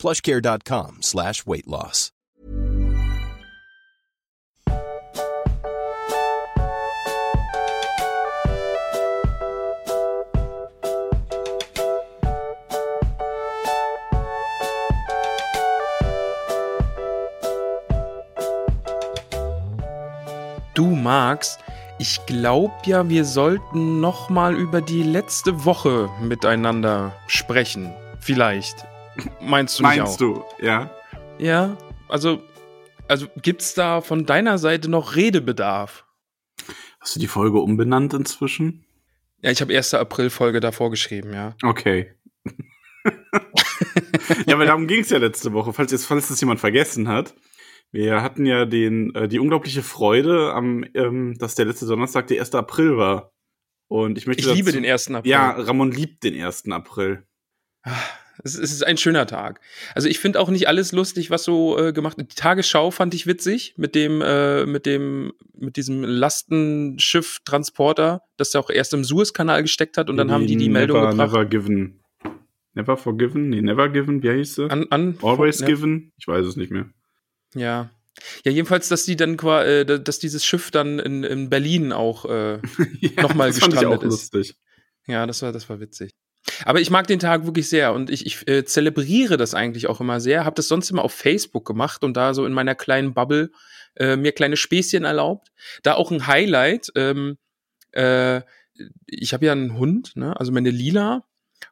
plushcare.com slash weight loss. Du Max, ich glaube ja, wir sollten noch mal über die letzte Woche miteinander sprechen. Vielleicht. Meinst du nicht Meinst auch? du, ja? Ja, also, also gibt's da von deiner Seite noch Redebedarf? Hast du die Folge umbenannt inzwischen? Ja, ich habe 1. April-Folge davor geschrieben, ja. Okay. ja, weil darum ging es ja letzte Woche, falls, jetzt, falls das jemand vergessen hat. Wir hatten ja den, äh, die unglaubliche Freude, am, ähm, dass der letzte Donnerstag der 1. April war. Und ich möchte Ich liebe dazu- den 1. April. Ja, Ramon liebt den 1. April. Es es ist ein schöner Tag. Also ich finde auch nicht alles lustig, was so äh, gemacht wird. Die Tagesschau fand ich witzig mit dem, äh, mit dem, mit diesem Lastenschiff-Transporter, das er auch erst im Suezkanal gesteckt hat und dann haben die die Meldung never, gebracht. Never given. Never forgiven? Nee, never given, wie hieß sie? An, an, Always ja, given? Ich weiß es nicht mehr. Ja. Ja, jedenfalls, dass die dann quasi, äh, dass dieses Schiff dann in, in Berlin auch, äh, ja, Nochmal gestrandet auch ist. lustig. ja, das war, das war witzig. Aber ich mag den Tag wirklich sehr und ich, ich äh, zelebriere das eigentlich auch immer sehr. Habe das sonst immer auf Facebook gemacht und da so in meiner kleinen Bubble äh, mir kleine Späßchen erlaubt. Da auch ein Highlight. Ähm, äh, ich habe ja einen Hund, ne? also meine Lila.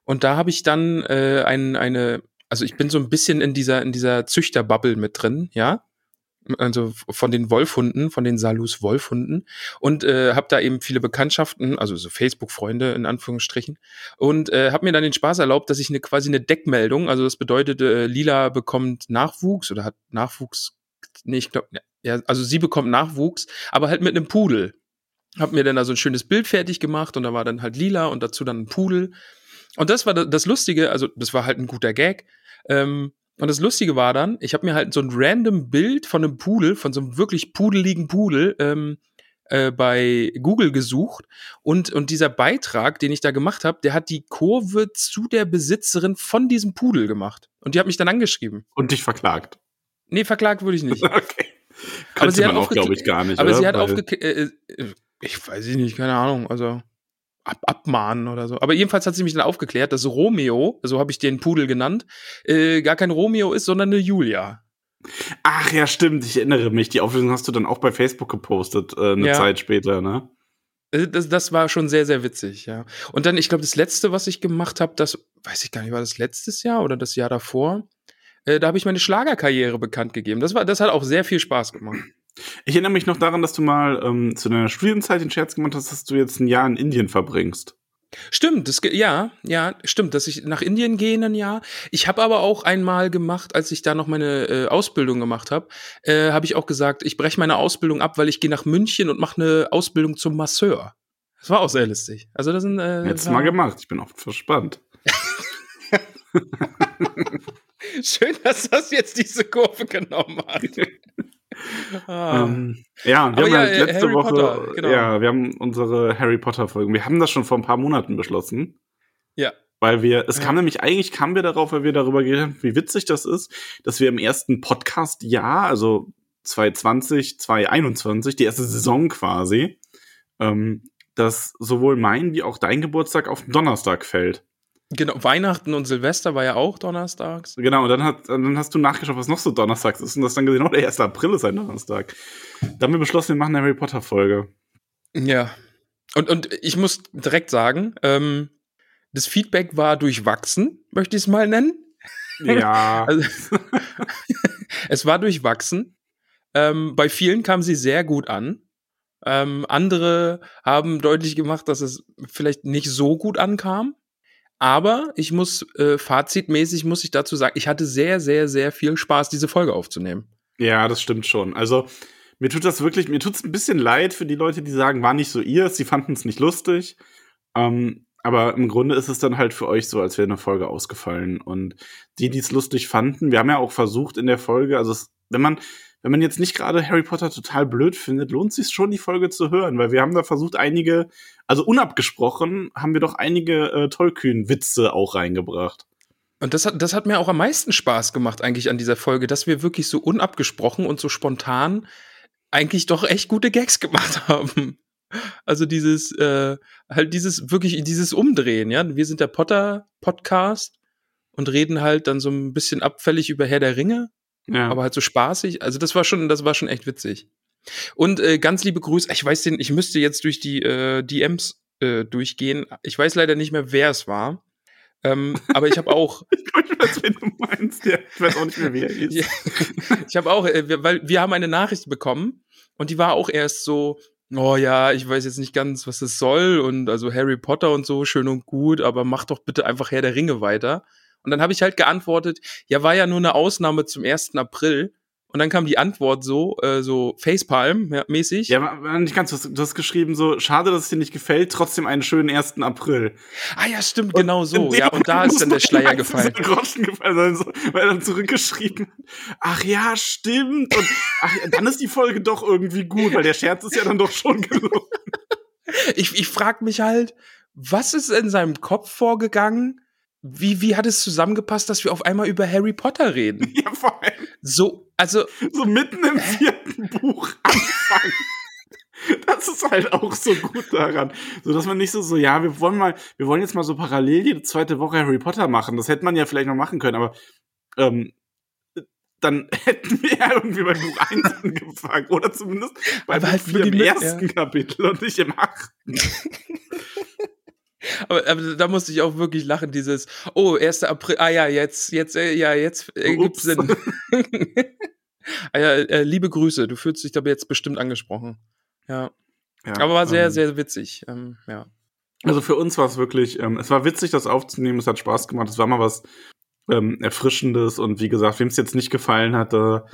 Und da habe ich dann äh, ein, eine, also ich bin so ein bisschen in dieser, in dieser Züchterbubble mit drin, ja. Also von den Wolfhunden, von den Salus Wolfhunden und äh, habe da eben viele Bekanntschaften, also so Facebook-Freunde in Anführungsstrichen und äh, habe mir dann den Spaß erlaubt, dass ich eine quasi eine Deckmeldung, also das bedeutet, äh, Lila bekommt Nachwuchs oder hat Nachwuchs, nee, ich glaube, ja, also sie bekommt Nachwuchs, aber halt mit einem Pudel. Hab mir dann da so ein schönes Bild fertig gemacht und da war dann halt Lila und dazu dann ein Pudel. Und das war da- das Lustige, also das war halt ein guter Gag. Ähm, und das Lustige war dann, ich habe mir halt so ein random Bild von einem Pudel, von so einem wirklich pudeligen Pudel, ähm, äh, bei Google gesucht und, und dieser Beitrag, den ich da gemacht habe, der hat die Kurve zu der Besitzerin von diesem Pudel gemacht. Und die hat mich dann angeschrieben. Und dich verklagt. Nee, verklagt würde ich nicht. Okay. Aber Könnte sie hat man auch, aufgekl- glaube ich, gar nicht. Aber oder? sie hat aufgeklärt, äh, äh, ich weiß ich nicht, keine Ahnung, also ab, abmahnen oder so. Aber jedenfalls hat sie mich dann aufgeklärt, dass Romeo, so habe ich den Pudel genannt, äh, gar kein Romeo ist, sondern eine Julia. Ach ja, stimmt, ich erinnere mich. Die Auflösung hast du dann auch bei Facebook gepostet, äh, eine Ja. Zeit später, ne? Äh, Das, das war schon sehr, sehr witzig, ja. Und dann, ich glaube, das letzte, was ich gemacht habe, das, weiß ich gar nicht, war das letztes Jahr oder das Jahr davor? Äh, da habe ich meine Schlagerkarriere bekannt gegeben. Das, war, das hat auch sehr viel Spaß gemacht. Ich erinnere mich noch daran, dass du mal ähm, zu deiner Studienzeit den Scherz gemacht hast, dass du jetzt ein Jahr in Indien verbringst. Stimmt, das, ja, ja, stimmt, dass ich nach Indien gehe in ein Jahr. Ich habe aber auch einmal gemacht, als ich da noch meine äh, Ausbildung gemacht habe, äh, habe ich auch gesagt, ich breche meine Ausbildung ab, weil ich gehe nach München und mache eine Ausbildung zum Masseur. Das war auch sehr lustig. Also das sind äh, Jetzt mal gemacht. Ich bin oft verspannt. Schön, dass das jetzt diese Kurve genommen hat. ah. Ähm, ja, wir Aber haben ja, halt letzte Harry Woche, Potter, genau. ja, wir haben unsere Harry Potter Folgen. Wir haben das schon vor ein paar Monaten beschlossen. ja. Weil wir, es Ja. kam nämlich, eigentlich kamen wir darauf, weil wir darüber geredet haben, wie witzig das ist, dass wir im ersten Podcast-Jahr, also 2020, 2021, die erste Saison quasi, ähm, dass sowohl mein wie auch dein Geburtstag auf Donnerstag fällt. Genau, Weihnachten und Silvester war ja auch donnerstags. Genau, und dann, hat, dann hast du nachgeschaut, was noch so donnerstags ist und das dann gesehen, oh, der 1. April ist ein Donnerstag. Da haben wir beschlossen, wir machen eine Harry Potter-Folge. Ja. Und, und ich muss direkt sagen, ähm, das Feedback war durchwachsen, möchte ich es mal nennen. Ja. Also, es war durchwachsen. Ähm, bei vielen kam sie sehr gut an. Ähm, andere haben deutlich gemacht, dass es vielleicht nicht so gut ankam. Aber ich muss, äh, fazitmäßig muss ich dazu sagen, ich hatte sehr, sehr, sehr viel Spaß, diese Folge aufzunehmen. Ja, das stimmt schon. Also, mir tut das wirklich, mir tut es ein bisschen leid für die Leute, die sagen, war nicht so ihr, sie fanden es nicht lustig. Ähm, aber im Grunde ist es dann halt für euch so, als wäre eine Folge ausgefallen. Und die, die es lustig fanden, wir haben ja auch versucht in der Folge, also es, wenn man, wenn man jetzt nicht gerade Harry Potter total blöd findet, lohnt sich schon, die Folge zu hören, weil wir haben da versucht, einige, also unabgesprochen, haben wir doch einige äh, Tollkühn-Witze auch reingebracht. Und das hat, das hat mir auch am meisten Spaß gemacht eigentlich an dieser Folge, dass wir wirklich so unabgesprochen und so spontan eigentlich doch echt gute Gags gemacht haben. Also dieses, äh, halt dieses, wirklich dieses Umdrehen, ja. Wir sind der Potter-Podcast und reden halt dann so ein bisschen abfällig über Herr der Ringe, ja. aber halt so spaßig. Also das war schon, das war schon echt witzig. Und äh, ganz liebe Grüße, ich weiß den, ich müsste jetzt durch die äh, DMs äh, durchgehen. Ich weiß leider nicht mehr, wer es war. Ähm, aber ich habe auch. ich weiß, wen du meinst. Ja, ich weiß auch nicht mehr, wer er ist. ich habe auch, äh, wir, weil wir haben eine Nachricht bekommen und die war auch erst so, oh ja, ich weiß jetzt nicht ganz, was das soll und also Harry Potter und so, schön und gut, aber mach doch bitte einfach Herr der Ringe weiter. Und dann habe ich halt geantwortet, ja, war ja nur eine Ausnahme zum 1. April. Und dann kam die Antwort so, äh, so Facepalm-mäßig. Ja, war nicht ganz, du hast geschrieben so, schade, dass es dir nicht gefällt, trotzdem einen schönen 1. April. Ah ja, stimmt, und genau so. Ja, und da ist dann der Schleier gefallen. Gefallen, so, weil er dann zurückgeschrieben hat, ach ja, stimmt. Und ach, dann ist die Folge doch irgendwie gut, weil der Scherz ist ja dann doch schon gelungen. ich, ich frag mich halt, was ist in seinem Kopf vorgegangen? Wie, wie hat es zusammengepasst, dass wir auf einmal über Harry Potter reden? Ja, vor allem. So, also. So mitten im vierten Buch anfangen. Das ist halt auch so gut daran. So, dass man nicht so, so, ja, wir wollen mal, wir wollen jetzt mal so parallel die zweite Woche Harry Potter machen. Das hätte man ja vielleicht noch machen können, aber, ähm, dann hätten wir ja irgendwie bei Buch 1 angefangen. Oder zumindest bei Buch halt 4 im ersten ja. Kapitel und nicht im achten. Aber, aber, da musste ich auch wirklich lachen, dieses, oh, 1. April, ah ja, jetzt, jetzt, äh, ja, jetzt äh, gibt's Sinn. ah ja, äh, liebe Grüße, du fühlst dich aber jetzt bestimmt angesprochen. Ja. ja aber war sehr, ähm, sehr witzig, ähm, ja. Also für uns war es wirklich, ähm, es war witzig, das aufzunehmen, es hat Spaß gemacht, es war mal was ähm, Erfrischendes und wie gesagt, wem es jetzt nicht gefallen hatte,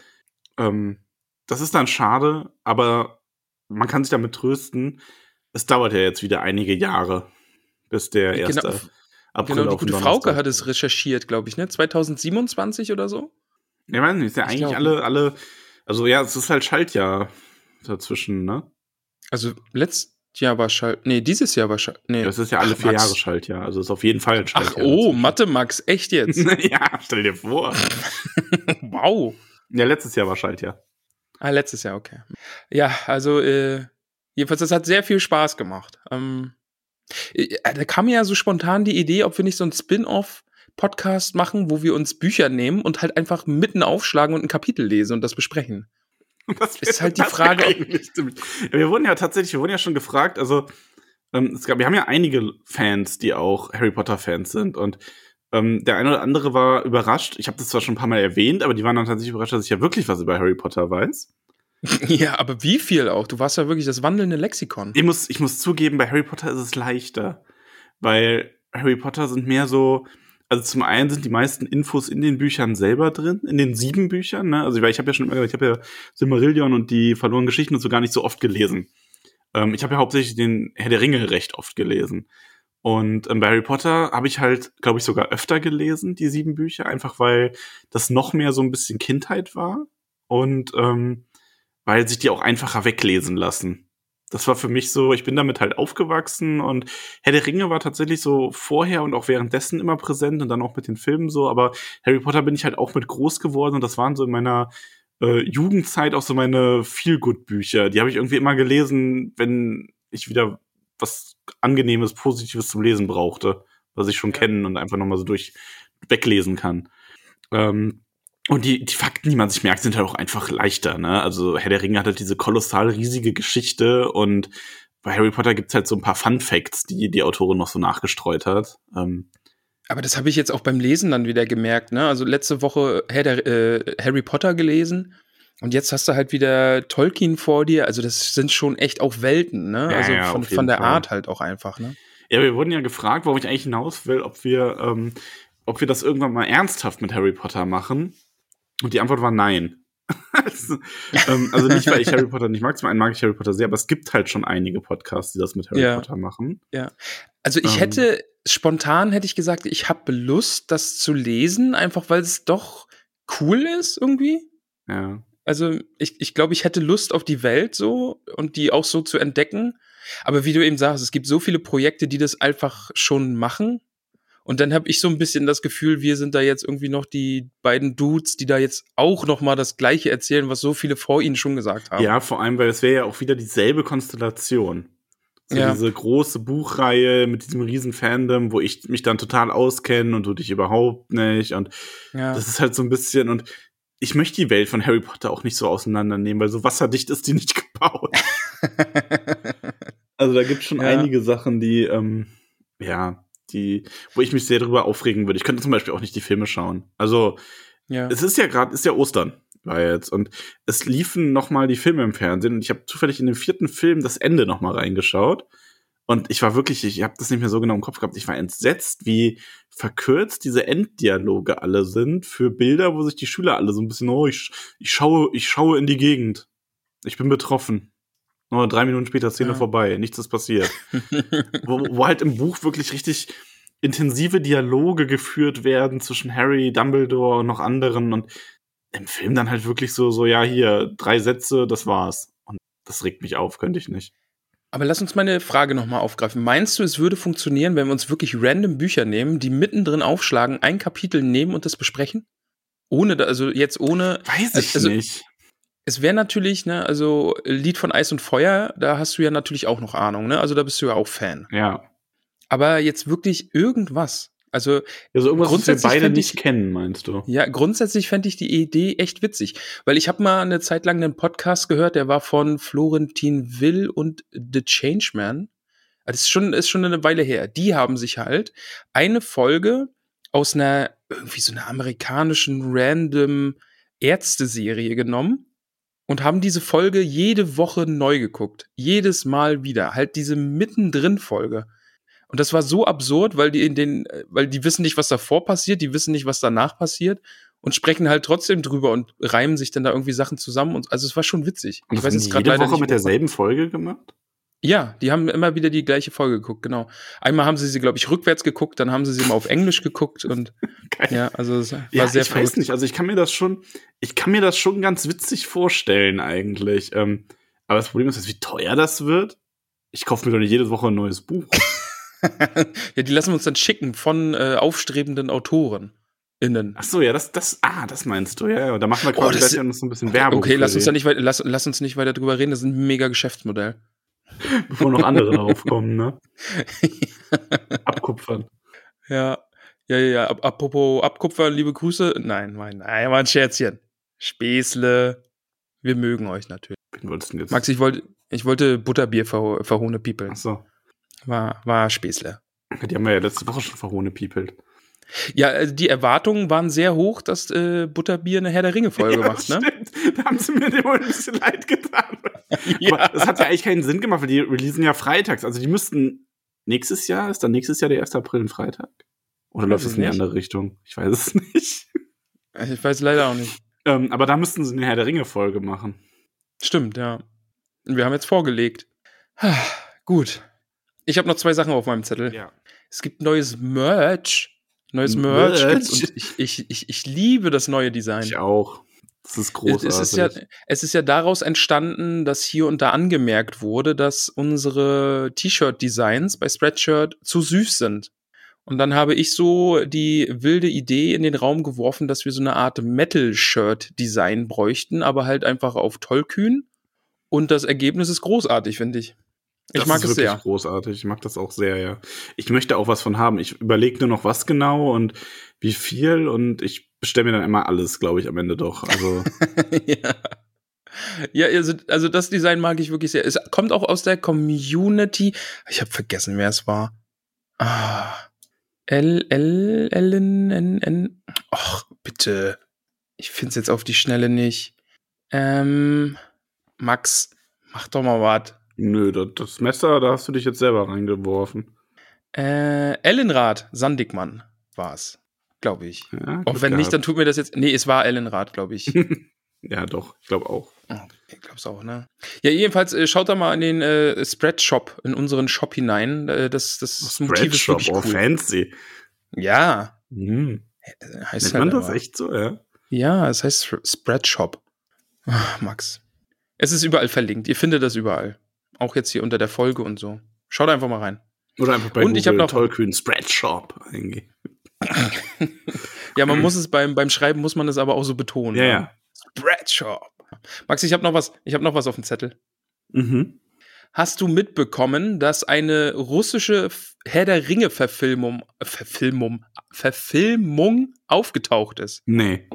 ähm, das ist dann schade, aber man kann sich damit trösten. Es dauert ja jetzt wieder einige Jahre, bis der erste genau, April genau, die gute Frauke hat es recherchiert, glaube ich, ne? 2027 oder so? Ja, weiß nicht, ist ja ich eigentlich alle, alle, also ja, es ist halt Schaltjahr dazwischen, ne? Also letztes Jahr war Schalt, nee, dieses Jahr war Schalt, nee. Das ist ja alle Ach, vier Max. Jahre Schaltjahr, also ist auf jeden Fall ein Schaltjahr. Ach, oh, Mathe Max, echt jetzt? ja, stell dir vor. wow. Ja, letztes Jahr war Schaltjahr. Ah, letztes Jahr, okay. Ja, also, äh, jedenfalls, das hat sehr viel Spaß gemacht. Ähm, äh, da kam mir ja so spontan die Idee, ob wir nicht so ein Spin-off-Podcast machen, wo wir uns Bücher nehmen und halt einfach mitten aufschlagen und ein Kapitel lesen und das besprechen. Das ist halt die Frage. wir wurden ja tatsächlich, wir wurden ja schon gefragt, also ähm, es gab, wir haben ja einige Fans, die auch Harry Potter-Fans sind und ähm, der eine oder andere war überrascht. Ich habe das zwar schon ein paar Mal erwähnt, aber die waren dann tatsächlich überrascht, dass ich ja wirklich was über Harry Potter weiß. Ja, aber wie viel auch? Du warst ja wirklich das wandelnde Lexikon. Ich muss, ich muss zugeben, bei Harry Potter ist es leichter. Weil Harry Potter sind mehr so, also zum einen sind die meisten Infos in den Büchern selber drin, in den sieben Büchern, ne? Also ich habe ja schon immer ich habe ja Silmarillion und die verlorenen Geschichten und so gar nicht so oft gelesen. Ähm, ich habe ja hauptsächlich den Herr der Ringe recht oft gelesen. Und ähm, bei Harry Potter habe ich halt, glaube ich, sogar öfter gelesen, die sieben Bücher, einfach weil das noch mehr so ein bisschen Kindheit war. Und ähm, weil sich die auch einfacher weglesen lassen. Das war für mich so, ich bin damit halt aufgewachsen und Herr der Ringe war tatsächlich so vorher und auch währenddessen immer präsent und dann auch mit den Filmen so, aber Harry Potter bin ich halt auch mit groß geworden und das waren so in meiner äh, Jugendzeit auch so meine Feel-Good-Bücher. Die habe ich irgendwie immer gelesen, wenn ich wieder was Angenehmes, Positives zum Lesen brauchte, was ich schon ja. kennen und einfach nochmal so durch weglesen kann. Ähm, und die, die Fakten, die man sich merkt, sind halt auch einfach leichter, ne? Also Herr der Ringe hat halt diese kolossal riesige Geschichte und bei Harry Potter gibt's halt so ein paar Fun Facts, die die Autorin noch so nachgestreut hat. Ähm, aber das habe ich jetzt auch beim Lesen dann wieder gemerkt, ne? Also letzte Woche Herr der, äh, Harry Potter gelesen und jetzt hast du halt wieder Tolkien vor dir. Also das sind schon echt auch Welten, ne? Ja, also ja, von, von der Fall. Art halt auch einfach, ne? Ja, wir wurden ja gefragt, worauf ich eigentlich hinaus will, ob wir, ähm, ob wir das irgendwann mal ernsthaft mit Harry Potter machen. Und die Antwort war nein. also, ähm, also nicht, weil ich Harry Potter nicht mag, zum einen mag ich Harry Potter sehr, aber es gibt halt schon einige Podcasts, die das mit Harry Ja. Potter machen. Ja. Also ich Ähm. hätte, spontan hätte ich gesagt, ich habe Lust, das zu lesen, einfach weil es doch cool ist irgendwie. Ja. Also ich, ich glaube, ich hätte Lust auf die Welt so und die auch so zu entdecken. Aber wie du eben sagst, es gibt so viele Projekte, die das einfach schon machen. Und dann habe ich so ein bisschen das Gefühl, wir sind da jetzt irgendwie noch die beiden Dudes, die da jetzt auch noch mal das Gleiche erzählen, was so viele vor ihnen schon gesagt haben. Ja, vor allem, weil es wäre ja auch wieder dieselbe Konstellation. So Ja. diese große Buchreihe mit diesem riesen Fandom, wo ich mich dann total auskenne und du dich überhaupt nicht. Und ja. das ist halt so ein bisschen, und ich möchte die Welt von Harry Potter auch nicht so auseinandernehmen, weil so wasserdicht ist die nicht gebaut. Also da gibt es schon Ja. einige Sachen, die, ähm, ja, die, wo ich mich sehr drüber aufregen würde. Ich könnte zum Beispiel auch nicht die Filme schauen. Also, ja. es ist ja gerade, ist ja Ostern, war jetzt. Und es liefen noch mal die Filme im Fernsehen. Und ich habe zufällig in dem vierten Film das Ende noch mal reingeschaut. Und ich war wirklich, ich habe das nicht mehr so genau im Kopf gehabt. Ich war entsetzt, wie verkürzt diese Enddialoge alle sind für Bilder, wo sich die Schüler alle so ein bisschen, oh, ich, ich schaue, ich schaue in die Gegend. Ich bin betroffen. Nur drei Minuten später Szene Ja. vorbei, nichts ist passiert. wo, wo halt im Buch wirklich richtig intensive Dialoge geführt werden zwischen Harry, Dumbledore und noch anderen und im Film dann halt wirklich so, so, ja, hier, drei Sätze, das war's. Und das regt mich auf, könnte ich nicht. Aber lass uns meine Frage noch mal aufgreifen. Meinst du, es würde funktionieren, wenn wir uns wirklich random Bücher nehmen, die mittendrin aufschlagen, ein Kapitel nehmen und das besprechen? Ohne, also jetzt ohne. Weiß ich Also- nicht. Es wäre natürlich, ne, also Lied von Eis und Feuer, da hast du ja natürlich auch noch Ahnung, ne? Also da bist du ja auch Fan. Ja. Aber jetzt wirklich irgendwas. Also Also irgendwas, was wir Grundsätzlich beide find nicht ich- kennen, meinst du? Ja, grundsätzlich fände ich die Idee echt witzig, weil ich habe mal eine Zeit lang einen Podcast gehört, der war von Florentin Will und The Changeman. Das ist schon, ist schon eine Weile her. Die haben sich halt eine Folge aus einer irgendwie so einer amerikanischen random Ärzte-Serie genommen und haben diese Folge jede Woche neu geguckt. Jedes Mal wieder. Halt diese mittendrin-Folge. Und das war so absurd, weil die in den, weil die wissen nicht, was davor passiert, die wissen nicht, was danach passiert und sprechen halt trotzdem drüber und reimen sich dann da irgendwie Sachen zusammen. Und also es war schon witzig. Und ich weiß jetzt gerade jede leider Woche nicht, mit derselben Folge gemacht? Ja, die haben immer wieder die gleiche Folge geguckt, genau. Einmal haben sie sie, glaube ich, rückwärts geguckt, dann haben sie sie mal auf Englisch geguckt und Geil. ja, also es war Ja, sehr ich verrückt. weiß nicht. Also ich kann mir das schon, ich kann mir das schon ganz witzig vorstellen eigentlich. Ähm, aber das Problem ist, wie teuer das wird. Ich kaufe mir doch nicht jede Woche ein neues Buch. ja, die lassen wir uns dann schicken von äh, aufstrebenden Autoren. Innen. Ach so, ja, das, das, ah, das meinst du, ja, ja. Da machen wir Oh, quasi das- gleich noch so ein bisschen Werbung. Okay, lass uns da nicht weiter, lass, lass uns nicht weiter drüber reden, das ist ein mega Geschäftsmodell. bevor noch andere drauf kommen, ne? Abkupfern. Ja, ja, ja, ja. Ap- Apropos Abkupfer, liebe Grüße. Nein, mein, nein, war ein Scherzchen. Späßle. Wir mögen euch natürlich. Wen wolltest du jetzt? Max, ich wollte, ich wollte Butterbier ver, verhohne People. Ach so. War, war Späßle. Die haben wir ja letzte Woche schon verhohne piepelt. Ja, also die Erwartungen waren sehr hoch, dass äh, Butterbier eine Herr der Ringe-Folge macht, ne? Stimmt. Da haben sie mir dem ein bisschen leid getan. Aber das hat ja eigentlich keinen Sinn gemacht, weil die releasen ja freitags. Also die müssten nächstes Jahr, ist dann nächstes Jahr der 1. April ein Freitag? Oder läuft es in die andere Richtung? Ich weiß es nicht. Ich weiß leider auch nicht. Ähm, aber da müssten sie eine Herr der Ringe-Folge machen. Stimmt, ja. Wir haben jetzt vorgelegt. Ah, Gut. Ich habe noch zwei Sachen auf meinem Zettel. Ja. Es gibt neues Merch. Neues Merch, Merch. und ich, ich, ich, ich liebe das neue Design. Ich auch. Das ist großartig. Es ist, ja, es ist ja daraus entstanden, dass hier und da angemerkt wurde, dass unsere T-Shirt-Designs bei Spreadshirt zu süß sind. Und dann habe ich so die wilde Idee in den Raum geworfen, dass wir so eine Art Metal-Shirt-Design bräuchten, aber halt einfach auf tollkühn. Und das Ergebnis ist großartig, finde ich. Ich das mag ist es wirklich sehr. großartig. Ich mag das auch sehr, ja. Ich möchte auch was von haben. Ich überlege nur noch, was genau und wie viel und ich bestelle mir dann immer alles, glaube ich, am Ende doch. Also, ja. Ja, also, also das Design mag ich wirklich sehr. Es kommt auch aus der Community. Ich habe vergessen, wer es war. Ah. L, L, L, N, N, N. Ach, bitte. Ich find's jetzt auf die Schnelle nicht. Ähm, Max, mach doch mal was. Nö, das, das Messer, da hast du dich jetzt selber reingeworfen. Äh, Ellenrad, Sandigmann war's, glaube ich. Ja, Auch wenn nicht, dann gehabt. tut mir das jetzt. Nee, es war Ellenrad, glaube ich. Ja, doch, ich glaube auch. Ich glaube es auch, ne? Ja, jedenfalls äh, schaut da mal in den äh, Spread-Shop, in unseren Shop hinein. Äh, das, das Motiv ist wirklich oh, cool. fancy. Ja. Hm. Heißt Nennt man halt das aber. echt so, ja? Ja, es heißt Sp- Spreadshop. Ah, Max. Es ist überall verlinkt. Ihr findet das überall. Auch jetzt hier unter der Folge und so. Schaut einfach mal rein. Oder einfach bei Und Google ich noch- tollkühn Spreadshop eingehen. Ja, man muss es beim, beim Schreiben muss man es aber auch so betonen. Ja, ne? ja. Spreadshop. Max, ich habe noch was, ich habe noch was auf dem Zettel. Mhm. Hast du mitbekommen, dass eine russische Herr der Ringe Verfilmung, Verfilmung, Verfilmung aufgetaucht ist? Nee.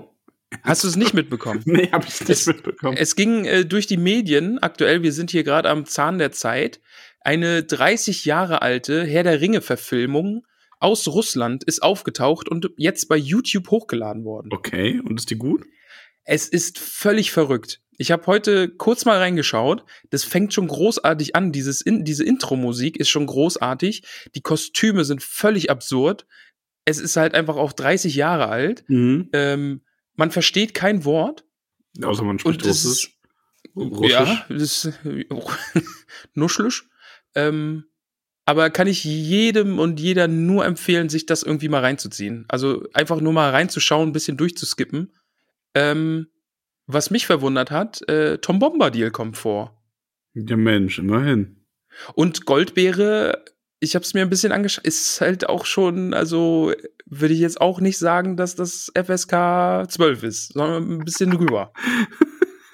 Hast du es nicht mitbekommen? Nee, hab ich nicht Es- mitbekommen. Es ging äh, durch die Medien, aktuell, wir sind hier gerade am Zahn der Zeit, eine 30 Jahre alte Herr der Ringe-Verfilmung aus Russland ist aufgetaucht und jetzt bei YouTube hochgeladen worden. okay, und ist die gut? Es ist völlig verrückt. Ich habe heute kurz mal reingeschaut. Das fängt schon großartig an. Dieses in, diese Intro-Musik ist schon großartig. Die Kostüme sind völlig absurd. Es ist halt einfach auch 30 Jahre alt. Mhm. Ähm, man versteht kein Wort. Außer man spricht Russisch. Russisch. ja, das ist nuschlisch. Ähm, aber kann ich jedem und jeder nur empfehlen, sich das irgendwie mal reinzuziehen. Also einfach nur mal reinzuschauen, ein bisschen durchzuskippen. Ähm, was mich verwundert hat, äh, Tom Bombadil kommt vor. Der Mensch, immerhin. Und Goldbeere, ich habe es mir ein bisschen angeschaut, ist halt auch schon, also würde ich jetzt auch nicht sagen, dass das FSK 12 ist, sondern ein bisschen drüber.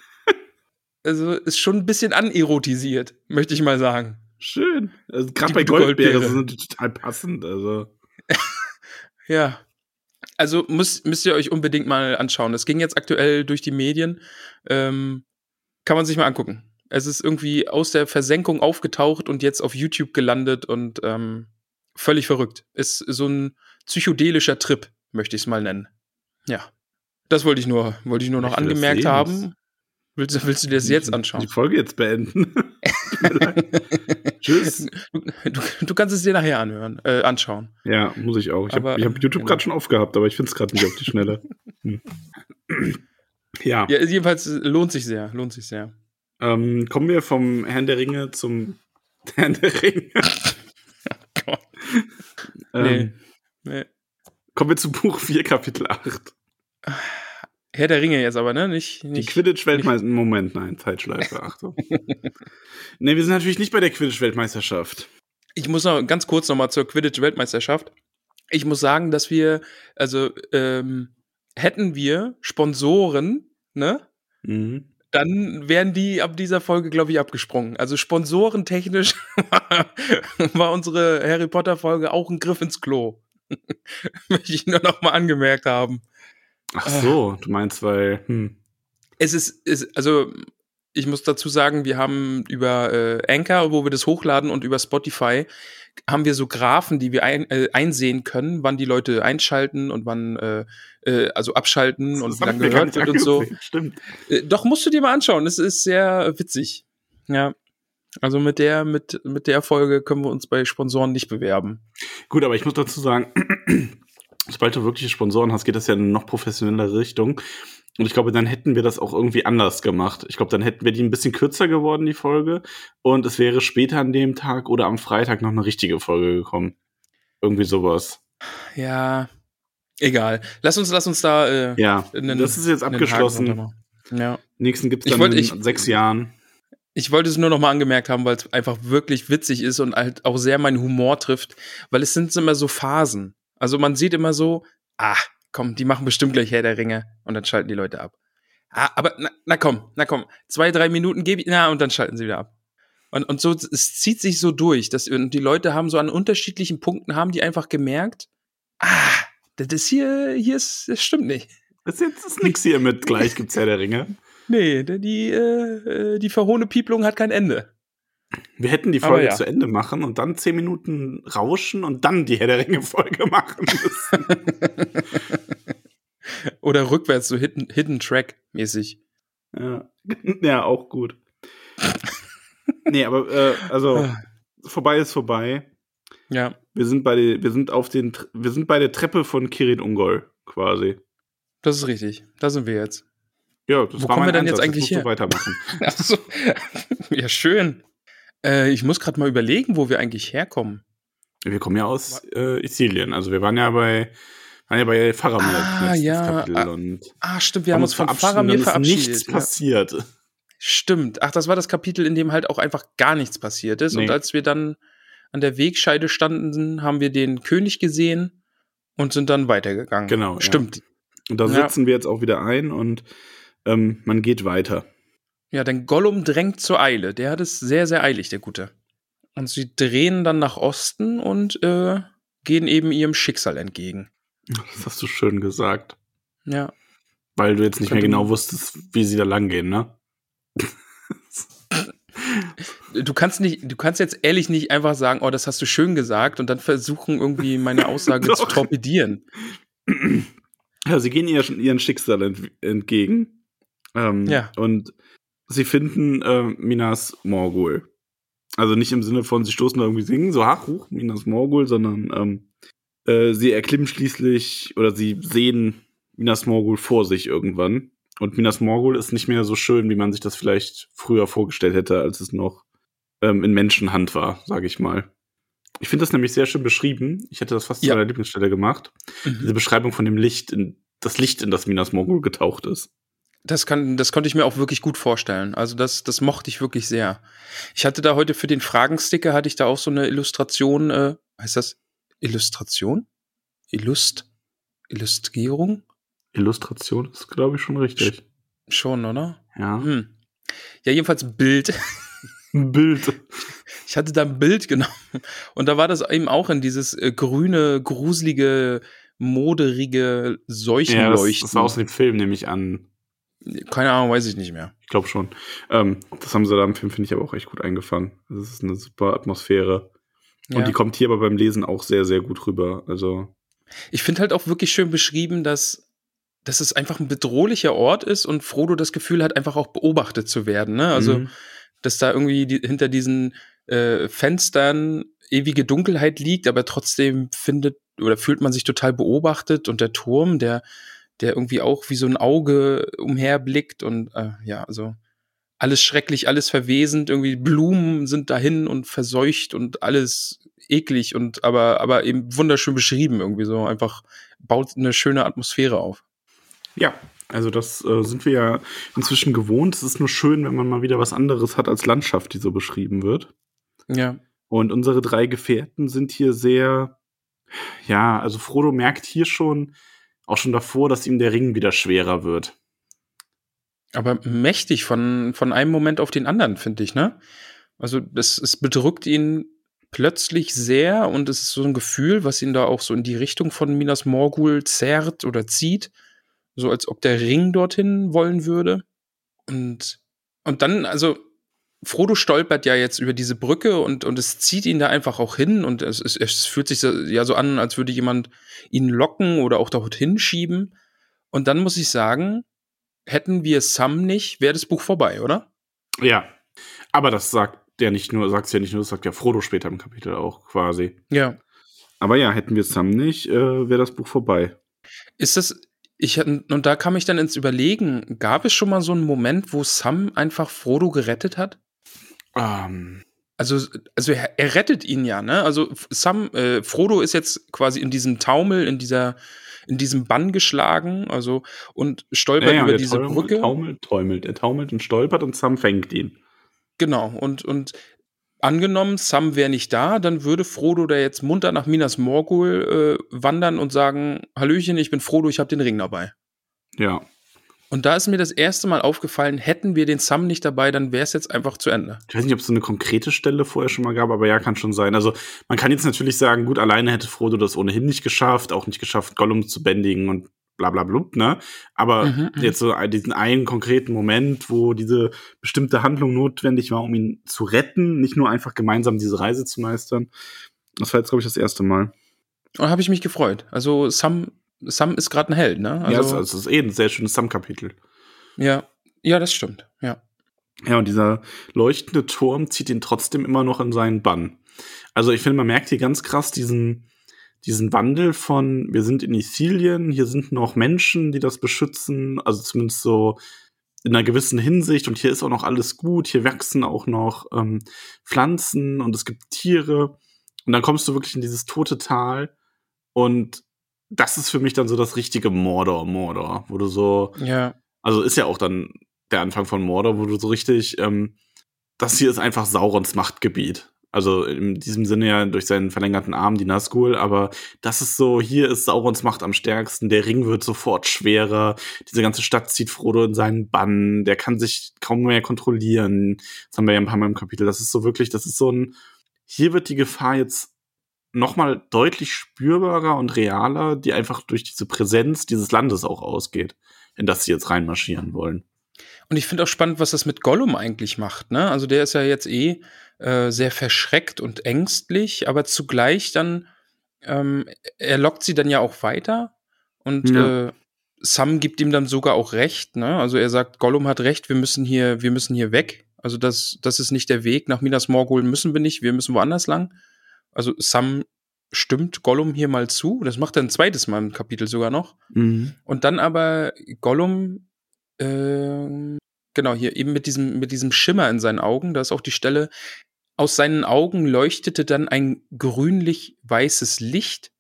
also ist schon ein bisschen anerotisiert, möchte ich mal sagen. Schön. Also, Gerade bei Goldbeere sind total passend. Also. Ja. Also müsst, müsst ihr euch unbedingt mal anschauen. Das ging jetzt aktuell durch die Medien. Ähm, kann man sich mal angucken. Es ist irgendwie aus der Versenkung aufgetaucht und jetzt auf YouTube gelandet und ähm, völlig verrückt. Ist so ein psychedelischer Trip, möchte ich es mal nennen. Ja. Das wollte ich nur, wollte ich nur noch Ich angemerkt haben. Willst, du- willst du dir das jetzt anschauen? Die Folge jetzt beenden. Tschüss. Du, du, kannst es dir nachher anhören, äh, anschauen. Ja, muss ich auch. Ich habe hab YouTube genau. gerade schon aufgehabt, aber ich finde es gerade nicht auf die Schnelle. Hm. ja, Ja, jedenfalls äh, lohnt sich sehr, lohnt sich sehr. Ähm, kommen wir vom Herrn der Ringe zum Herrn der Ringe. Gott. ähm, Nee. Kommen wir zu Buch 4, Kapitel 8. Herr der Ringe jetzt aber, ne? Nicht, Die nicht Quidditch-Weltmeisterschaft. Moment, nein, Zeitschleife, Achtung. ne, wir sind natürlich nicht bei der Quidditch-Weltmeisterschaft. Ich muss noch ganz kurz noch mal zur Quidditch-Weltmeisterschaft. Ich muss sagen, dass wir, also ähm, hätten wir Sponsoren, ne? Mhm. Dann wären die ab dieser Folge, glaube ich, abgesprungen. Also sponsorentechnisch war, unsere Harry Potter-Folge auch ein Griff ins Klo. Möchte ich nur noch mal angemerkt haben. Ach so, du meinst, weil. Hm. Es ist, ist also ich muss dazu sagen, wir haben über äh, Anchor, wo wir das hochladen, und über Spotify haben wir so Graphen, die wir ein, äh, einsehen können, wann die Leute einschalten und wann äh, äh, also abschalten und wie lange gar gehört wird und so. Stimmt. Äh, doch musst du dir mal anschauen. Es ist sehr witzig. Ja. Also mit der mit mit der Folge können wir uns bei Sponsoren nicht bewerben. Gut, aber ich muss dazu sagen, sobald du wirkliche Sponsoren hast, geht das ja in eine noch professionellere Richtung. Und ich glaube, dann hätten wir das auch irgendwie anders gemacht. Ich glaube, dann hätten wir die ein bisschen kürzer geworden, die Folge. Und es wäre später an dem Tag oder am Freitag noch eine richtige Folge gekommen. Irgendwie sowas. Ja, egal. Lass uns lass uns da äh, Ja, einen- das ist jetzt abgeschlossen. Ja. Nächsten gibt's Ich dann wollt- in ich- sechs Jahren. Ich wollte es nur noch mal angemerkt haben, weil es einfach wirklich witzig ist und halt auch sehr meinen Humor trifft, weil es sind immer so Phasen. Also man sieht immer so, ah, komm, die machen bestimmt gleich Herr der Ringe und dann schalten die Leute ab. Ah, aber na, na komm, na komm, zwei, drei Minuten gebe ich, na, und dann schalten sie wieder ab. Und, und so, es zieht sich so durch, dass und die Leute haben so an unterschiedlichen Punkten haben die einfach gemerkt, ah, das hier, hier ist, das stimmt nicht. Das ist ist nix hier mit gleich gibt's ja der Ringe. Nee, die, äh, die verhohene Pieplung hat kein Ende. Wir hätten die Folge ja. zu Ende machen und dann zehn Minuten rauschen und dann die Herr der Ringe-Folge machen müssen. Oder rückwärts, so Hidden, Hidden Track mäßig. ja. ja, auch gut. nee, aber äh, also vorbei ist vorbei. Ja, Wir sind bei der, wir sind auf den, wir sind bei der Treppe von Kirin Ungol quasi. das ist richtig. Da sind wir jetzt. Ja, das Wo war kommen mein wir denn Einsatz. jetzt eigentlich her? weitermachen. Ach so. ja, schön. Äh, ich muss gerade mal überlegen, wo wir eigentlich herkommen. Wir kommen ja aus äh, Sizilien. Also wir waren ja bei, waren ja bei Faramir Ah, ja. Kapitel Ah, und Ah, stimmt, wir haben uns von Faramir verabschiedet. nichts ja. passiert. Stimmt. Ach, das war das Kapitel, in dem halt auch einfach gar nichts passiert ist. Nee. Und als wir dann an der Wegscheide standen, haben wir den König gesehen und sind dann weitergegangen. Genau, ja. Stimmt. Und da Ja. sitzen wir jetzt auch wieder ein und ähm, man geht weiter. Ja, denn Gollum drängt zur Eile. Der hat es sehr, sehr eilig, der Gute. Und sie drehen dann nach Osten und äh, gehen eben ihrem Schicksal entgegen. Das hast du schön gesagt. Ja. Weil du jetzt nicht mehr genau wusstest, wie sie da lang gehen, ne? Du kannst nicht, du kannst jetzt ehrlich nicht einfach sagen, oh, das hast du schön gesagt und dann versuchen irgendwie meine Aussage zu torpedieren. Ja, sie gehen ihr, ihren Schicksal ent entgegen. Ähm, Ja. Und sie finden äh, Minas Morgul. Also nicht im Sinne von, sie stoßen da irgendwie singen, so ach, huch, Minas Morgul, sondern ähm, äh, sie erklimmen schließlich oder sie sehen Minas Morgul vor sich irgendwann. Und Minas Morgul ist nicht mehr so schön, wie man sich das vielleicht früher vorgestellt hätte, als es noch ähm, in Menschenhand war, sage ich mal. Ich finde das nämlich sehr schön beschrieben. Ich hätte das fast Ja. zu meiner Lieblingsstelle gemacht diese Beschreibung von dem Licht, in, das Licht, in das Minas Morgul getaucht ist. Das, kann, das konnte ich mir auch wirklich gut vorstellen. Also das, das mochte ich wirklich sehr. Ich hatte da heute für den Fragensticker, hatte ich da auch so eine Illustration, äh, heißt das Illustration? Illust? Illustrierung? Illustration ist, glaube ich, schon richtig. Schon, oder? Ja. Hm. Ja, jedenfalls Bild. Ein Bild. Ich hatte da ein Bild genommen. Und da war das eben auch in dieses äh, grüne, gruselige, moderige Ja, das, Seuchenleuchten. das war aus dem Film, nehme ich an. Keine Ahnung, weiß ich nicht mehr. Ich glaube schon. Ähm, das haben sie da im Film, finde ich, aber auch echt gut eingefangen. Das ist eine super Atmosphäre. Ja. Und die kommt hier aber beim Lesen auch sehr, sehr gut rüber. Also, Ich finde halt auch wirklich schön beschrieben, dass, dass es einfach ein bedrohlicher Ort ist und Frodo das Gefühl hat, einfach auch beobachtet zu werden. Ne? Also, mhm. dass da irgendwie die, hinter diesen äh, Fenstern ewige Dunkelheit liegt, aber trotzdem findet oder fühlt man sich total beobachtet und der Turm, der, der irgendwie auch wie so ein Auge umherblickt und äh, ja, also alles schrecklich, alles verwesend, irgendwie Blumen sind dahin und verseucht und alles eklig und aber, aber eben wunderschön beschrieben irgendwie so einfach baut eine schöne Atmosphäre auf. Ja, also das äh, sind wir ja inzwischen gewohnt. Es ist nur schön, wenn man mal wieder was anderes hat als Landschaft, die so beschrieben wird. Ja. Und unsere drei Gefährten sind hier sehr, ja, also Frodo merkt hier schon, auch schon davor, dass ihm der Ring wieder schwerer wird. Aber mächtig von, von einem Moment auf den anderen, finde ich, ne? Also, das, es bedrückt ihn plötzlich sehr und es ist so ein Gefühl, was ihn da auch so in die Richtung von Minas Morgul zerrt oder zieht. So als ob der Ring dorthin wollen würde. Und, und dann, also, Frodo stolpert ja jetzt über diese Brücke und, und es zieht ihn da einfach auch hin und es, es, es fühlt sich so, ja so an, als würde jemand ihn locken oder auch dorthin schieben. Und dann muss ich sagen, hätten wir Sam nicht, wäre das Buch vorbei, oder? Ja. Aber das sagt der nicht nur, sagt's ja nicht nur, das sagt ja Frodo später im Kapitel auch quasi. Ja. Aber ja, hätten wir Sam nicht, äh, wäre das Buch vorbei. Ist das, ich, und da kam ich dann ins Überlegen, gab es schon mal so einen Moment, wo Sam einfach Frodo gerettet hat? Ähm, Also, also er, er rettet ihn ja, ne? Also Sam, äh, Frodo ist jetzt quasi in diesem Taumel, in dieser, in diesem Bann geschlagen, also und stolpert ja, ja, über diese taumelt, Brücke. Taumelt, taumelt. Er taumelt und stolpert und Sam fängt ihn. Genau, und, und angenommen, Sam wäre nicht da, dann würde Frodo da jetzt munter nach Minas Morgul äh, wandern und sagen, Hallöchen, ich bin Frodo, ich habe den Ring dabei. Ja. Und da ist mir das erste Mal aufgefallen, hätten wir den Sam nicht dabei, dann wäre es jetzt einfach zu Ende. Ich weiß nicht, ob es so eine konkrete Stelle vorher schon mal gab, aber ja, kann schon sein. Also man kann jetzt natürlich sagen, gut, alleine hätte Frodo das ohnehin nicht geschafft, auch nicht geschafft, Gollum zu bändigen und bla bla blub, ne? Aber Mhm, mhm. jetzt so diesen einen konkreten Moment, wo diese bestimmte Handlung notwendig war, um ihn zu retten, nicht nur einfach gemeinsam diese Reise zu meistern. Das war jetzt, glaube ich, das erste Mal. Und habe ich mich gefreut. Also Sam, Sam ist gerade ein Held, ne? ja, das, Also, das ist eh ein sehr schönes Sam-Kapitel. ja, ja, das stimmt. Ja. Ja, und dieser leuchtende Turm zieht ihn trotzdem immer noch in seinen Bann. Also ich finde, man merkt hier ganz krass diesen, diesen Wandel von, wir sind in Isilien, hier sind noch Menschen, die das beschützen, also zumindest so in einer gewissen Hinsicht und hier ist auch noch alles gut, hier wachsen auch noch ähm, Pflanzen und es gibt Tiere und dann kommst du wirklich in dieses tote Tal und das ist für mich dann so das richtige Mordor, Mordor, wo du so, Ja. also ist ja auch dann der Anfang von Mordor, wo du so richtig, ähm, das hier ist einfach Saurons Machtgebiet. Also in diesem Sinne ja durch seinen verlängerten Arm die Nazgul, aber das ist so, hier ist Saurons Macht am stärksten, der Ring wird sofort schwerer, diese ganze Stadt zieht Frodo in seinen Bann, der kann sich kaum mehr kontrollieren. Das haben wir ja ein paar Mal im Kapitel. Das ist so wirklich, das ist so ein, hier wird die Gefahr jetzt nochmal deutlich spürbarer und realer, die einfach durch diese Präsenz dieses Landes auch ausgeht, in das sie jetzt reinmarschieren wollen. Und ich finde auch spannend, was das mit Gollum eigentlich macht. Ne? Also der ist ja jetzt eh äh, sehr verschreckt und ängstlich, aber zugleich dann, ähm, er lockt sie dann ja auch weiter und Ja. äh, Sam gibt ihm dann sogar auch recht. Ne? Also er sagt, Gollum hat recht, wir müssen hier, wir müssen hier weg. Also das, das ist nicht der Weg. Nach Minas Morgul müssen wir nicht, wir müssen woanders lang. Also Sam stimmt Gollum hier mal zu. Das macht er ein zweites Mal im Kapitel sogar noch. Und dann aber Gollum, ähm, genau, hier eben mit diesem, mit diesem Schimmer in seinen Augen, da ist auch die Stelle, aus seinen Augen leuchtete dann ein grünlich-weißes Licht,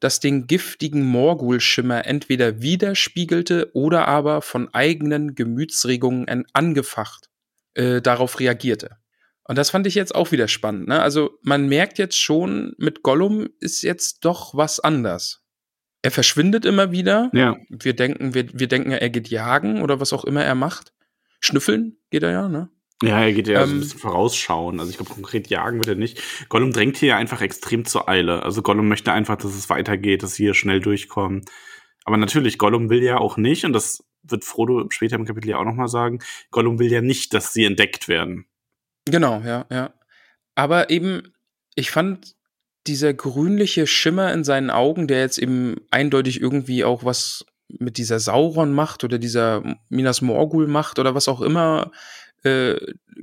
das den giftigen Morgul-Schimmer entweder widerspiegelte oder aber von eigenen Gemütsregungen an- angefacht äh, darauf reagierte. Und das fand ich jetzt auch wieder spannend. Ne? Also man merkt jetzt schon, mit Gollum ist jetzt doch was anders. Er verschwindet immer wieder. Ja, Wir denken, wir, wir denken, er geht jagen oder was auch immer er macht. Schnüffeln geht er ja, ne? ja, er geht ja so Ähm, ein bisschen vorausschauen. Also ich glaube, konkret jagen wird er nicht. Gollum drängt hier ja einfach extrem zur Eile. Also Gollum möchte einfach, dass es weitergeht, dass sie hier schnell durchkommen. Aber natürlich, Gollum will ja auch nicht, und das wird Frodo später im Kapitel ja auch nochmal sagen, Gollum will ja nicht, dass sie entdeckt werden. Genau, ja, ja. Aber eben, ich fand dieser grünliche Schimmer in seinen Augen, der jetzt eben eindeutig irgendwie auch was mit dieser Sauron macht oder dieser Minas Morgul macht oder was auch immer äh,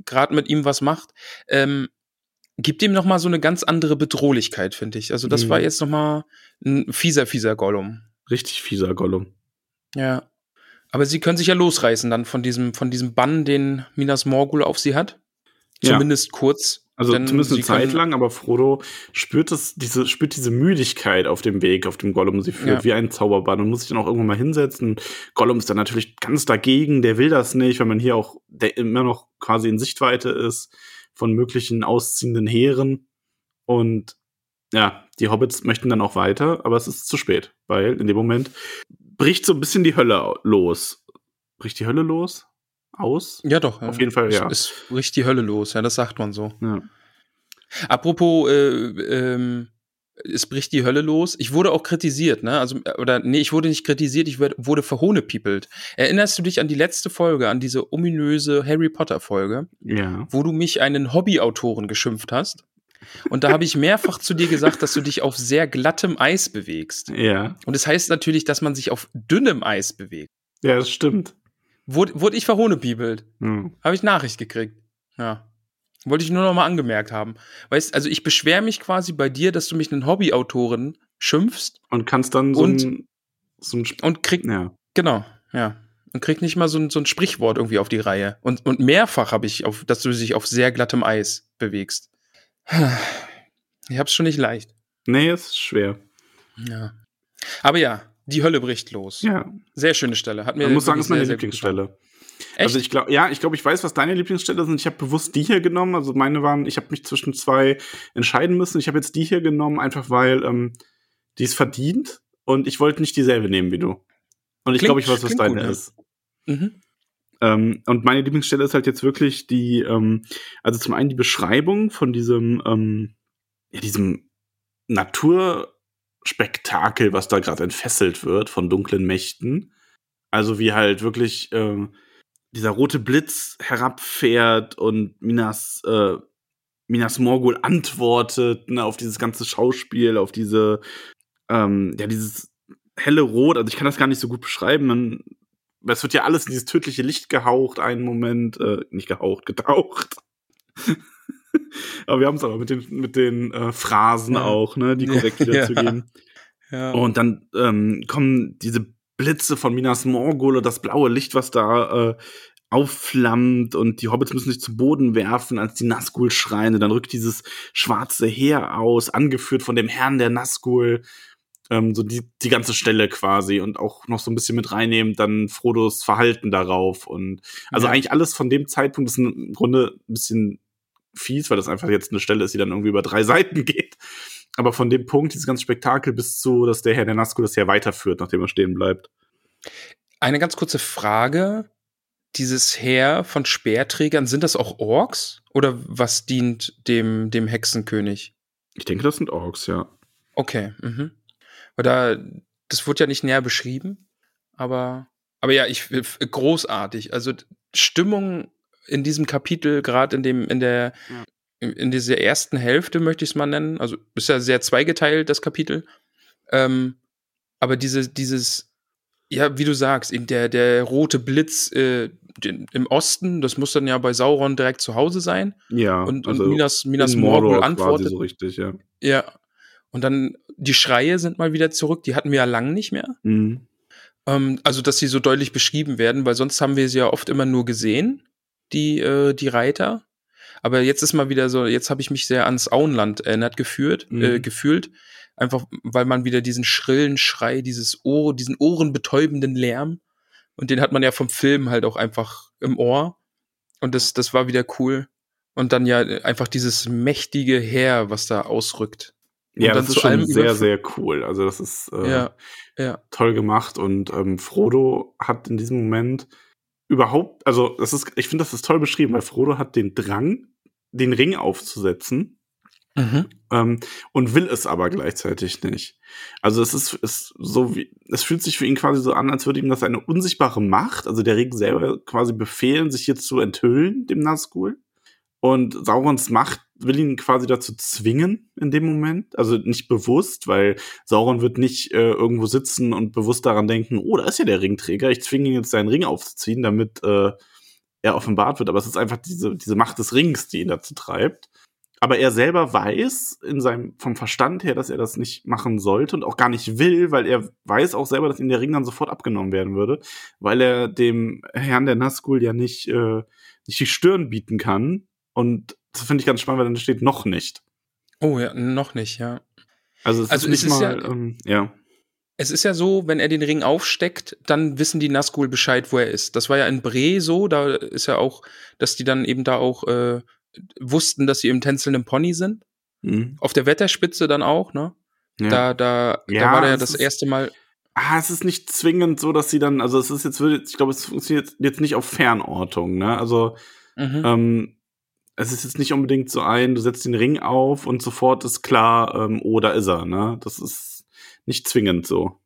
gerade mit ihm was macht, ähm, gibt ihm noch mal so eine ganz andere Bedrohlichkeit, finde ich. Also das Mhm. war jetzt noch mal ein fieser, fieser Gollum. Richtig fieser Gollum. Ja. Aber sie können sich ja losreißen dann von diesem, von diesem Bann, den Minas Morgul auf sie hat. Ja. Zumindest kurz. Also denn zumindest eine Zeit lang, aber Frodo spürt das, diese, spürt diese Müdigkeit auf dem Weg, auf dem Gollum sie führt, Ja. wie ein Zauberbann und muss sich dann auch irgendwann mal hinsetzen. Gollum ist dann natürlich ganz dagegen, der will das nicht, weil man hier auch der immer noch quasi in Sichtweite ist von möglichen ausziehenden Heeren. Und ja, die Hobbits möchten dann auch weiter, aber es ist zu spät, weil in dem Moment bricht so ein bisschen die Hölle los. Bricht die Hölle los? Aus? Ja, doch. Auf ja. jeden Fall, Es- ja. Es bricht die Hölle los, ja, das sagt man so. Ja. Apropos, äh, ähm, es bricht die Hölle los. Ich wurde auch kritisiert, ne? Also, äh, oder nee, ich wurde nicht kritisiert, ich wurde verhohnepiepelt. Erinnerst du dich an die letzte Folge, an diese ominöse Harry Potter-Folge, Ja. wo du mich einen Hobbyautoren geschimpft hast? Und da habe ich mehrfach zu dir gesagt, dass du dich auf sehr glattem Eis bewegst. Ja. Und es das heißt natürlich, dass man sich auf dünnem Eis bewegt. Ja, das stimmt. Wurde, wurde ich verhohnepiepelt? Hm. Habe ich Nachricht gekriegt. Ja. Wollte ich nur noch mal angemerkt haben. Weißt, also ich beschwere mich quasi bei dir, dass du mich einen Hobbyautoren schimpfst Und kannst dann so Und- ein, so ein Sp- und krieg, ja. genau, ja. Und krieg nicht mal so ein, so ein Sprichwort irgendwie auf die Reihe. Und, und mehrfach habe ich, auf, dass du dich auf sehr glattem Eis bewegst. Ich hab's schon nicht leicht. Nee, es ist schwer. Ja. Aber ja, die Hölle bricht los. Ja. Sehr schöne Stelle. Hat mir Man muss sagen, das ist meine sehr, sehr Lieblingsstelle. Echt? Also ich glaube, ja, ich glaube, ich weiß, was deine Lieblingsstelle sind. Ich habe bewusst die hier genommen. Also meine waren, ich habe mich zwischen zwei entscheiden müssen. Ich habe jetzt die hier genommen, einfach weil ähm, die ist verdient und ich wollte nicht dieselbe nehmen wie du. Und ich glaube, ich weiß, was deine gut, ja. ist. mhm. Ähm, und meine Lieblingsstelle ist halt jetzt wirklich die, ähm, also zum einen die Beschreibung von diesem, ähm, ja, diesem Naturspektakel, was da gerade entfesselt wird von dunklen Mächten. Also wie halt wirklich ähm, dieser rote Blitz herabfährt und Minas, äh, Minas Morgul antwortet ne, auf dieses ganze Schauspiel, auf diese, ähm, ja, dieses helle Rot. Also ich kann das gar nicht so gut beschreiben. Man, es wird ja alles in dieses tödliche Licht gehaucht, einen Moment, äh, nicht gehaucht, getaucht. aber wir haben es aber mit den, mit den äh, Phrasen Ja. auch, ne, die korrekt wiederzugeben. ja. Und dann ähm, kommen diese Blitze von Minas Morgul und das blaue Licht, was da äh, aufflammt und die Hobbits müssen sich zu Boden werfen, als die Nazgul schreien. Und dann rückt dieses schwarze Heer aus, angeführt von dem Herrn der Nazgul. Ähm, so die, die ganze Stelle quasi und auch noch so ein bisschen mit reinnehmen, dann Frodos Verhalten darauf. Und also ja. eigentlich alles von dem Zeitpunkt ist im Grunde ein bisschen fies, weil das einfach jetzt eine Stelle ist, die dann irgendwie über drei Seiten geht. Aber von dem Punkt, dieses ganze Spektakel bis zu, dass der Herr der Nazgul das ja weiterführt, nachdem er stehen bleibt. Eine ganz kurze Frage dieses Heer von Speerträgern, sind das auch Orks? Oder was dient dem, dem Hexenkönig? Ich denke, das sind Orks, ja. Okay, mhm. Weil da, das wurde ja nicht näher beschrieben, aber, aber ja, ich, großartig. Also Stimmung in diesem Kapitel, gerade in dem, in der, ja. in, in dieser ersten Hälfte möchte ich es mal nennen. Also ist ja sehr zweigeteilt, das Kapitel. Ähm, aber diese, dieses, ja, wie du sagst, eben der, der rote Blitz äh, den, im Osten, das muss dann ja bei Sauron direkt zu Hause sein. Ja. Und, also und Minas, Minas Morgul antwortet. So richtig, ja. Ja. Und dann die Schreie sind mal wieder zurück, die hatten wir ja lang nicht mehr. Mhm. Ähm, also, dass sie so deutlich beschrieben werden, weil sonst haben wir sie ja oft immer nur gesehen, die, äh, die Reiter. Aber jetzt ist mal wieder so, jetzt habe ich mich sehr ans Auenland erinnert geführt, äh, mhm. äh, gefühlt. Einfach, weil man wieder diesen schrillen Schrei, dieses Ohr, diesen ohrenbetäubenden Lärm und den hat man ja vom Film halt auch einfach im Ohr. Und das, das war wieder cool. Und dann ja einfach dieses mächtige Heer, was da ausrückt. Und ja, das ist schon sehr, sehr cool. Also das ist äh, ja, ja. toll gemacht. Und ähm, Frodo hat in diesem Moment überhaupt, also das ist, ich finde, das ist toll beschrieben, weil Frodo hat den Drang, den Ring aufzusetzen Mhm. Ähm, und will es aber gleichzeitig nicht. Also es ist, ist so wie, es fühlt sich für ihn quasi so an, als würde ihm das eine unsichtbare Macht, also der Ring selber quasi befehlen, sich jetzt zu enthüllen, dem Nazgul. Und Saurons Macht will ihn quasi dazu zwingen in dem Moment. Also nicht bewusst, weil Sauron wird nicht äh, irgendwo sitzen und bewusst daran denken, oh, da ist ja der Ringträger, ich zwinge ihn jetzt seinen Ring aufzuziehen, damit äh, er offenbart wird. Aber es ist einfach diese, diese Macht des Rings, die ihn dazu treibt. Aber er selber weiß in seinem, vom Verstand her, dass er das nicht machen sollte und auch gar nicht will, weil er weiß auch selber, dass ihm der Ring dann sofort abgenommen werden würde, weil er dem Herrn der Nazgul ja nicht, äh, nicht die Stirn bieten kann. Und das finde ich ganz spannend, weil dann steht noch nicht. Oh ja, noch nicht, ja. Also es also ist nicht es ist mal, ja, ähm, ja. Es ist ja so, wenn er den Ring aufsteckt, dann wissen die Nazgul Bescheid, wo er ist. Das war ja in Bre so, da ist ja auch, dass die dann eben da auch äh, wussten, dass sie im tänzelnden Pony sind. Mhm. Auf der Wetterspitze dann auch, ne? Ja. Da, da, ja, da war der ja das erste Mal. Ah, es ist nicht zwingend so, dass sie dann, also es ist jetzt, ich glaube, es funktioniert jetzt nicht auf Fernortung, ne? Also, mhm. ähm, es ist jetzt nicht unbedingt so ein, du setzt den Ring auf und sofort ist klar, ähm, oh, da ist er, ne? Das ist nicht zwingend so.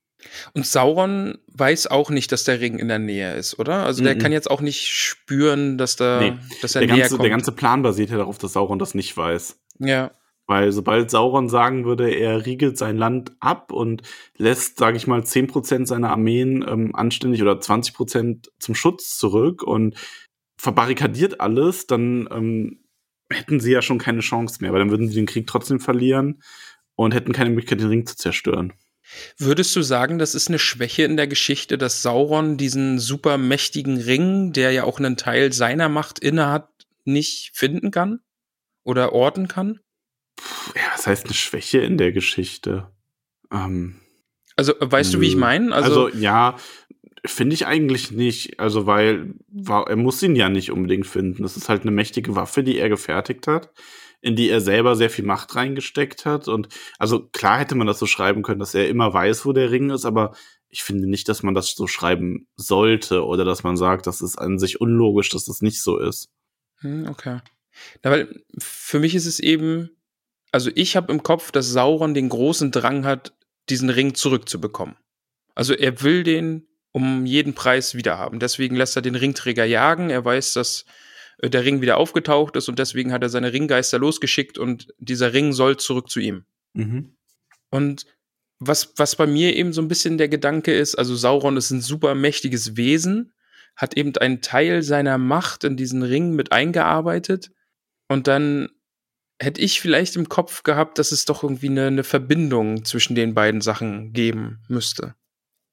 Und Sauron weiß auch nicht, dass der Ring in der Nähe ist, oder? Also der mm -mm. kann jetzt auch nicht spüren, dass da, nee. dass er der näher ganze, kommt. Der ganze Plan basiert ja darauf, dass Sauron das nicht weiß. Ja. Weil sobald Sauron sagen würde, er riegelt sein Land ab und lässt, sage ich mal, 10% seiner Armeen ähm, anständig oder 20% zum Schutz zurück und verbarrikadiert alles, dann ähm, hätten sie ja schon keine Chance mehr, weil dann würden sie den Krieg trotzdem verlieren und hätten keine Möglichkeit, den Ring zu zerstören. Würdest du sagen, das ist eine Schwäche in der Geschichte, dass Sauron diesen super mächtigen Ring, der ja auch einen Teil seiner Macht innehat, nicht finden kann? Oder orten kann? Ja, was heißt eine Schwäche in der Geschichte? Ähm, also, weißt du, wie ich meine? Also, also, ja, finde ich eigentlich nicht. Also, weil er muss ihn ja nicht unbedingt finden. Das ist halt eine mächtige Waffe, die er gefertigt hat in die er selber sehr viel Macht reingesteckt hat. Und also klar hätte man das so schreiben können, dass er immer weiß, wo der Ring ist, aber ich finde nicht, dass man das so schreiben sollte oder dass man sagt, das ist an sich unlogisch, dass das nicht so ist. Hm, okay. Na, weil für mich ist es eben, also ich habe im Kopf, dass Sauron den großen Drang hat, diesen Ring zurückzubekommen. Also er will den um jeden Preis wiederhaben. Deswegen lässt er den Ringträger jagen. Er weiß, dass äh, der Ring wieder aufgetaucht ist und deswegen hat er seine Ringgeister losgeschickt und dieser Ring soll zurück zu ihm. Mhm. Und was, was bei mir eben so ein bisschen der Gedanke ist, also Sauron ist ein super mächtiges Wesen, hat eben einen Teil seiner Macht in diesen Ring mit eingearbeitet und dann hätte ich vielleicht im Kopf gehabt, dass es doch irgendwie eine, eine Verbindung zwischen den beiden Sachen geben müsste.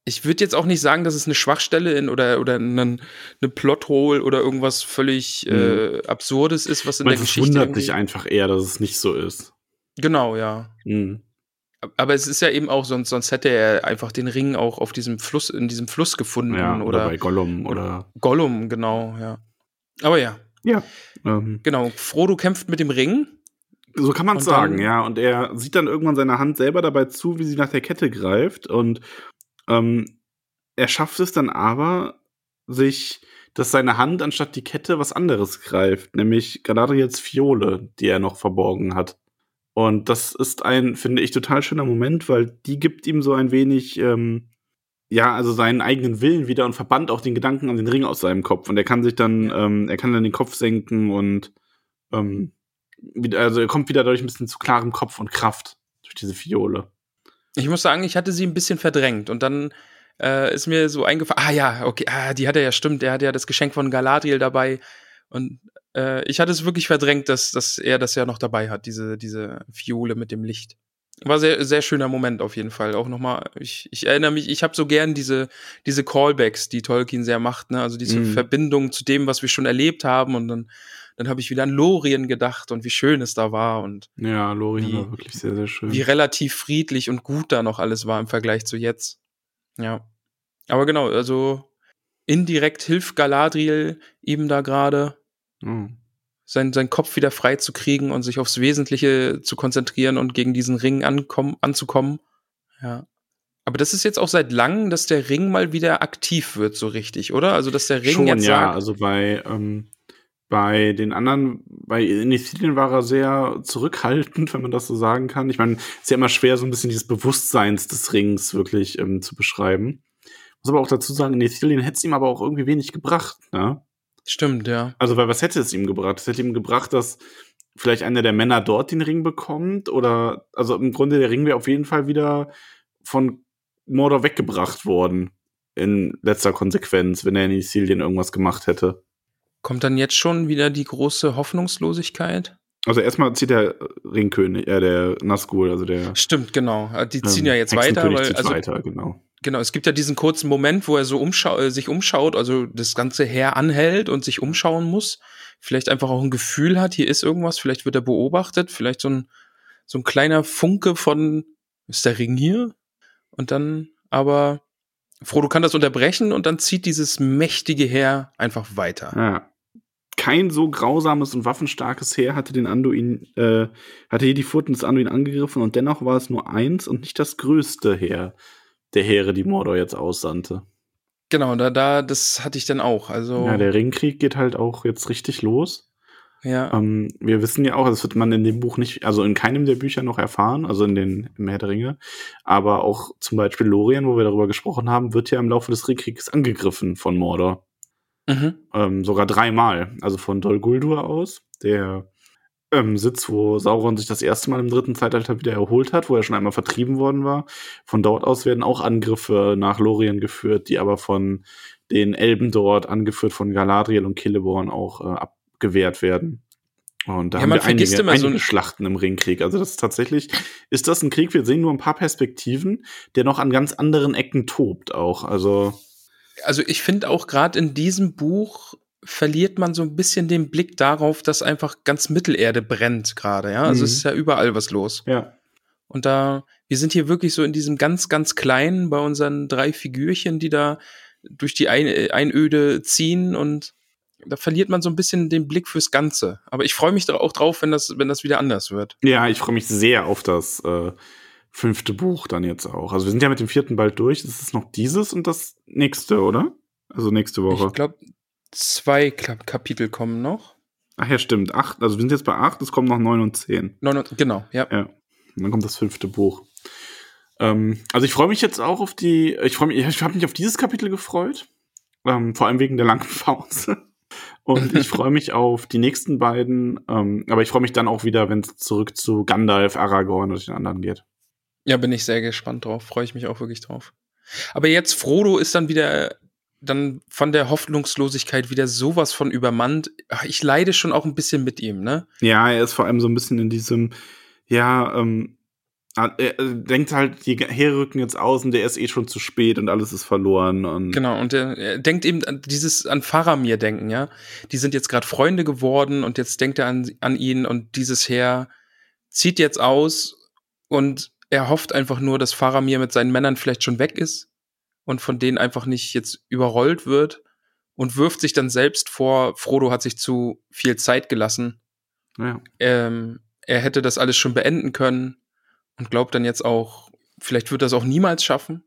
Ich würde jetzt auch nicht sagen, dass es eine Schwachstelle in, oder, oder eine, eine Plothole oder irgendwas völlig Mhm. äh, Absurdes ist, was in Weil der es Geschichte. wundert irgendwie- dich einfach eher, dass es nicht so ist. Genau, ja. Mhm. Aber es ist ja eben auch, sonst, sonst hätte er einfach den Ring auch auf diesem Fluss, in diesem Fluss gefunden. Ja, oder, oder bei Gollum oder. Gollum, genau, ja. Aber ja, Ja. Ähm, genau. Frodo kämpft mit dem Ring. so kann man es sagen, ja. Und er sieht dann irgendwann seine Hand selber dabei zu, wie sie nach der Kette greift. Und ähm, er schafft es dann aber, sich, dass seine Hand anstatt die Kette was anderes greift, nämlich Galadriels Fiole, die er noch verborgen hat. Und das ist ein, finde ich, total schöner Moment, weil die gibt ihm so ein wenig, ähm, ja, also seinen eigenen Willen wieder und verbannt auch den Gedanken an den Ring aus seinem Kopf. Und er kann sich dann, ähm, er kann dann den Kopf senken und ähm, also er kommt wieder dadurch ein bisschen zu klarem Kopf und Kraft durch diese Fiole. Ich muss sagen, ich hatte sie ein bisschen verdrängt und dann äh, ist mir so eingefallen, ah ja, okay, ah, die hat er ja, stimmt, der hat ja das Geschenk von Galadriel dabei und äh, ich hatte es wirklich verdrängt, dass, dass er das ja noch dabei hat, diese, diese Fiole mit dem Licht. War sehr, sehr schöner Moment auf jeden Fall. Auch nochmal, ich, ich erinnere mich, ich habe so gern diese, diese Callbacks, die Tolkien sehr macht, ne? Also diese Mhm. Verbindung zu dem, was wir schon erlebt haben. Und dann, dann habe ich wieder an Lorien gedacht und wie schön es da war und Ja, Lorien Wie- war wirklich sehr, sehr schön. wie relativ friedlich und gut da noch alles war im Vergleich zu jetzt. Ja. Aber genau, also indirekt hilft Galadriel ihm da gerade, Mhm. sein, seinen Kopf wieder frei zu kriegen und sich aufs Wesentliche zu konzentrieren und gegen diesen Ring ankommen, anzukommen. Ja. Aber das ist jetzt auch seit langem, dass der Ring mal wieder aktiv wird, so richtig, oder? Also, dass der Ring Schon, jetzt ja. sagt, Also bei, ähm, bei den anderen, bei Inithilien war er sehr zurückhaltend, wenn man das so sagen kann. Ich meine, es ist ja immer schwer, so ein bisschen dieses Bewusstseins des Rings wirklich ähm, zu beschreiben. Muss aber auch dazu sagen, Inithilien hätte es ihm aber auch irgendwie wenig gebracht, ne? stimmt, ja. Also, weil was hätte es ihm gebracht? Es hätte ihm gebracht, dass vielleicht einer der Männer dort den Ring bekommt oder, also im Grunde der Ring wäre auf jeden Fall wieder von Mordor weggebracht worden. In letzter Konsequenz, wenn er in Isilien irgendwas gemacht hätte. Kommt dann jetzt schon wieder die große Hoffnungslosigkeit? Also erstmal zieht der Ringkönig, äh, der Nazgul, also der Stimmt, genau. Die ziehen ähm, ja jetzt weiter, weil, also, weiter, genau. Genau, es gibt ja diesen kurzen Moment, wo er so umschau äh, sich umschaut, also das ganze Heer anhält und sich umschauen muss. Vielleicht einfach auch ein Gefühl hat, hier ist irgendwas, vielleicht wird er beobachtet, vielleicht so ein, so ein kleiner Funke von, ist der Ring hier? Und dann aber, Frodo kann das unterbrechen und dann zieht dieses mächtige Heer einfach weiter. Ja. Kein so grausames und waffenstarkes Heer hatte den Anduin, äh, hatte hier die Furten des Anduin angegriffen und dennoch war es nur eins und nicht das größte Heer der Heere, die Mordor jetzt aussandte. Genau, da, da, das hatte ich dann auch. Also, Ja, der Ringkrieg geht halt auch jetzt richtig los. ja, Ähm, wir wissen ja auch, das wird man in dem Buch nicht, also in keinem der Bücher noch erfahren, also in den im Herr der Ringe, aber auch zum Beispiel Lorien, wo wir darüber gesprochen haben, wird ja im Laufe des Ringkrieges angegriffen von Mordor. Mhm. Ähm, sogar dreimal. Also von Dol Guldur aus, der ähm, Sitz, wo Sauron sich das erste Mal im dritten Zeitalter wieder erholt hat, wo er schon einmal vertrieben worden war. Von dort aus werden auch Angriffe nach Lorien geführt, die aber von den Elben dort, angeführt von Galadriel und Celeborn, auch äh, abgewehrt werden. Und da Ja, haben wir einige, so einige ein- Schlachten im Ringkrieg. Also das ist tatsächlich, ist das ein Krieg, wir sehen nur ein paar Perspektiven, der noch an ganz anderen Ecken tobt auch. Also also ich finde auch gerade in diesem Buch verliert man so ein bisschen den Blick darauf, dass einfach ganz Mittelerde brennt gerade, ja. Also Mhm. es ist ja überall was los. ja, Und da, wir sind hier wirklich so in diesem ganz, ganz kleinen bei unseren drei Figürchen, die da durch die Ein äh, Einöde ziehen und da verliert man so ein bisschen den Blick fürs Ganze. Aber ich freue mich da auch drauf, wenn das, wenn das wieder anders wird. Ja, ich freue mich sehr auf das äh, fünfte Buch dann jetzt auch. Also wir sind ja mit dem vierten bald durch. Das ist noch dieses und das nächste, oder? Also nächste Woche. Ich glaube, zwei Kap Kapitel kommen noch. Ach ja, stimmt. Acht, also wir sind jetzt bei acht, es kommen noch neun und zehn. Neun und, genau, ja. Ja. Und dann kommt das fünfte Buch. Ähm, also ich freue mich jetzt auch auf die, ich freue mich, ich habe mich auf dieses Kapitel gefreut. Ähm, vor allem wegen der langen Pause. Und ich freue mich auf die nächsten beiden. Ähm, aber ich freue mich dann auch wieder, wenn es zurück zu Gandalf, Aragorn und den anderen geht. Ja, bin ich sehr gespannt drauf. Freue ich mich auch wirklich drauf. Aber jetzt Frodo ist dann wieder dann von der Hoffnungslosigkeit wieder sowas von übermannt. Ach, Ich leide schon auch ein bisschen mit ihm, ne? Ja, er ist vor allem so ein bisschen in diesem, ja, ähm, Ah, er denkt halt, die Heere rücken jetzt aus und der ist eh schon zu spät und alles ist verloren. Und genau, und er, er denkt eben an dieses an Faramir denken, ja. Die sind jetzt gerade Freunde geworden und jetzt denkt er an, an ihn und dieses Heer zieht jetzt aus und er hofft einfach nur, dass Faramir mit seinen Männern vielleicht schon weg ist und von denen einfach nicht jetzt überrollt wird und wirft sich dann selbst vor, Frodo hat sich zu viel Zeit gelassen. Ja. Ähm, er hätte das alles schon beenden können und glaubt dann jetzt auch, vielleicht wird das auch niemals schaffen.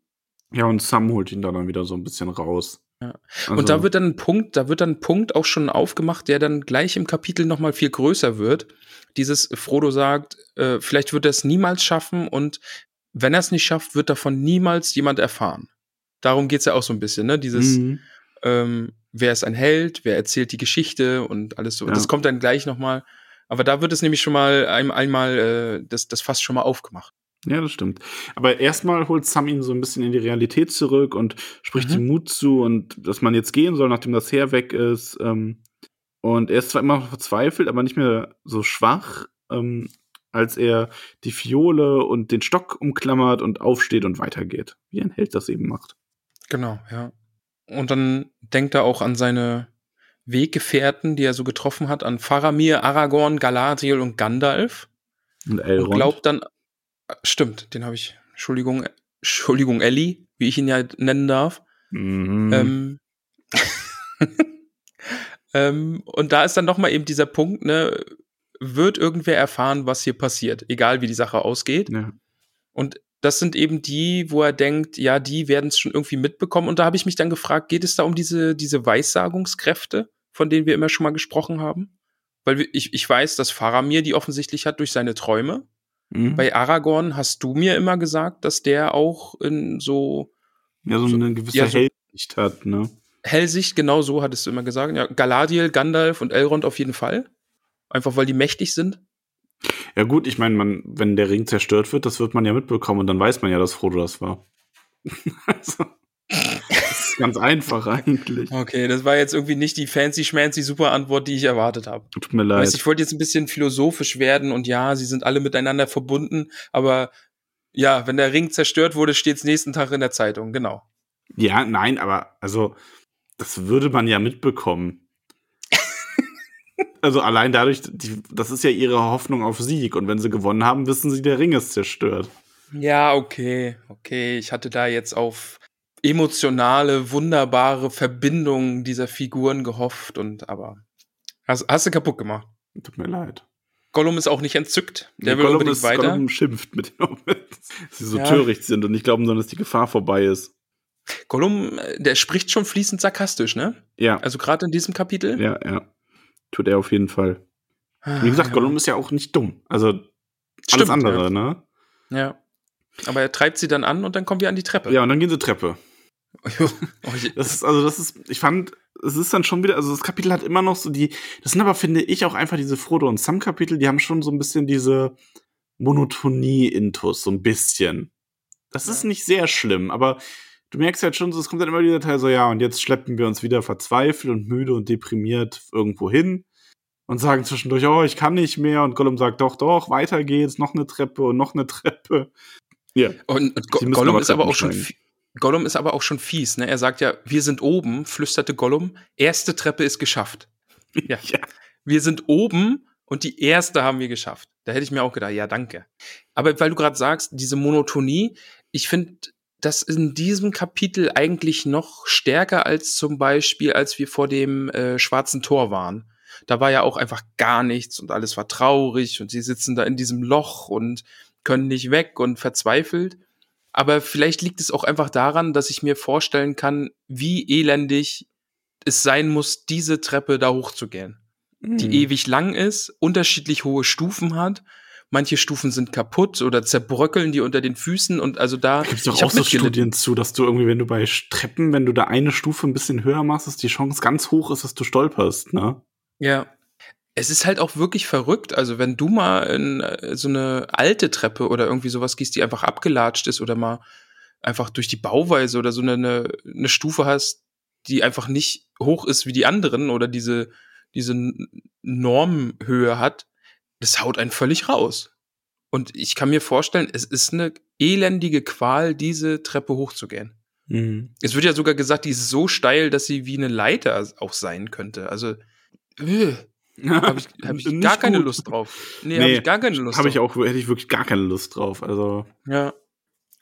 Ja, und Sam holt ihn dann wieder so ein bisschen raus. Ja. Also, und da wird dann ein Punkt, da wird dann ein Punkt auch schon aufgemacht, der dann gleich im Kapitel noch mal viel größer wird. Dieses Frodo sagt, äh, vielleicht wird er es niemals schaffen und wenn er es nicht schafft, wird davon niemals jemand erfahren. Darum geht's ja auch so ein bisschen, ne? Dieses, mhm. ähm, wer ist ein Held, wer erzählt die Geschichte und alles so. Ja. Das kommt dann gleich noch mal aber da wird es nämlich schon mal ein, einmal äh, das, das fast schon mal aufgemacht. Ja, das stimmt. Aber erstmal holt Sam ihn so ein bisschen in die Realität zurück und spricht mhm. ihm Mut zu und dass man jetzt gehen soll, nachdem das Heer weg ist. Ähm, und er ist zwar immer noch verzweifelt, aber nicht mehr so schwach, ähm, als er die Fiole und den Stock umklammert und aufsteht und weitergeht. Wie ein Held das eben macht. Genau, ja. Und dann denkt er auch an seine Weggefährten, die er so getroffen hat, an Faramir, Aragorn, Galadriel und Gandalf. Und Elrond. Und glaubt dann, stimmt, den habe ich, Entschuldigung, Entschuldigung, Ellie, wie ich ihn ja nennen darf. Mhm. Ähm, ähm, und da ist dann noch mal eben dieser Punkt, ne, wird irgendwer erfahren, was hier passiert, egal wie die Sache ausgeht. Ja. Und das sind eben die, wo er denkt, ja, die werden es schon irgendwie mitbekommen. Und da habe ich mich dann gefragt, geht es da um diese, diese Weissagungskräfte, von denen wir immer schon mal gesprochen haben? Weil ich, ich weiß, dass Faramir die offensichtlich hat durch seine Träume. Mhm. Bei Aragorn hast du mir immer gesagt, dass der auch in so. Ja, so eine gewisse ja, so Hellsicht hat, ne? Hellsicht, genau so hattest du immer gesagt. Ja, Galadriel, Gandalf und Elrond auf jeden Fall. Einfach weil die mächtig sind. Ja gut, ich meine, wenn der Ring zerstört wird, das wird man ja mitbekommen und dann weiß man ja, dass Frodo das war. also, das ist ganz einfach eigentlich. Okay, das war jetzt irgendwie nicht die fancy schmancy super Antwort, die ich erwartet habe. Tut mir leid. Weißt, ich wollte jetzt ein bisschen philosophisch werden und ja, sie sind alle miteinander verbunden, aber ja, wenn der Ring zerstört wurde, steht es nächsten Tag in der Zeitung, genau. Ja, nein, aber also das würde man ja mitbekommen also allein dadurch, die, das ist ja ihre Hoffnung auf Sieg. Und wenn sie gewonnen haben, wissen sie, der Ring ist zerstört. Ja, okay, okay. Ich hatte da jetzt auf emotionale, wunderbare Verbindungen dieser Figuren gehofft und aber hast, hast du kaputt gemacht. Tut mir leid. Gollum ist auch nicht entzückt. Der nee, will Gollum unbedingt ist, weiter. Gollum schimpft mit dem, dass sie so ja. töricht sind und nicht glauben sollen, dass die Gefahr vorbei ist. Gollum, der spricht schon fließend sarkastisch, ne? Ja. Also gerade in diesem Kapitel. Ja, ja. Tut er auf jeden Fall. Wie gesagt, ja. Gollum ist ja auch nicht dumm. Also alles Stimmt, andere, ja. ne? Ja. Aber er treibt sie dann an und dann kommen wir an die Treppe. Ja, und dann gehen sie Treppe. das ist, also, das ist, ich fand, es ist dann schon wieder, also das Kapitel hat immer noch so die, das sind aber, finde ich, auch einfach diese Frodo und Sam-Kapitel, die haben schon so ein bisschen diese Monotonie-Intus, so ein bisschen. Das ja. ist nicht sehr schlimm, aber du merkst halt schon, es kommt dann immer wieder Teil so, ja, und jetzt schleppen wir uns wieder verzweifelt und müde und deprimiert irgendwo hin und sagen zwischendurch, oh, ich kann nicht mehr. Und Gollum sagt, doch, doch, weiter geht's, noch eine Treppe und noch eine Treppe. Ja. Und, und Go Gollum ist aber auch schon, Gollum ist aber auch schon fies, ne? Er sagt ja, wir sind oben, flüsterte Gollum, erste Treppe ist geschafft. Ja. ja. Wir sind oben und die erste haben wir geschafft. Da hätte ich mir auch gedacht, ja, danke. Aber weil du gerade sagst, diese Monotonie, ich finde, das in diesem Kapitel eigentlich noch stärker als zum Beispiel, als wir vor dem äh, schwarzen Tor waren. Da war ja auch einfach gar nichts und alles war traurig und sie sitzen da in diesem Loch und können nicht weg und verzweifelt. Aber vielleicht liegt es auch einfach daran, dass ich mir vorstellen kann, wie elendig es sein muss, diese Treppe da hochzugehen. Mhm. Die ewig lang ist, unterschiedlich hohe Stufen hat manche Stufen sind kaputt oder zerbröckeln die unter den Füßen und also da gibt es doch auch so Studien zu, dass du irgendwie, wenn du bei Treppen, wenn du da eine Stufe ein bisschen höher machst, dass die Chance ganz hoch ist, dass du stolperst, ne? Ja. Es ist halt auch wirklich verrückt. Also, wenn du mal in äh, so eine alte Treppe oder irgendwie sowas gehst, die einfach abgelatscht ist oder mal einfach durch die Bauweise oder so eine, eine Stufe hast, die einfach nicht hoch ist wie die anderen oder diese, diese Normhöhe hat, das haut einen völlig raus. Und ich kann mir vorstellen, es ist eine elendige Qual, diese Treppe hochzugehen. Mhm. Es wird ja sogar gesagt, die ist so steil, dass sie wie eine Leiter auch sein könnte. Also, äh, habe ich, hab ich gar keine gut. Lust drauf. Nee, Nee, habe ich gar keine Lust Habe ich drauf. auch, hätte ich wirklich gar keine Lust drauf. Also, Ja.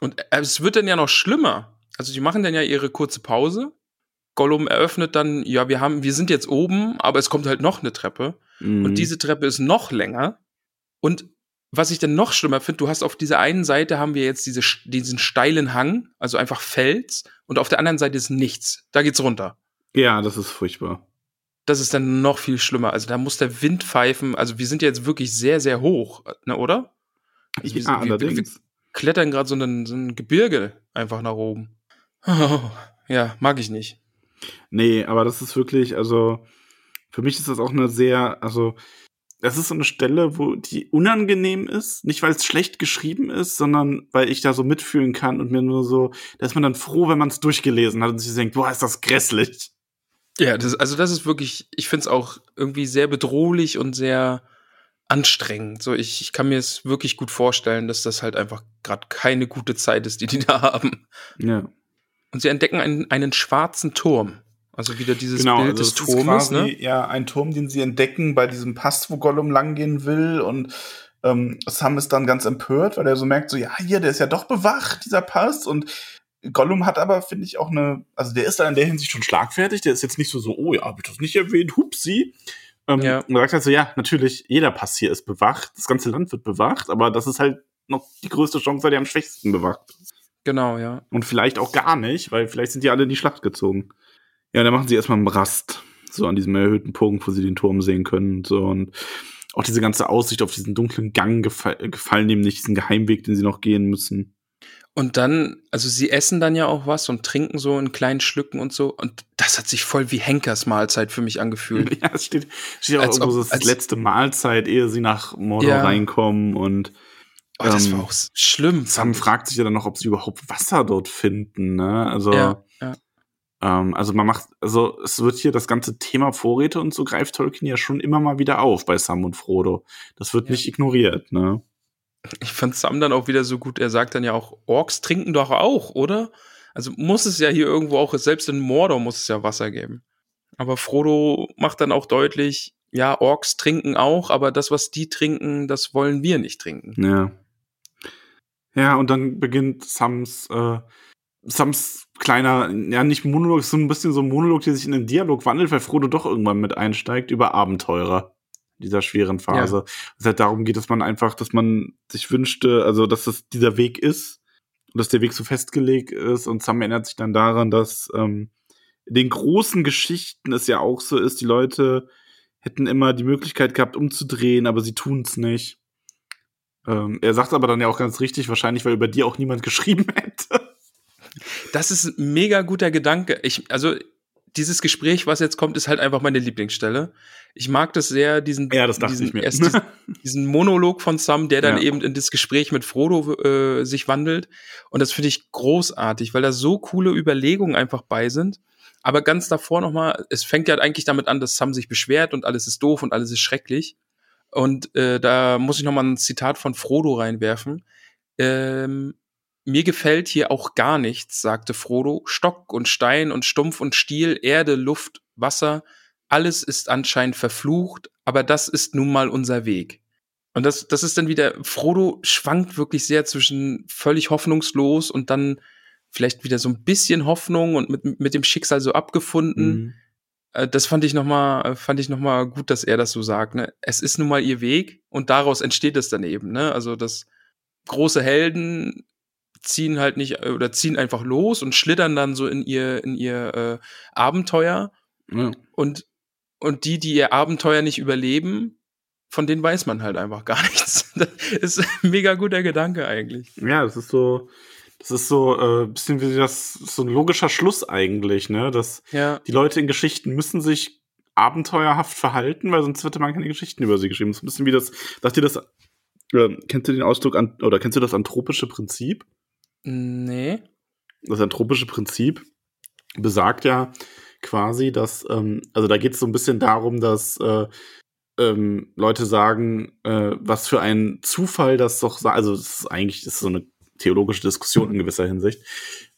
Und äh, es wird dann ja noch schlimmer. Also die machen dann ja ihre kurze Pause. Gollum eröffnet dann, ja, wir haben, wir sind jetzt oben, aber es kommt halt noch eine Treppe. Mhm. Und diese Treppe ist noch länger. Und was ich dann noch schlimmer finde, du hast auf dieser einen Seite haben wir jetzt diese, diesen steilen Hang, also einfach Fels, und auf der anderen Seite ist nichts. Da geht's runter. ja, das ist furchtbar. Das ist dann noch viel schlimmer. Also da muss der Wind pfeifen. Also wir sind ja jetzt wirklich sehr, sehr hoch, ne, oder? Also wir, ja, sind- wir, wir allerdings. klettern gerade so, ein- so ein Gebirge einfach nach oben. Oh, ja, mag ich nicht. Nee, aber das ist wirklich, also für mich ist das auch eine sehr, also das ist so eine Stelle, wo die unangenehm ist, nicht weil es schlecht geschrieben ist, sondern weil ich da so mitfühlen kann und mir nur so, da ist man dann froh, wenn man es durchgelesen hat und sich denkt, boah, ist das grässlich. Ja, das, also das ist wirklich, ich finde es auch irgendwie sehr bedrohlich und sehr anstrengend. So, ich, ich kann mir es wirklich gut vorstellen, dass das halt einfach gerade keine gute Zeit ist, die die da haben. Ja. Und sie entdecken einen, einen schwarzen Turm. Also wieder dieses Genau, Bild also des Turmes, quasi, ne? Ja, ein Turm, den sie entdecken bei diesem Pass, wo Gollum langgehen will und ähm, Sam ist dann ganz empört, weil er so merkt, so, ja, hier, der ist ja doch bewacht, dieser Pass und Gollum hat aber, finde ich, auch eine, also der ist da in der Hinsicht schon schlagfertig, der ist jetzt nicht so so, oh ja, hab ich das nicht erwähnt, hupsi. Ähm, Ja. Und er sagt halt so, ja, natürlich, jeder Pass hier ist bewacht, das ganze Land wird bewacht, aber das ist halt noch die größte Chance, weil der am schwächsten bewacht ist. Genau, ja. Und vielleicht auch gar nicht, weil vielleicht sind die alle in die Schlacht gezogen. Ja, dann machen sie erstmal einen Rast, so an diesem erhöhten Punkt, wo sie den Turm sehen können und so. Und auch diese ganze Aussicht auf diesen dunklen Gang gefa gefallen ihm nicht, diesen Geheimweg, den sie noch gehen müssen. Und dann, also sie essen dann ja auch was und trinken so in kleinen Schlücken und so. Und das hat sich voll wie Henkers Mahlzeit für mich angefühlt. Ja, es steht, steht auch Als irgendwo ob- so das als- letzte Mahlzeit, ehe sie nach Mordor Ja. reinkommen. Und Oh, das Ähm, war auch schlimm. Sam fragt sich ja dann noch, ob sie überhaupt Wasser dort finden. Ne? Also, Ja, ja. Ähm, also man macht, also es wird hier das ganze Thema Vorräte und so greift Tolkien ja schon immer mal wieder auf bei Sam und Frodo. Das wird Ja. nicht ignoriert, ne? Ich fand Sam dann auch wieder so gut. Er sagt dann ja auch, Orks trinken doch auch, oder? Also muss es ja hier irgendwo auch, selbst in Mordor muss es ja Wasser geben. Aber Frodo macht dann auch deutlich, ja, Orks trinken auch, aber das, was die trinken, das wollen wir nicht trinken. Ja. Ja, und dann beginnt Sams, äh, Sams kleiner, ja, nicht Monolog, so ein bisschen so ein Monolog, der sich in einen Dialog wandelt, weil Frodo doch irgendwann mit einsteigt über Abenteurer dieser schweren Phase. Es halt darum geht, dass man einfach, dass man sich wünschte, also dass das dieser Weg ist und dass der Weg so festgelegt ist und Sam erinnert sich dann daran, dass ähm, in den großen Geschichten es ja auch so ist, die Leute hätten immer die Möglichkeit gehabt, umzudrehen, aber sie tun es nicht. Ähm, er sagt aber dann ja auch ganz richtig, wahrscheinlich, weil über die auch niemand geschrieben hätte. Das ist ein mega guter Gedanke. Ich, also, dieses Gespräch, was jetzt kommt, ist halt einfach meine Lieblingsstelle. Ich mag das sehr, diesen, Ja, das diesen, erst diesen, diesen Monolog von Sam, der dann Ja. eben in das Gespräch mit Frodo äh, sich wandelt. Und das finde ich großartig, weil da so coole Überlegungen einfach bei sind. Aber ganz davor nochmal, es fängt ja eigentlich damit an, dass Sam sich beschwert und alles ist doof und alles ist schrecklich. Und äh, da muss ich nochmal ein Zitat von Frodo reinwerfen. Ähm, mir gefällt hier auch gar nichts, sagte Frodo. Stock und Stein und Stumpf und Stiel, Erde, Luft, Wasser, alles ist anscheinend verflucht, aber das ist nun mal unser Weg. Und das, das ist dann wieder, Frodo schwankt wirklich sehr zwischen völlig hoffnungslos und dann vielleicht wieder so ein bisschen Hoffnung und mit, mit dem Schicksal so abgefunden. Mhm. Äh, Das fand ich noch mal, fand ich noch mal gut, dass er das so sagt. Ne? Es ist nun mal ihr Weg und daraus entsteht es dann eben. Ne? Also das große Helden ziehen halt nicht äh, oder ziehen einfach los und schlittern dann so in ihr in ihr äh, Abenteuer Ja. und und die, die ihr Abenteuer nicht überleben, von denen weiß man halt einfach gar nichts. Das ist ein mega guter Gedanke eigentlich. ja, das ist so, das ist so äh, bisschen wie das, so ein logischer Schluss eigentlich, ne? Dass Ja, die Leute in Geschichten müssen sich abenteuerhaft verhalten, weil sonst hätte man keine Geschichten über sie geschrieben. Das ist ein bisschen wie das, sagt ihr das, äh, kennst du den Ausdruck an, oder kennst du das anthropische Prinzip? Nee. Das anthropische Prinzip besagt ja quasi, dass, ähm, also da geht es so ein bisschen darum, dass äh, ähm, Leute sagen, äh, was für ein Zufall das doch, also das ist eigentlich das ist so eine theologische Diskussion in gewisser Hinsicht,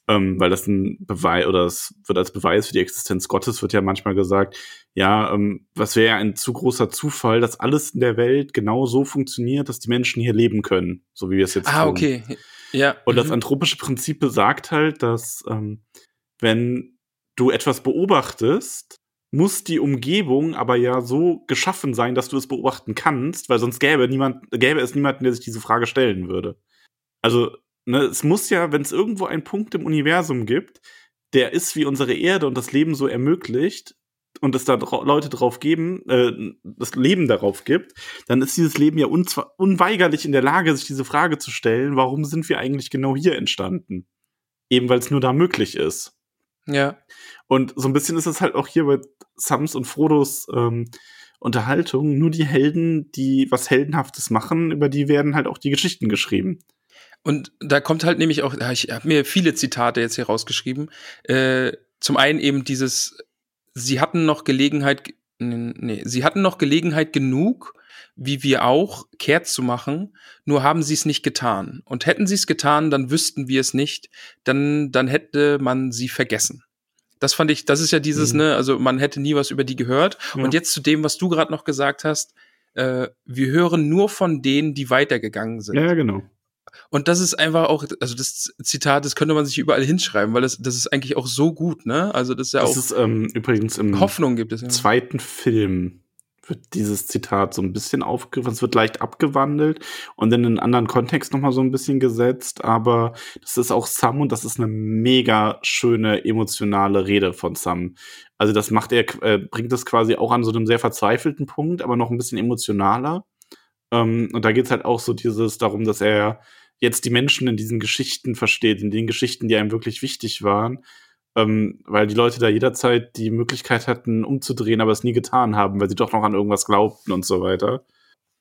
ähm, weil das ein Beweis oder es wird als Beweis für die Existenz Gottes wird ja manchmal gesagt, ja, ähm, was wäre ja ein zu großer Zufall, dass alles in der Welt genau so funktioniert, dass die Menschen hier leben können, so wie wir es jetzt Ah, tun. okay. Ja. Und das mhm. anthropische Prinzip besagt halt, dass ähm, wenn du etwas beobachtest, muss die Umgebung aber ja so geschaffen sein, dass du es beobachten kannst, weil sonst gäbe niemand, gäbe es niemanden, der sich diese Frage stellen würde. Also, ne, es muss ja, wenn es irgendwo einen Punkt im Universum gibt, der ist wie unsere Erde und das Leben so ermöglicht und es da Leute drauf geben, äh, das Leben darauf gibt, dann ist dieses Leben ja unweigerlich in der Lage, sich diese Frage zu stellen, warum sind wir eigentlich genau hier entstanden? Eben weil es nur da möglich ist. Ja. Und so ein bisschen ist es halt auch hier bei Sams und Frodos ähm, Unterhaltung. Nur die Helden, die was Heldenhaftes machen, über die werden halt auch die Geschichten geschrieben. Und da kommt halt nämlich auch, ich habe mir viele Zitate jetzt hier rausgeschrieben. Äh, zum einen eben dieses, sie hatten noch Gelegenheit, nee, sie hatten noch Gelegenheit genug, wie wir auch, kehrt zu machen, nur haben sie es nicht getan. Und hätten sie es getan, dann wüssten wir es nicht, dann, dann hätte man sie vergessen. Das fand ich, das ist ja dieses, Mhm. ne, also man hätte nie was über die gehört. Ja. Und jetzt zu dem, was du gerade noch gesagt hast, äh, wir hören nur von denen, die weitergegangen sind. Ja, genau. Und das ist einfach auch, also das Zitat, das könnte man sich überall hinschreiben, weil das, das ist eigentlich auch so gut, ne? Also das ist ja Das auch ist ähm, übrigens im Hoffnung gibt es ja. zweiten Film wird dieses Zitat so ein bisschen aufgegriffen, es wird leicht abgewandelt und in einen anderen Kontext nochmal so ein bisschen gesetzt, aber das ist auch Sam und das ist eine mega schöne emotionale Rede von Sam. Also das macht er, äh, bringt das quasi auch an so einem sehr verzweifelten Punkt, aber noch ein bisschen emotionaler. Ähm, und da geht's halt auch so dieses darum, dass er jetzt die Menschen in diesen Geschichten versteht, in den Geschichten, die einem wirklich wichtig waren ähm, weil die Leute da jederzeit die Möglichkeit hatten, umzudrehen, aber es nie getan haben, weil sie doch noch an irgendwas glaubten und so weiter.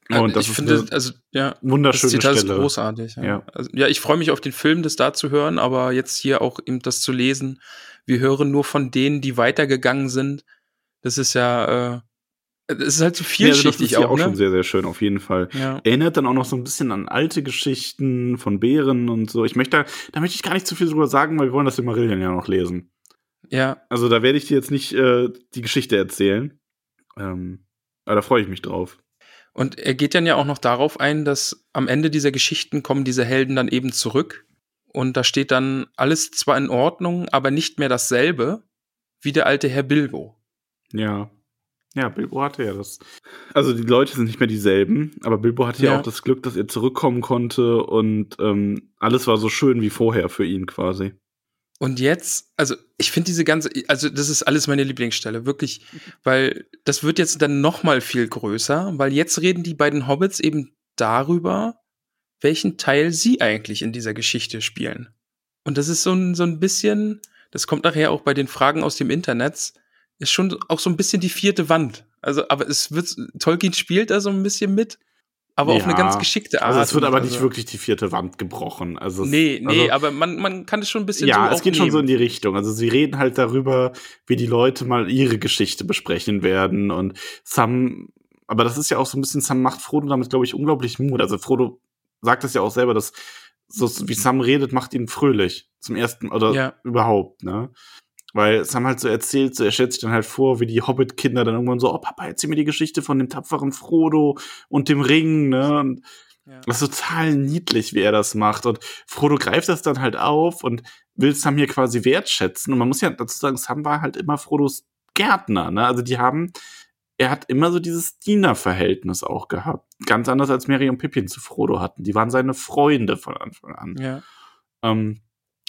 Und das ich finde, also ja, das wunderschöne Zitat Stelle. ist großartig. Ja, Ja. Also, ja ich freue mich auf den Film, das da zu hören, aber jetzt hier auch eben das zu lesen. Wir hören nur von denen, die weitergegangen sind. Das ist ja, äh, es ist halt so Ja, also das vielschichtig ist ja auch, auch schon ne? sehr, sehr schön, auf jeden Fall. Ja. Erinnert dann auch noch so ein bisschen an alte Geschichten von Bären und so. Ich möchte, da, da möchte ich gar nicht zu viel drüber sagen, weil wir wollen das Silmarillion ja noch lesen. ja, Also da werde ich dir jetzt nicht äh, die Geschichte erzählen. Ähm, aber da freue ich mich drauf. Und er geht dann ja auch noch darauf ein, dass am Ende dieser Geschichten kommen diese Helden dann eben zurück. Und da steht dann alles zwar in Ordnung, aber nicht mehr dasselbe wie der alte Herr Bilbo. Ja. Ja, Bilbo hatte ja das. Also die Leute sind nicht mehr dieselben, aber Bilbo hatte ja, Ja. auch das Glück, dass er zurückkommen konnte und ähm, alles war so schön wie vorher für ihn quasi. Und jetzt, also ich finde diese ganze, also das ist alles meine Lieblingsstelle, wirklich, weil das wird jetzt dann noch mal viel größer, weil jetzt reden die beiden Hobbits eben darüber, welchen Teil sie eigentlich in dieser Geschichte spielen. Und das ist so ein, so ein bisschen, das kommt nachher auch bei den Fragen aus dem Internet, ist schon auch so ein bisschen die vierte Wand. Also, aber es wird, Tolkien spielt da so ein bisschen mit, aber auf Ja. eine ganz geschickte Art. Also es wird aber also, nicht wirklich die vierte Wand gebrochen. Also es- Nee, nee, also, aber man, man kann es schon ein bisschen ja, so es geht schon so in die Richtung. Also sie reden halt darüber, wie die Leute mal ihre Geschichte besprechen werden und Sam, aber das ist ja auch so ein bisschen, Sam macht Frodo damit, glaube ich, unglaublich Mut. Also Frodo sagt das ja auch selber, dass so wie Sam redet, macht ihn fröhlich. Zum ersten, oder Ja. überhaupt, ne? Weil Sam halt so erzählt, so er stellt sich dann halt vor, wie die Hobbit-Kinder dann irgendwann so, oh Papa, erzähl mir die Geschichte von dem tapferen Frodo und dem Ring, ne? Und Ja. das ist total niedlich, wie er das macht. Und Frodo greift das dann halt auf und will Sam hier quasi wertschätzen. Und man muss ja dazu sagen, Sam war halt immer Frodos Gärtner, ne? Also die haben, er hat immer so dieses Dienerverhältnis auch gehabt. Ganz anders als Mary und Pippin zu Frodo hatten. Die waren seine Freunde von Anfang an. Ja. Ähm,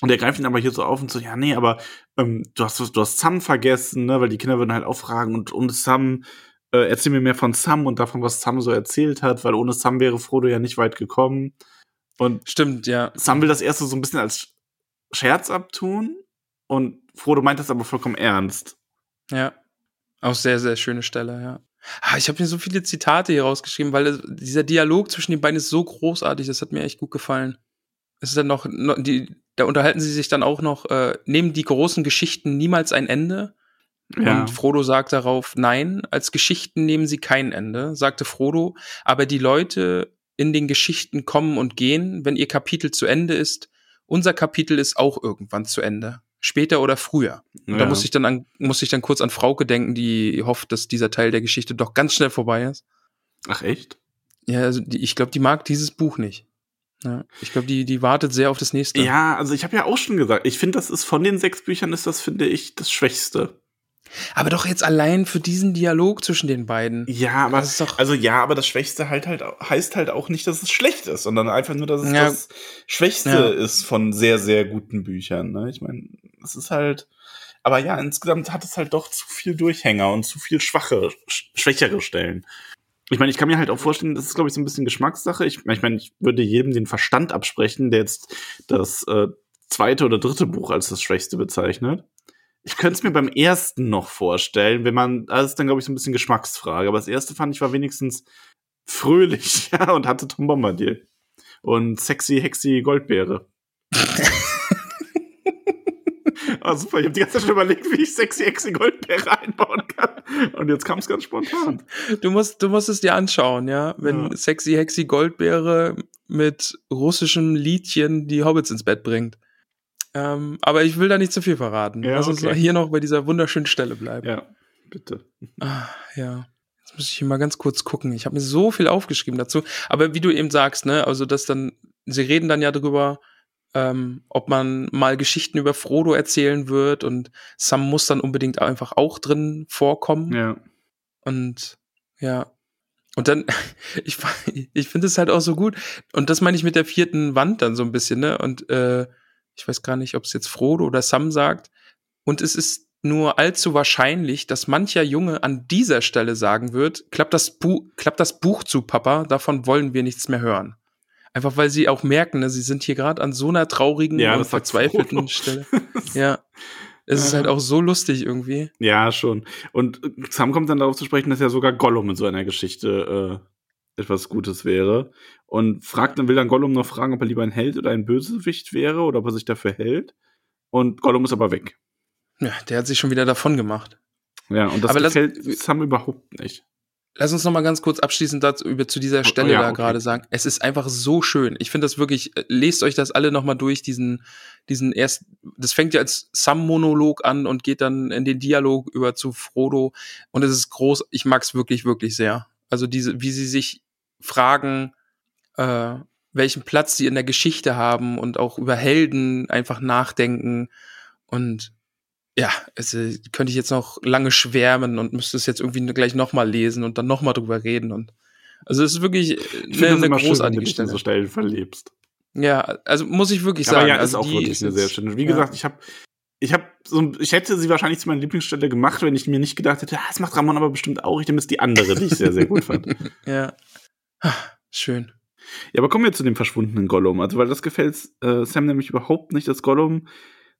und er greift ihn aber hier so auf und so, ja, nee, aber ähm, du hast du hast Sam vergessen, ne? Weil die Kinder würden halt auch fragen und, und Sam, äh, erzähl mir mehr von Sam und davon, was Sam so erzählt hat, weil ohne Sam wäre Frodo ja nicht weit gekommen. Und Stimmt, ja. Sam will das erste so ein bisschen als Scherz abtun und Frodo meint das aber vollkommen ernst. Ja. Auch sehr, sehr schöne Stelle, ja. Ah, Ich habe mir so viele Zitate hier rausgeschrieben, weil es- dieser Dialog zwischen den beiden ist so großartig, das hat mir echt gut gefallen. Es ist dann noch, die, da unterhalten sie sich dann auch noch, äh, nehmen die großen Geschichten niemals ein Ende? Ja. Und Frodo sagt darauf, nein, als Geschichten nehmen sie kein Ende, sagte Frodo, aber die Leute in den Geschichten kommen und gehen, wenn ihr Kapitel zu Ende ist. Unser Kapitel ist auch irgendwann zu Ende. Später oder früher. Ja. Da muss ich dann an, muss ich dann kurz an Frauke denken, die hofft, dass dieser Teil der Geschichte doch ganz schnell vorbei ist. Ach echt? Ja, also die, ich glaube, die mag dieses Buch nicht. Ja, ich glaube, die, die wartet sehr auf das nächste. Ja, also ich habe ja auch schon gesagt, ich finde, das ist von den sechs Büchern ist das, finde ich, das Schwächste. Aber doch jetzt allein für diesen Dialog zwischen den beiden. Ja, aber also ja, aber das Schwächste halt halt heißt halt auch nicht, dass es schlecht ist, sondern einfach nur, dass es ja. das Schwächste ja. ist von sehr sehr guten Büchern. Ne? Ich meine, es ist halt. Aber ja, insgesamt hat es halt doch zu viel Durchhänger und zu viel schwache, schwächere Stellen. Ich meine, ich kann mir halt auch vorstellen, das ist, glaube ich, so ein bisschen Geschmackssache. Ich, ich meine, ich würde jedem den Verstand absprechen, der jetzt das äh, zweite oder dritte Buch als das Schwächste bezeichnet. Ich könnte es mir beim ersten noch vorstellen, wenn man, das ist dann, glaube ich, so ein bisschen Geschmacksfrage. Aber das erste fand ich war wenigstens fröhlich, ja, und hatte Tom Bombadil. Und sexy, hexy Goldbeere. Ah, super. Ich habe die ganze Zeit schon überlegt, wie ich sexy Hexy Goldbeere einbauen kann. Und jetzt kam es ganz spontan. Du musst, du musst es dir anschauen, ja. Wenn ja. sexy Hexy Goldbeere mit russischem Liedchen die Hobbits ins Bett bringt. Ähm, aber ich will da nicht zu viel verraten. Ja, Lass uns okay. hier noch bei dieser wunderschönen Stelle bleiben. Ja, bitte. Ah, ja. Jetzt muss ich hier mal ganz kurz gucken. Ich habe mir so viel aufgeschrieben dazu. Aber wie du eben sagst, ne, also das dann, sie reden dann ja drüber, ähm, ob man mal Geschichten über Frodo erzählen wird und Sam muss dann unbedingt einfach auch drin vorkommen. Ja. Und ja. Und dann, ich, ich finde es halt auch so gut. Und das meine ich mit der vierten Wand dann so ein bisschen, ne? Und äh, ich weiß gar nicht, ob es jetzt Frodo oder Sam sagt. Und es ist nur allzu wahrscheinlich, dass mancher Junge an dieser Stelle sagen wird, klappt das, Bu klappt das Buch zu, Papa, davon wollen wir nichts mehr hören. Einfach weil sie auch merken, ne, sie sind hier gerade an so einer traurigen ja, und verzweifelten Stelle. ja. Es ist halt auch so lustig irgendwie. Ja, schon. Und Sam kommt dann darauf zu sprechen, dass ja sogar Gollum in so einer Geschichte äh, etwas Gutes wäre. Und fragt dann, will dann Gollum noch fragen, ob er lieber ein Held oder ein Bösewicht wäre oder ob er sich dafür hält. Und Gollum ist aber weg. Ja, der hat sich schon wieder davon gemacht. Ja, und das aber gefällt Sam überhaupt nicht. Lass uns noch mal ganz kurz abschließend dazu, über, zu dieser Stelle oh, ja, da okay. gerade sagen. Es ist einfach so schön. Ich finde das wirklich, äh, lest euch das alle noch mal durch, diesen, diesen erst, das fängt ja als Sam-Monolog an und geht dann in den Dialog über zu Frodo. Und es ist groß, ich mag es wirklich, wirklich sehr. Also diese, wie sie sich fragen, äh, welchen Platz sie in der Geschichte haben und auch über Helden einfach nachdenken. Und ja, äh, könnte ich jetzt noch lange schwärmen und müsste es jetzt irgendwie gleich nochmal lesen und dann nochmal drüber reden. Und also es ist wirklich eine, eine großartige schön, Stelle. so Stellen verlebst. Ja, also muss ich wirklich sagen. Aber ja, ist also auch wirklich eine sehr schöne. Wie ja. gesagt, ich habe ich habe so, ich hätte sie wahrscheinlich zu meiner Lieblingsstelle gemacht, wenn ich mir nicht gedacht hätte, ah, das macht Ramon aber bestimmt auch. Ich nehme es die andere, die ich sehr, sehr gut fand. ja. Schön. Ja, aber kommen wir zu dem verschwundenen Gollum. Also, weil das gefällt äh, Sam nämlich überhaupt nicht, dass Gollum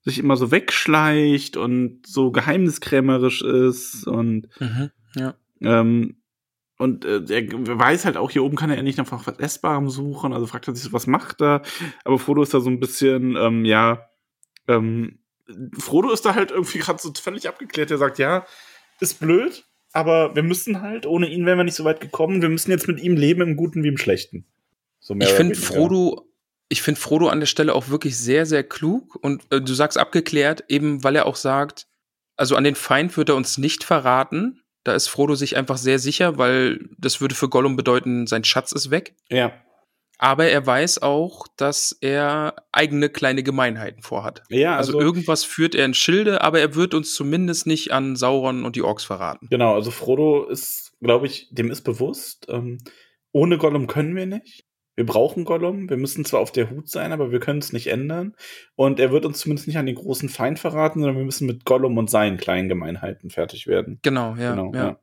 sich immer so wegschleicht und so geheimniskrämerisch ist und mhm, ja. ähm, und äh, er weiß halt auch, hier oben kann er nicht nach was Essbarem suchen, also fragt er sich, was macht er? Aber Frodo ist da so ein bisschen, ähm, ja, ähm, Frodo ist da halt irgendwie gerade so völlig abgeklärt. Er sagt, ja, ist blöd, aber wir müssen halt, ohne ihn wären wir nicht so weit gekommen. Wir müssen jetzt mit ihm leben, im Guten wie im Schlechten. So ich finde Frodo, ich finde Frodo an der Stelle auch wirklich sehr, sehr klug und äh, du sagst abgeklärt, eben weil er auch sagt, also an den Feind wird er uns nicht verraten. Da ist Frodo sich einfach sehr sicher, weil das würde für Gollum bedeuten, sein Schatz ist weg. Ja. Aber er weiß auch, dass er eigene kleine Gemeinheiten vorhat. Ja, also, also irgendwas führt er in Schilde, aber er wird uns zumindest nicht an Sauron und die Orks verraten. Genau, also Frodo ist, glaube ich, dem ist bewusst, ähm, ohne Gollum können wir nicht. Wir brauchen Gollum. Wir müssen zwar auf der Hut sein, aber wir können es nicht ändern. Und er wird uns zumindest nicht an den großen Feind verraten, sondern wir müssen mit Gollum und seinen kleinen Gemeinheiten fertig werden. Genau, ja. Genau, ja. ja.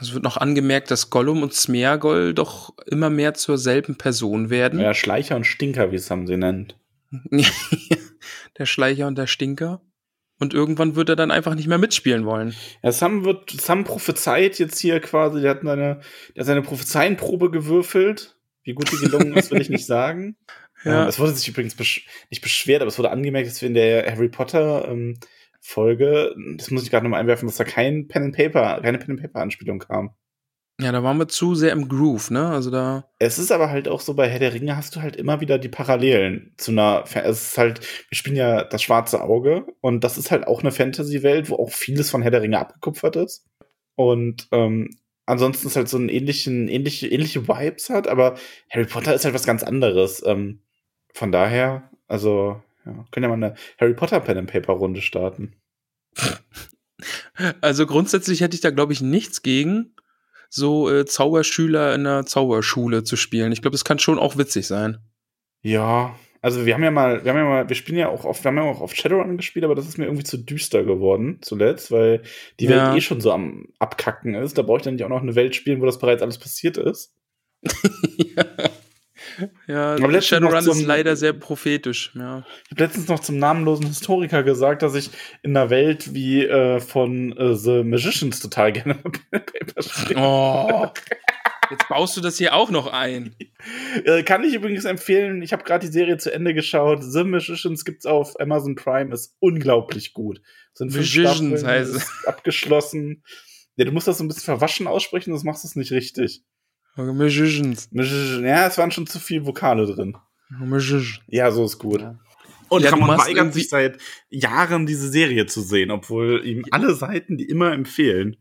Es wird noch angemerkt, dass Gollum und Smeagol doch immer mehr zur selben Person werden. Ja, Schleicher und Stinker, wie es Sam sie nennt. der Schleicher und der Stinker. Und irgendwann wird er dann einfach nicht mehr mitspielen wollen. Ja, Sam wird, Sam prophezeit jetzt hier quasi, der hat seine, der hat seine Prophezeienprobe gewürfelt. Wie gut die gelungen ist, will ich nicht sagen. Ja. Ähm, es wurde sich übrigens besch nicht beschwert, aber es wurde angemerkt, dass wir in der Harry Potter ähm, Folge, das muss ich gerade nochmal einwerfen, dass da kein Pen and Paper, keine Pen and Paper Anspielung kam. Ja, da waren wir zu sehr im Groove, ne? Also da. Es ist aber halt auch so, bei Herr der Ringe hast du halt immer wieder die Parallelen zu einer, es ist halt, wir spielen ja das schwarze Auge und das ist halt auch eine Fantasy-Welt, wo auch vieles von Herr der Ringe abgekupfert ist. Und ähm, ansonsten ist halt so ein ähnlichen, ähnliche, ähnliche Vibes hat, aber Harry Potter ist halt was ganz anderes. Ähm, von daher, also, ja, können ja mal eine Harry Potter Pen and Paper Runde starten. Also grundsätzlich hätte ich da, glaube ich, nichts gegen so äh, Zauberschüler in einer Zauberschule zu spielen. Ich glaube, das kann schon auch witzig sein. Ja, also wir haben ja mal, wir haben ja mal, wir spielen ja auch oft, wir haben ja auch auf Shadowrun gespielt, aber das ist mir irgendwie zu düster geworden zuletzt, weil die Welt Ja. eh schon so am Abkacken ist. Da brauche ich dann nicht auch noch eine Welt spielen, wo das bereits alles passiert ist. ja, ja Aber Shadowrun noch ist zum- leider sehr prophetisch. Ja. Ich habe letztens noch zum namenlosen Historiker gesagt, dass ich in einer Welt wie äh, von äh, The Magicians total gerne Paper spiele. Oh, jetzt baust du das hier auch noch ein. Äh, kann ich übrigens empfehlen. Ich habe gerade die Serie zu Ende geschaut. The Magicians gibt's auf Amazon Prime. Ist unglaublich gut. Sind Magicians heißt es. abgeschlossen. Ja, du musst das so ein bisschen verwaschen aussprechen, sonst machst du es nicht richtig. Magicians. Magician- Ja, es waren schon zu viele Vokale drin. Magicians. Ja, so ist gut. Ja. Und Ja, Ramon weigert sich seit Jahren, diese Serie zu sehen, obwohl ihm alle Seiten die immer empfehlen.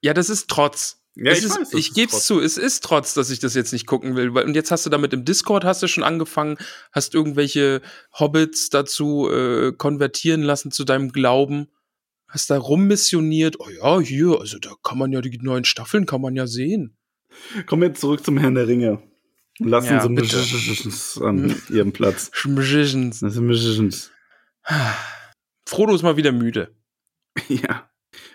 Ja, das ist Trotz. Ja, es ich ist, weiß, ich geb's Trotz. zu, es ist trotz, dass ich das jetzt nicht gucken will. Und jetzt hast du damit im Discord hast du schon angefangen, hast irgendwelche Hobbits dazu äh, konvertieren lassen zu deinem Glauben, hast da rummissioniert. Oh ja, hier, also da kann man ja die neuen Staffeln kann man ja sehen. Kommen wir jetzt zurück zum Herrn der Ringe. Und lassen Ja, so. Magicians an ihrem Platz. Magicians. Frodo ist mal wieder müde. Ja.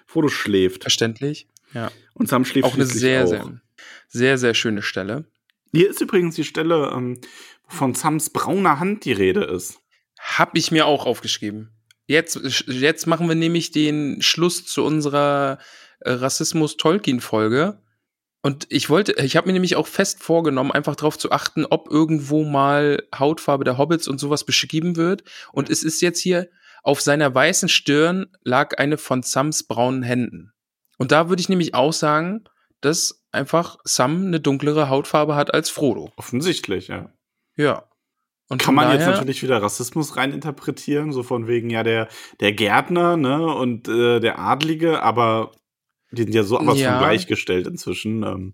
Frodo schläft. Verständlich. Ja. Und Sam schläft Auch eine sehr, auch. sehr, sehr, sehr schöne Stelle. Hier ist übrigens die Stelle, ähm, wo von Sams brauner Hand die Rede ist. Hab ich mir auch aufgeschrieben. Jetzt, jetzt machen wir nämlich den Schluss zu unserer äh, Rassismus-Tolkien-Folge. Und ich wollte, ich habe mir nämlich auch fest vorgenommen, einfach darauf zu achten, ob irgendwo mal Hautfarbe der Hobbits und sowas beschrieben wird. Und es ist jetzt hier, auf seiner weißen Stirn lag eine von Sams braunen Händen. Und da würde ich nämlich auch sagen, dass einfach Sam eine dunklere Hautfarbe hat als Frodo. Offensichtlich, ja. Ja. Und Kann man jetzt natürlich wieder Rassismus reininterpretieren, so von wegen, ja, der, der Gärtner, ne, und äh, der Adlige, aber die sind ja so was Ja. von gleichgestellt inzwischen. Ähm,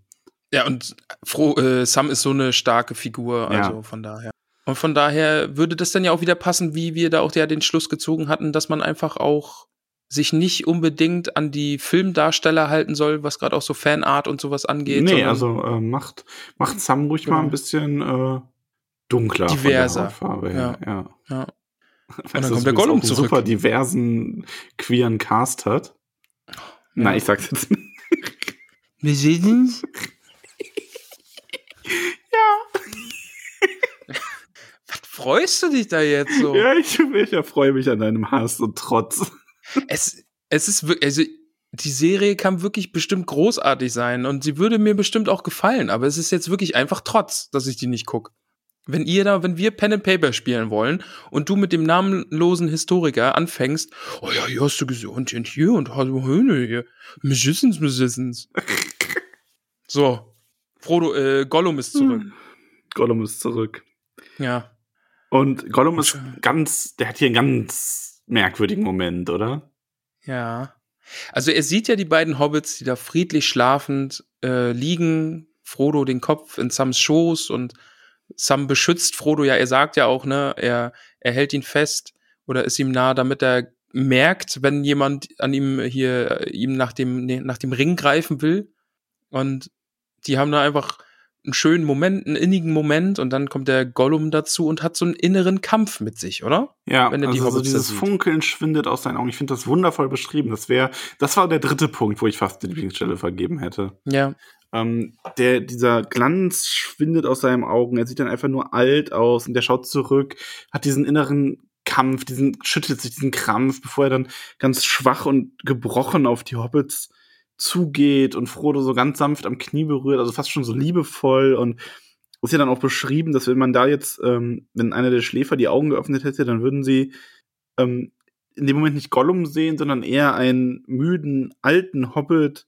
Ja, und Fro äh, Sam ist so eine starke Figur, Ja. also von daher. Und von daher würde das dann ja auch wieder passen, wie wir da auch ja den Schluss gezogen hatten, dass man einfach auch sich nicht unbedingt an die Filmdarsteller halten soll, was gerade auch so Fanart und sowas angeht. nee, also äh, macht, macht Sam ruhig mal Ja. ein bisschen äh, dunkler Diverser. von der Hautfarbe her. Ja. ja. Weißt dann kommt der Gollum zurück. super diversen queeren Cast hat. Na, ich sag's jetzt nicht. Wir sehen Was freust du dich da jetzt so? Ja, ich, ich erfreue mich an deinem Hass und Trotz. Es, es ist wirklich, also die Serie kann wirklich bestimmt großartig sein und sie würde mir bestimmt auch gefallen, aber es ist jetzt wirklich einfach trotz, dass ich die nicht gucke. Wenn ihr da, wenn wir Pen and Paper spielen wollen und du mit dem namenlosen Historiker anfängst, oh ja, hier hast du gesehen und hier und hier und hallo Höhne hier, Magicians, Magicians. So, Frodo, äh, Gollum ist zurück. Gollum ist zurück. Ja. Und Gollum ist ganz, der hat hier einen ganz merkwürdigen Moment, oder? Ja. Also er sieht ja die beiden Hobbits, die da friedlich schlafend äh, liegen, Frodo den Kopf in Sams Schoß und Sam beschützt Frodo ja, er sagt ja auch, ne, er, er hält ihn fest oder ist ihm nah, damit er merkt, wenn jemand an ihm hier, äh, ihm nach dem, nee, nach dem Ring greifen will. Und die haben da einfach einen schönen Moment, einen innigen Moment und dann kommt der Gollum dazu und hat so einen inneren Kampf mit sich, oder? Ja, Wenn er die also so Hobbits da dieses. Funkeln schwindet aus seinen Augen. Ich finde das wundervoll beschrieben. Das wäre, das war der dritte Punkt, wo ich fast die Lieblingsstelle vergeben hätte. Ja. Ähm, der, dieser Glanz schwindet aus seinen Augen. Er sieht dann einfach nur alt aus und der schaut zurück, hat diesen inneren Kampf, diesen, schüttelt sich diesen Krampf, bevor er dann ganz schwach und gebrochen auf die Hobbits zugeht und Frodo so ganz sanft am Knie berührt, also fast schon so liebevoll und ist ja dann auch beschrieben, dass wenn man da jetzt, ähm, wenn einer der Schläfer die Augen geöffnet hätte, dann würden sie ähm, in dem Moment nicht Gollum sehen, sondern eher einen müden, alten Hobbit,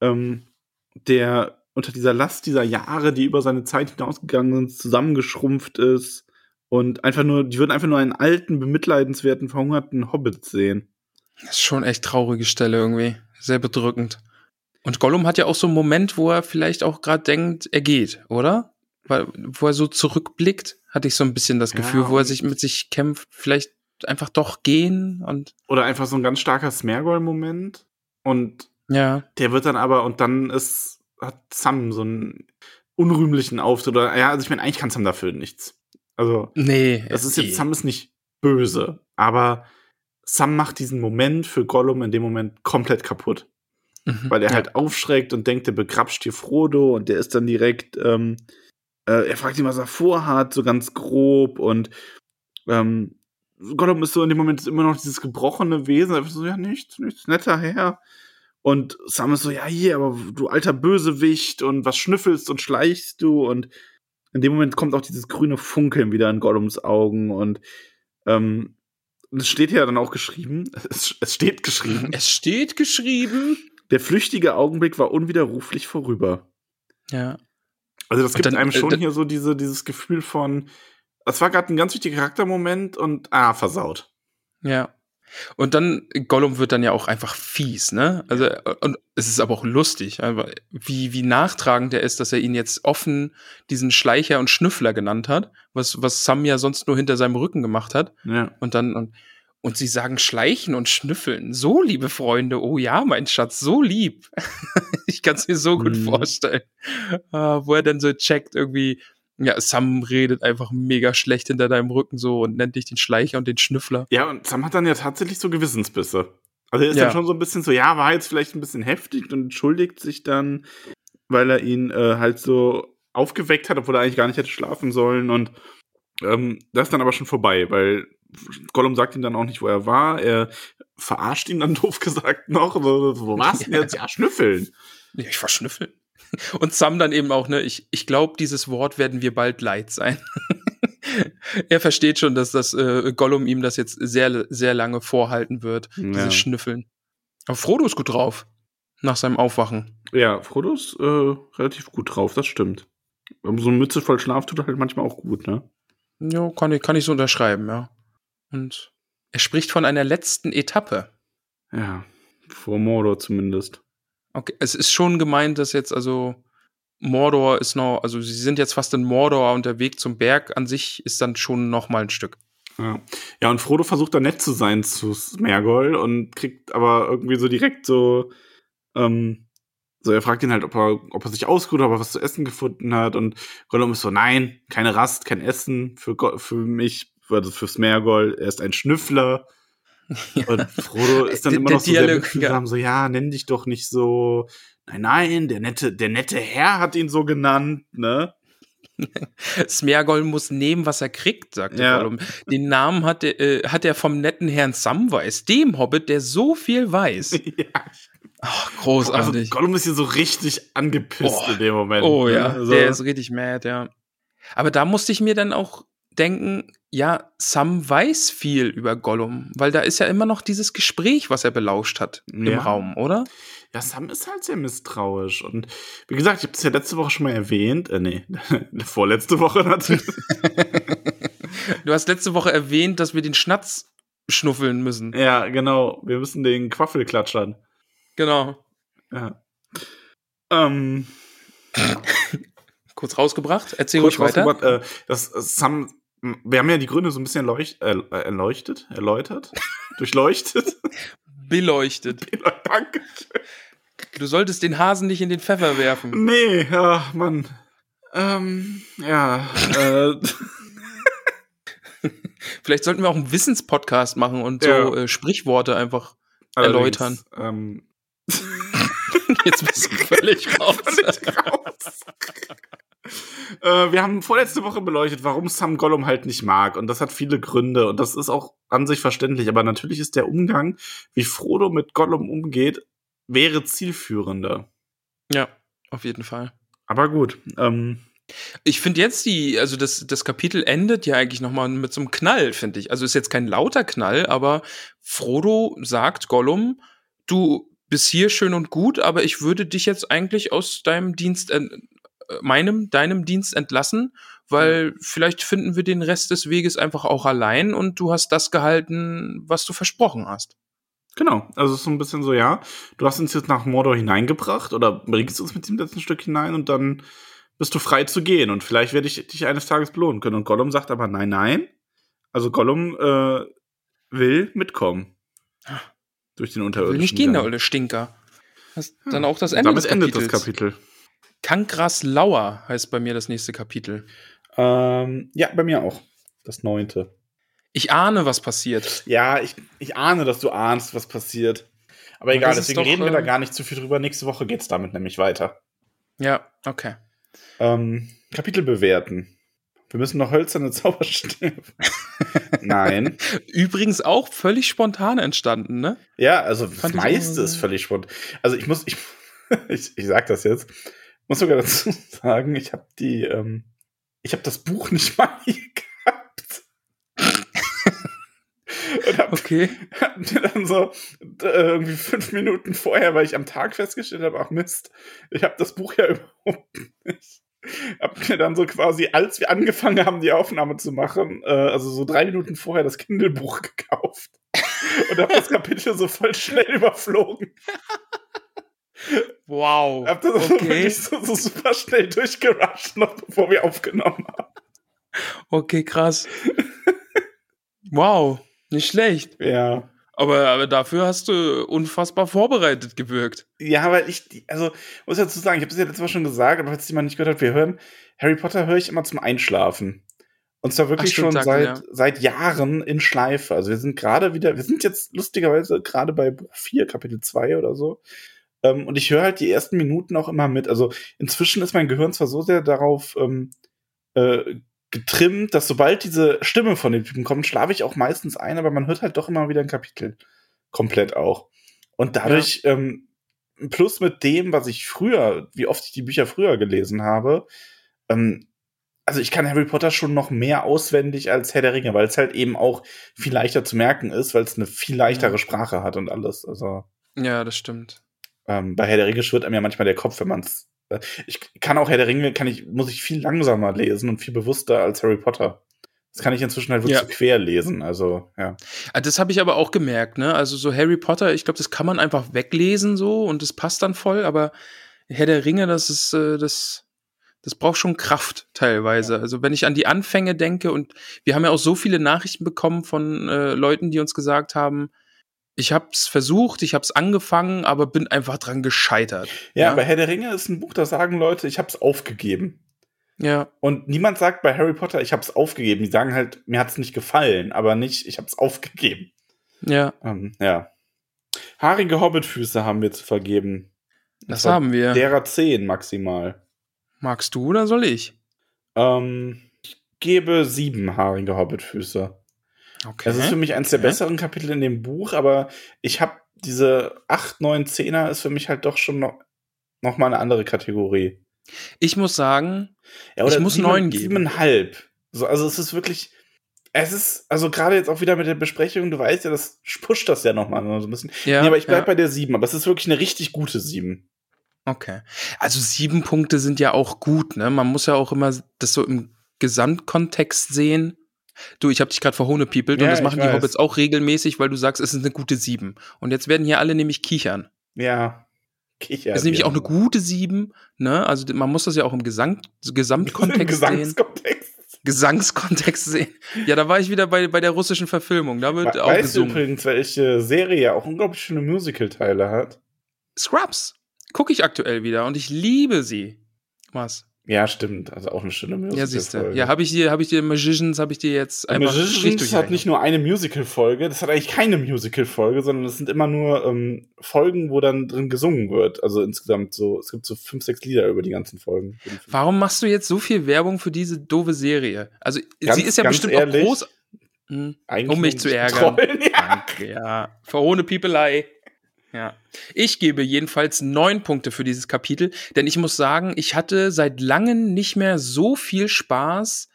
ähm, der unter dieser Last dieser Jahre, die über seine Zeit hinausgegangen sind, zusammengeschrumpft ist und einfach nur, die würden einfach nur einen alten, bemitleidenswerten, verhungerten Hobbit sehen. Das ist schon echt traurige Stelle irgendwie. Sehr bedrückend. Und Gollum hat ja auch so einen Moment, wo er vielleicht auch gerade denkt, er geht, oder? Weil, wo er so zurückblickt, hatte ich so ein bisschen das Gefühl, ja, wo er sich mit sich kämpft, vielleicht einfach doch gehen und. Oder einfach so ein ganz starker Smergol-Moment. Und ja. der wird dann aber, und dann ist, hat Sam so einen unrühmlichen Auftritt. Oder, ja, also ich meine, eigentlich kann Sam dafür nichts. Also, nee, das ist jetzt, Sam ist nicht böse, aber Sam macht diesen Moment für Gollum in dem Moment komplett kaputt. Mhm, weil er ja. halt aufschreckt und denkt, der begrapscht hier Frodo und der ist dann direkt, ähm, äh, er fragt ihn, was er vorhat, so ganz grob und ähm, Gollum ist so in dem Moment immer noch dieses gebrochene Wesen, einfach so, ja, nichts, nichts, netter Herr. Und Sam ist so, ja, hier, aber du alter Bösewicht und was schnüffelst und schleichst du und in dem Moment kommt auch dieses grüne Funkeln wieder in Gollums Augen und ähm, es steht ja dann auch geschrieben, es, es steht geschrieben. Es steht geschrieben. Der flüchtige Augenblick war unwiderruflich vorüber. Ja. Also das gibt dann, einem äh, schon äh, hier so diese, dieses Gefühl von, das war gerade ein ganz wichtiger Charaktermoment und ah, versaut. Ja. Und dann, Gollum wird dann ja auch einfach fies, ne? Also, und es ist aber auch lustig, wie, wie nachtragend er ist, dass er ihn jetzt offen diesen Schleicher und Schnüffler genannt hat, was, was Sam ja sonst nur hinter seinem Rücken gemacht hat. Ja. Und dann, und, und sie sagen Schleichen und Schnüffeln. So, liebe Freunde, oh ja, mein Schatz, so lieb. ich kann es mir so gut mhm. vorstellen. Uh, wo er dann so checkt, irgendwie, ja, Sam redet einfach mega schlecht hinter deinem Rücken so und nennt dich den Schleicher und den Schnüffler. Ja, und Sam hat dann ja tatsächlich so Gewissensbisse. Also er ist ja. dann schon so ein bisschen so, ja, war jetzt vielleicht ein bisschen heftig und entschuldigt sich dann, weil er ihn äh, halt so aufgeweckt hat, obwohl er eigentlich gar nicht hätte schlafen sollen. Und ähm, das ist dann aber schon vorbei, weil Gollum sagt ihm dann auch nicht, wo er war. Er verarscht ihn dann doof gesagt noch. Wo warst du denn jetzt? Ja, schnüffeln. Ja, ich war schnüffeln. Und Sam dann eben auch, ne, ich, ich glaube, dieses Wort werden wir bald leid sein. er versteht schon, dass das äh, Gollum ihm das jetzt sehr, sehr lange vorhalten wird, ja. dieses Schnüffeln. Aber Frodo ist gut drauf, nach seinem Aufwachen. Ja, Frodo ist äh, relativ gut drauf, das stimmt. Aber so eine Mütze voll Schlaf tut halt manchmal auch gut, ne? Ja, kann ich, kann ich so unterschreiben, ja. Und er spricht von einer letzten Etappe. Ja, vor Mordor zumindest. Okay, es ist schon gemeint, dass jetzt also Mordor ist noch, also sie sind jetzt fast in Mordor und der Weg zum Berg an sich ist dann schon noch mal ein Stück. Ja. ja, und Frodo versucht da nett zu sein zu Smergol und kriegt aber irgendwie so direkt so, ähm, so er fragt ihn halt, ob er, ob er sich ausruht, ob er was zu essen gefunden hat und Gollum ist so, nein, keine Rast, kein Essen für, für mich, also für Smergol, er ist ein Schnüffler ja. Und Frodo ist dann immer noch so Dialog, sehr ja. so, ja, nenn dich doch nicht so. Nein, nein, der nette, der nette Herr hat ihn so genannt, ne? Smergol muss nehmen, was er kriegt, sagte ja. Gollum. Den Namen hat er, äh, hat er vom netten Herrn Samwise, dem Hobbit, der so viel weiß. ja. Ach, großartig. Also, Gollum ist hier so richtig angepisst oh. in dem Moment. Oh ja, also. der ist richtig mad, ja. Aber da musste ich mir dann auch denken, ja, Sam weiß viel über Gollum, weil da ist ja immer noch dieses Gespräch, was er belauscht hat ja. im Raum, oder? Ja, Sam ist halt sehr misstrauisch. Und wie gesagt, ich habe es ja letzte Woche schon mal erwähnt. Äh, nee, vorletzte Woche natürlich. du hast letzte Woche erwähnt, dass wir den Schnatz schnuffeln müssen. Ja, genau. Wir müssen den Quaffel klatschern. Genau. Ja. Ähm. Kurz rausgebracht. Erzähl Kurz ruhig weiter. Äh, das Sam wir haben ja die Gründe so ein bisschen erleucht, äh, erleuchtet, erläutert, durchleuchtet. Beleuchtet. Beleu Danke. Du solltest den Hasen nicht in den Pfeffer werfen. Nee, ja, Mann. Ähm, ja. äh. Vielleicht sollten wir auch einen Wissenspodcast machen und so ja. äh, Sprichworte einfach Allerdings, erläutern. Ähm. Jetzt bist du völlig raus. völlig raus. Äh, wir haben vorletzte Woche beleuchtet, warum Sam Gollum halt nicht mag. Und das hat viele Gründe. Und das ist auch an sich verständlich. Aber natürlich ist der Umgang, wie Frodo mit Gollum umgeht, wäre zielführender. Ja, auf jeden Fall. Aber gut. Ähm, Ich finde jetzt die, also das, das Kapitel endet ja eigentlich nochmal mit so einem Knall, finde ich. Also ist jetzt kein lauter Knall, aber Frodo sagt Gollum, du bist hier schön und gut, aber ich würde dich jetzt eigentlich aus deinem Dienst, äh, meinem, deinem Dienst entlassen, weil vielleicht finden wir den Rest des Weges einfach auch allein und du hast das gehalten, was du versprochen hast. Genau, also es ist so ein bisschen so, ja, du hast uns jetzt nach Mordor hineingebracht oder bringst uns mit dem letzten Stück hinein und dann bist du frei zu gehen und vielleicht werde ich dich eines Tages belohnen können. Und Gollum sagt aber nein, nein. Also Gollum äh, will mitkommen. Durch den unterirdischen Will nicht gehen, der olle Stinker. Das ist Ja. dann auch das Ende Damit des endet Kapitels. das Kapitel. Kankras Lauer heißt bei mir das nächste Kapitel. Ähm, ja, bei mir auch. Das neunte. Ich ahne, was passiert. Ja, ich, ich ahne, dass du ahnst, was passiert. Aber egal, ist deswegen doch, reden wir da äh, gar nicht zu viel drüber. Nächste Woche geht's damit nämlich weiter. Ja, okay. Ähm, Kapitel bewerten. Wir müssen noch hölzerne Zauberstäbe. Nein. Übrigens auch völlig spontan entstanden, ne? Ja, also das Fand ich meiste ist völlig spontan. Also ich muss, ich, ich, ich sag das jetzt, muss sogar dazu sagen, ich habe die, ähm, ich habe das Buch nicht mal hier gehabt. Und hab, Okay. hab mir dann so äh, irgendwie fünf Minuten vorher, weil ich am Tag festgestellt habe, ach Mist, ich habe das Buch ja überhaupt nicht. Hab mir dann so quasi, als wir angefangen haben, die Aufnahme zu machen, äh, also so drei Minuten vorher das Kindle-Buch gekauft. Und hab das Kapitel so voll schnell überflogen. Wow. Hab das so Okay. wirklich so, so super schnell durchgerusht, noch bevor wir aufgenommen haben. Okay, krass. Wow. Nicht schlecht. Ja. Aber, aber dafür hast du unfassbar vorbereitet gewirkt. Ja, weil ich, also, muss dazu sagen, ich habe es ja letztes Mal schon gesagt, aber falls jemand nicht gehört hat, wir hören, Harry Potter höre ich immer zum Einschlafen. Und zwar wirklich Ach, stimmt, schon seit, er. seit Jahren in Schleife. Also wir sind gerade wieder, wir sind jetzt lustigerweise gerade bei Buch 4, Kapitel 2 oder so. Ähm, und ich höre halt die ersten Minuten auch immer mit. Also inzwischen ist mein Gehirn zwar so sehr darauf ähm, äh, getrimmt, dass sobald diese Stimme von dem Typen kommt, schlafe ich auch meistens ein, aber man hört halt doch immer wieder ein Kapitel. Komplett auch. Und dadurch, ähm, plus mit dem, was ich früher, wie oft ich die Bücher früher gelesen habe, ähm, also ich kann Harry Potter schon noch mehr auswendig als Herr der Ringe, weil es halt eben auch viel leichter zu merken ist, weil es eine viel leichtere Ja. Sprache hat und alles. Also Ja, das stimmt. ähm, bei Herr der Ringe schwirrt einem ja manchmal der Kopf, wenn man es. Ich kann auch Herr der Ringe, kann ich, muss ich viel langsamer lesen und viel bewusster als Harry Potter. Das kann ich inzwischen halt wirklich Ja. quer lesen. Also, ja. Ah, Das habe ich aber auch gemerkt, ne? Also so Harry Potter, ich glaube, das kann man einfach weglesen so und das passt dann voll, aber Herr der Ringe, das ist, äh, das, das braucht schon Kraft teilweise. Also wenn ich an die Anfänge denke und wir haben ja auch so viele Nachrichten bekommen von äh, Leuten, die uns gesagt haben, ich hab's versucht, ich hab's angefangen, aber bin einfach dran gescheitert. ja. Ja. bei Herr der Ringe ist ein Buch, da sagen Leute, ich hab's aufgegeben. Ja, Und niemand sagt bei Harry Potter, ich hab's aufgegeben. Die sagen halt, mir hat's nicht gefallen, aber nicht, ich hab's aufgegeben. ja, Ähm, ja. Haarige Hobbitfüße haben wir zu vergeben. das war haben wir. Derer 10 maximal. Magst du oder soll ich? Ähm, ich gebe sieben haarige Hobbitfüße. Okay. Das ist für mich eins der Okay. besseren Kapitel in dem Buch, aber ich habe diese 8, 9, 10er ist für mich halt doch schon noch, noch mal eine andere Kategorie. Ich muss sagen, Ja, Ich muss sieben- neun geben. Siebeneinhalb. So, also es ist wirklich, es ist, also gerade jetzt auch wieder mit der Besprechung, du weißt ja, das pusht das ja noch mal so ein bisschen. ja, nee, aber ich bleib ja. bei der sieben, aber es ist wirklich eine richtig gute sieben. Okay. Also sieben Punkte sind ja auch gut, ne? Man muss ja auch immer das so im Gesamtkontext sehen. Du, ich habe dich gerade verhohnepiepelt Ja, und das machen die. Hobbits auch regelmäßig, weil du sagst, es ist eine gute sieben. Und jetzt werden hier alle nämlich kichern. Ja. Kicher. es ist nämlich auch eine gute sieben, ne? Also man muss das ja auch im Gesang Gesamtkontext sehen. Gesangskontext. Gesangskontext sehen. Ja, da war ich wieder bei, bei der russischen Verfilmung. Da wird We auch weißt du gesungen. übrigens, welche Serie ja auch unglaublich schöne Musical-Teile hat? Scrubs. Gucke ich aktuell wieder und ich liebe sie. Was? Ja, stimmt. Also auch eine schöne Musical. Ja, siehst du. Ja, habe ich dir, habe ich dir Magicians, habe ich dir jetzt einfach Magicians hat nicht nur eine Musical-Folge, das hat eigentlich keine Musical-Folge, sondern es sind immer nur ähm, Folgen, wo dann drin gesungen wird. Also insgesamt so, es gibt so fünf, sechs Lieder über die ganzen Folgen. Warum machst du jetzt so viel Werbung für diese doofe Serie? Also Ganz- sie ist ja bestimmt ehrlich, auch groß. Hm, um mich zu ärgern. trollen, ja. Danke, ja. Verhohne Piepelei. Ja. Ich gebe jedenfalls neun Punkte für dieses Kapitel, denn ich muss sagen, ich hatte seit langem nicht mehr so viel Spaß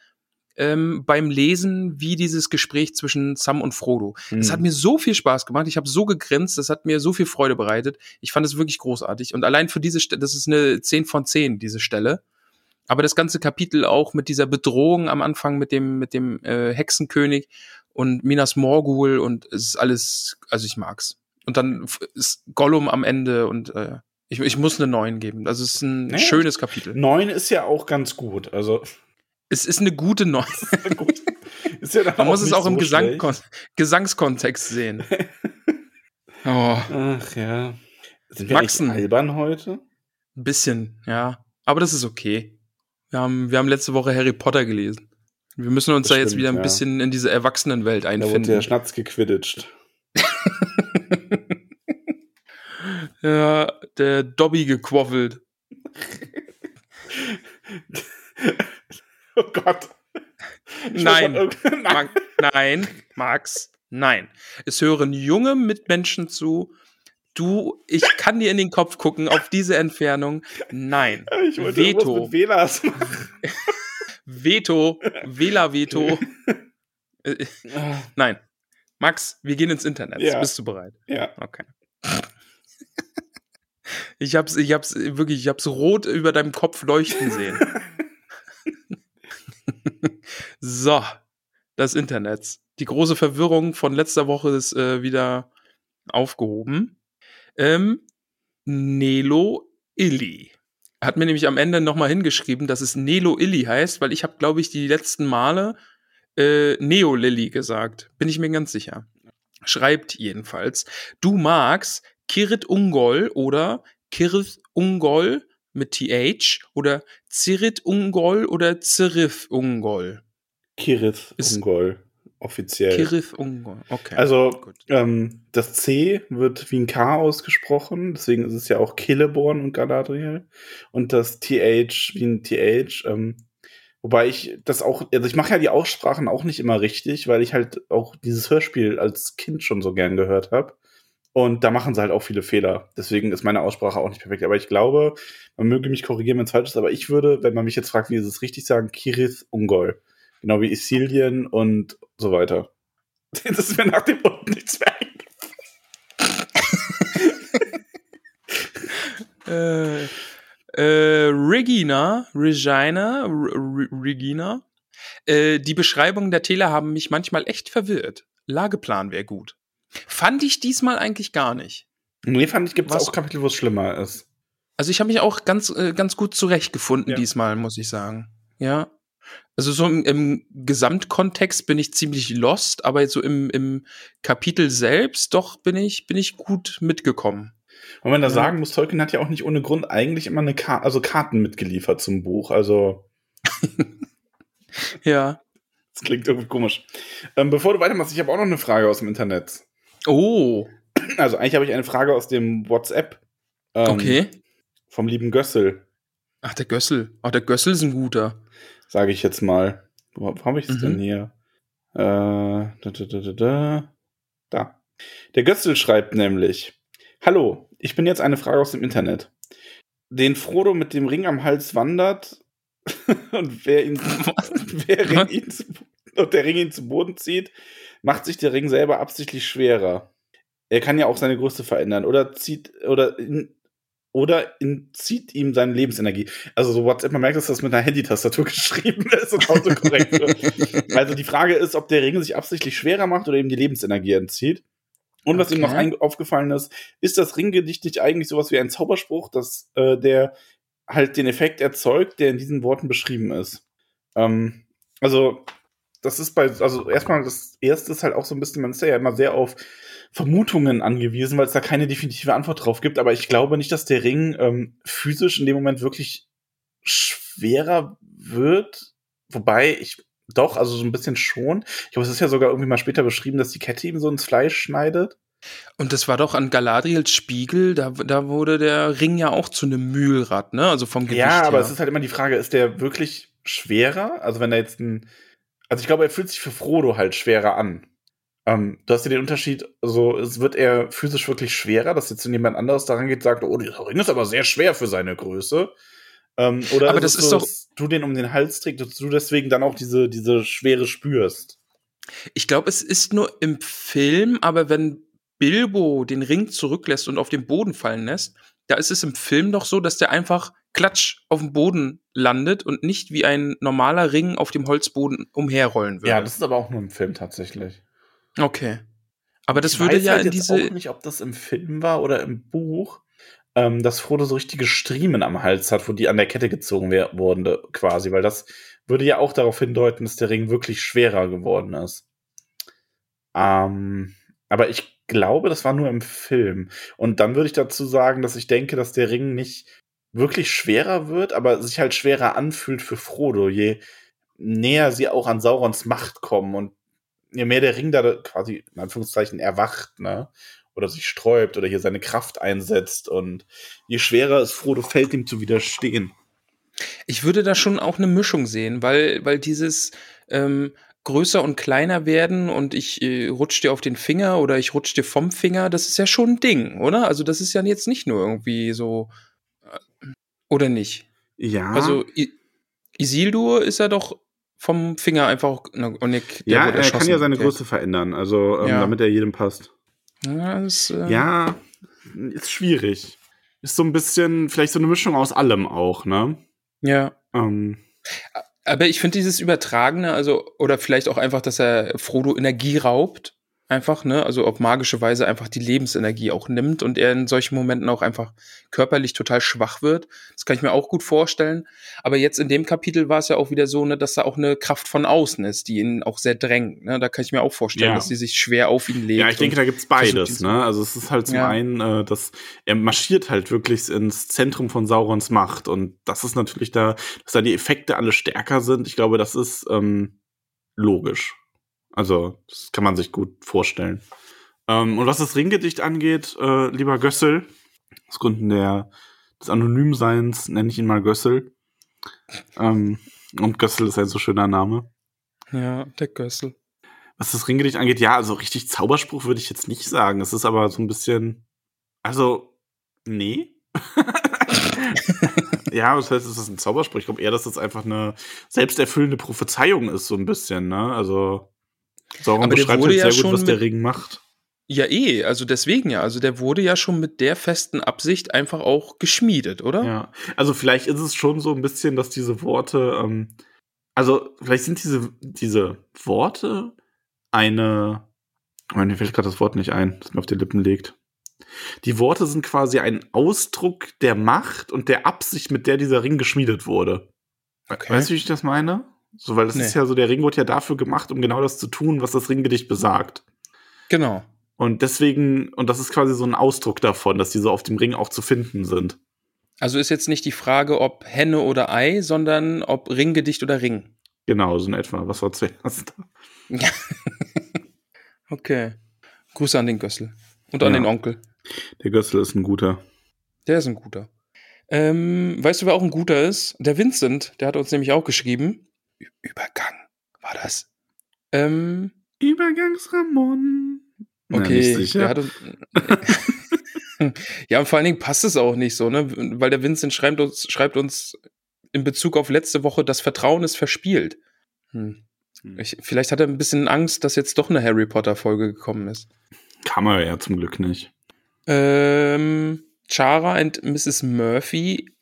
ähm, beim Lesen wie dieses Gespräch zwischen Sam und Frodo. Es Hm. hat mir so viel Spaß gemacht, ich habe so gegrinst, das hat mir so viel Freude bereitet. Ich fand es wirklich großartig. Und allein für diese Stelle, das ist eine 10 von 10, diese Stelle. Aber das ganze Kapitel auch mit dieser Bedrohung am Anfang mit dem, mit dem äh, Hexenkönig und Minas Morgul und es ist alles, also ich mag's. Und dann ist Gollum am Ende und äh, ich, ich muss eine 9 geben. Also es ist ein Nee. schönes Kapitel. Neun ist ja auch ganz gut. Also Es ist eine gute 9. gut. Ist ja Man muss es auch im so Gesang schlecht. Kon Gesangskontext sehen. Oh, Ach ja. Sind wir Maxen. albern heute? ein bisschen, ja. Aber das ist okay. Wir haben, wir haben letzte Woche Harry Potter gelesen. Wir müssen uns Das da jetzt stimmt, wieder ein ja. bisschen in diese Erwachsenenwelt Da wurde der einfinden. Schnatz gequidditcht. ja, der Dobby gequaffelt. Oh Gott. Ich Nein. Mag, nein, Max, nein. Es hören junge Mitmenschen zu. Du, ich kann dir in den Kopf gucken auf diese Entfernung. Nein. Ich wollte Veto. mit Velas. Veto, Wähler-Veto. Äh, Nein. Max, wir gehen ins Internet. Ja. Bist du bereit? Ja. Okay. Ich hab's, ich hab's wirklich, ich hab's rot über deinem Kopf leuchten sehen. so, das Internet. Die große Verwirrung von letzter Woche ist äh, wieder aufgehoben. Ähm, Nelo Illy. Hat mir nämlich am Ende nochmal hingeschrieben, dass es Nelo Illy heißt, weil ich habe, glaube ich, die letzten Male äh, Neo Lilly gesagt. Bin ich mir ganz sicher. Schreibt jedenfalls, du magst Kirit Ungol oder Kirit Ungol mit TH oder Zirit Ungol oder Zirif Ungol. Kirith Ungol. Offiziell. Kirith Ungol. Okay. Also, ähm, das C wird wie ein K ausgesprochen, deswegen ist es ja auch Celeborn und Galadriel. Und das TH wie ein TH. Ähm, wobei ich das auch, also ich mache ja die Aussprachen auch nicht immer richtig, weil ich halt auch dieses Hörspiel als Kind schon so gern gehört habe. Und da machen sie halt auch viele Fehler. Deswegen ist meine Aussprache auch nicht perfekt. Aber ich glaube, man möge mich korrigieren, wenn es falsch ist, aber ich würde, wenn man mich jetzt fragt, wie ist es richtig, sagen, Kirith Ungol. Genau wie Isilien und so weiter. Das ist mir nach dem unten nichts mehr eingefallen. Äh, äh, Regina, Regina, R Regina. Äh, die Beschreibungen der Täler haben mich manchmal echt verwirrt. Lageplan wäre gut. Fand ich diesmal eigentlich gar nicht. Nee, fand ich, gibt es Was- auch Kapitel, wo es schlimmer ist. Also ich habe mich auch ganz, äh, ganz gut zurechtgefunden Ja. diesmal, muss ich sagen. Ja. Also so im, im Gesamtkontext bin ich ziemlich lost, aber so im, im Kapitel selbst doch bin ich, bin ich gut mitgekommen. Und man da Ja. sagen muss, Tolkien hat ja auch nicht ohne Grund eigentlich immer eine Ka also Karten mitgeliefert zum Buch. Also, Ja. das klingt irgendwie komisch. Ähm, bevor du weitermachst, ich habe auch noch eine Frage aus dem Internet. Oh, Also, eigentlich habe ich eine Frage aus dem WhatsApp. ähm, okay. Vom lieben Gössel, Ach, der Gössel. Ach, der Gössel ist ein guter. sage ich jetzt mal. Wo, wo habe ich es Mhm. denn hier? Äh, da, da, da, da. da. Der Gössel schreibt nämlich: Hallo, ich bin jetzt eine Frage aus dem Internet. Den Frodo mit dem Ring am Hals wandert und wer ihn, wer ihn zu, und der Ring ihn zu Boden zieht, macht sich der Ring selber absichtlich schwerer. Er kann ja auch seine Größe verändern oder zieht oder in, oder entzieht ihm seine Lebensenergie. Also so WhatsApp, man merkt, dass das mit einer Handy-Tastatur geschrieben ist und autokorrekt wird. Also die Frage ist, ob der Ring sich absichtlich schwerer macht oder ihm die Lebensenergie entzieht. Und was ihm noch aufgefallen ist, ist das Ringgedicht nicht eigentlich sowas wie ein Zauberspruch, dass äh, der halt den Effekt erzeugt, der in diesen Worten beschrieben ist. Ähm, also das ist bei, also erstmal das erste ist halt auch so ein bisschen, man ist ja immer sehr auf Vermutungen angewiesen, weil es da keine definitive Antwort drauf gibt. Aber ich glaube nicht, dass der Ring ähm, physisch in dem Moment wirklich schwerer wird. Wobei ich doch, also so ein bisschen schon. Ich glaube, es ist ja sogar irgendwie mal später beschrieben, dass die Kette ihm so ins Fleisch schneidet. Und das war doch an Galadriels Spiegel, da, da wurde der Ring ja auch zu einem Mühlrad, ne? Also vom Gewicht ja, aber her. es ist halt immer die Frage, ist der wirklich schwerer? Also wenn er jetzt ein, also ich glaube, er fühlt sich für Frodo halt schwerer an. Ähm, du hast ja den Unterschied, also es wird er physisch wirklich schwerer, dass jetzt jemand anderes daran geht, sagt, oh, dieser Ring ist aber sehr schwer für seine Größe. Ähm, oder aber das ist so, doch du den um den Hals trägst, dass du deswegen dann auch diese, diese Schwere spürst. Ich glaube, es ist nur im Film, aber wenn Bilbo den Ring zurücklässt und auf den Boden fallen lässt, da ist es im Film doch so, dass der einfach klatsch auf dem Boden landet und nicht wie ein normaler Ring auf dem Holzboden umherrollen würde. Ja, das ist aber auch nur im Film tatsächlich. Okay. Aber das ich würde ja halt in diese. Ich weiß nicht, ob das im Film war oder im Buch, ähm, dass Frodo so richtige Striemen am Hals hat, wo die an der Kette gezogen wurden, quasi, weil das würde ja auch darauf hindeuten, dass der Ring wirklich schwerer geworden ist. Ähm, aber ich glaube, das war nur im Film. Und dann würde ich dazu sagen, dass ich denke, dass der Ring nicht wirklich schwerer wird, aber sich halt schwerer anfühlt für Frodo, je näher sie auch an Saurons Macht kommen und je mehr der Ring da quasi in Anführungszeichen erwacht, ne? Oder sich sträubt oder hier seine Kraft einsetzt und je schwerer es Frodo fällt, ihm zu widerstehen. Ich würde da schon auch eine Mischung sehen, weil, weil dieses ähm, größer und kleiner werden und ich äh, rutsch dir auf den Finger oder ich rutsch dir vom Finger, das ist ja schon ein Ding, oder? Also das ist ja jetzt nicht nur irgendwie so äh, oder nicht? Ja. Also I Isildur ist ja doch vom Finger einfach ne, Nick, Ja, er kann ja seine Größe verändern, also ähm, ja. damit er jedem passt. Ja, das, äh ja, ist schwierig. Ist so ein bisschen, vielleicht so eine Mischung aus allem auch, ne? Ja. Ähm. Aber ich finde dieses Übertragene, also, oder vielleicht auch einfach, dass er Frodo Energie raubt, einfach, ne? Also auf magische Weise einfach die Lebensenergie auch nimmt und er in solchen Momenten auch einfach körperlich total schwach wird. Das kann ich mir auch gut vorstellen. Aber jetzt in dem Kapitel war es ja auch wieder so, ne, dass da auch eine Kraft von außen ist, die ihn auch sehr drängt. Ne? Da kann ich mir auch vorstellen, ja. dass sie sich schwer auf ihn legt. Ja, ich denke, da gibt's beides. Ne? Also es ist halt zum ja. einen, äh, dass er marschiert halt wirklich ins Zentrum von Saurons Macht und das ist natürlich da, dass da die Effekte alle stärker sind. Ich glaube, das ist ähm, logisch. Also, das kann man sich gut vorstellen. Ähm, und was das Ringgedicht angeht, äh, lieber Gössel, aus Gründen der, des Anonymseins nenne ich ihn mal Gössel. Ähm, und Gössel ist ein so schöner Name. Ja, der Gössel. Was das Ringgedicht angeht, ja, also richtig Zauberspruch würde ich jetzt nicht sagen. Es ist aber so ein bisschen, also, nee. ja, was heißt, es ist ein Zauberspruch? Ich glaube eher, dass das einfach eine selbsterfüllende Prophezeiung ist, so ein bisschen, ne? Also, Sauron aber beschreibt halt sehr gut, was der Ring macht. Ja, eh, also deswegen ja. Also der wurde ja schon mit der festen Absicht einfach auch geschmiedet, oder? Ja, also vielleicht ist es schon so ein bisschen, dass diese Worte, ähm, also vielleicht sind diese, diese Worte eine, oh, mir fällt gerade das Wort nicht ein, das mir auf die Lippen legt. Die Worte sind quasi ein Ausdruck der Macht und der Absicht, mit der dieser Ring geschmiedet wurde. Okay. Weißt du, wie ich das meine? So, weil das nee. ist ja so, der Ring wurde ja dafür gemacht, um genau das zu tun, was das Ringgedicht besagt. Genau. Und deswegen, und das ist quasi so ein Ausdruck davon, dass die so auf dem Ring auch zu finden sind. Also ist jetzt nicht die Frage, ob Henne oder Ei, sondern ob Ringgedicht oder Ring. Genau, so in etwa. Was war zuerst? Ja. okay. Grüße an den Gössel. Und an ja. den Onkel. Der Gössel ist ein guter. Der ist ein guter. Ähm, weißt du, wer auch ein guter ist? Der Vincent, der hat uns nämlich auch geschrieben. Übergang war das. Ähm, Übergangsramon. Okay, ja, hatte, ja, und vor allen Dingen passt es auch nicht so, ne? Weil der Vincent schreibt uns, schreibt uns in Bezug auf letzte Woche, das Vertrauen ist verspielt. Hm. hm. Ich, vielleicht hat er ein bisschen Angst, dass jetzt doch eine Harry Potter-Folge gekommen ist. Kann man ja zum Glück nicht. Ähm, Chara und Mrs. Murphy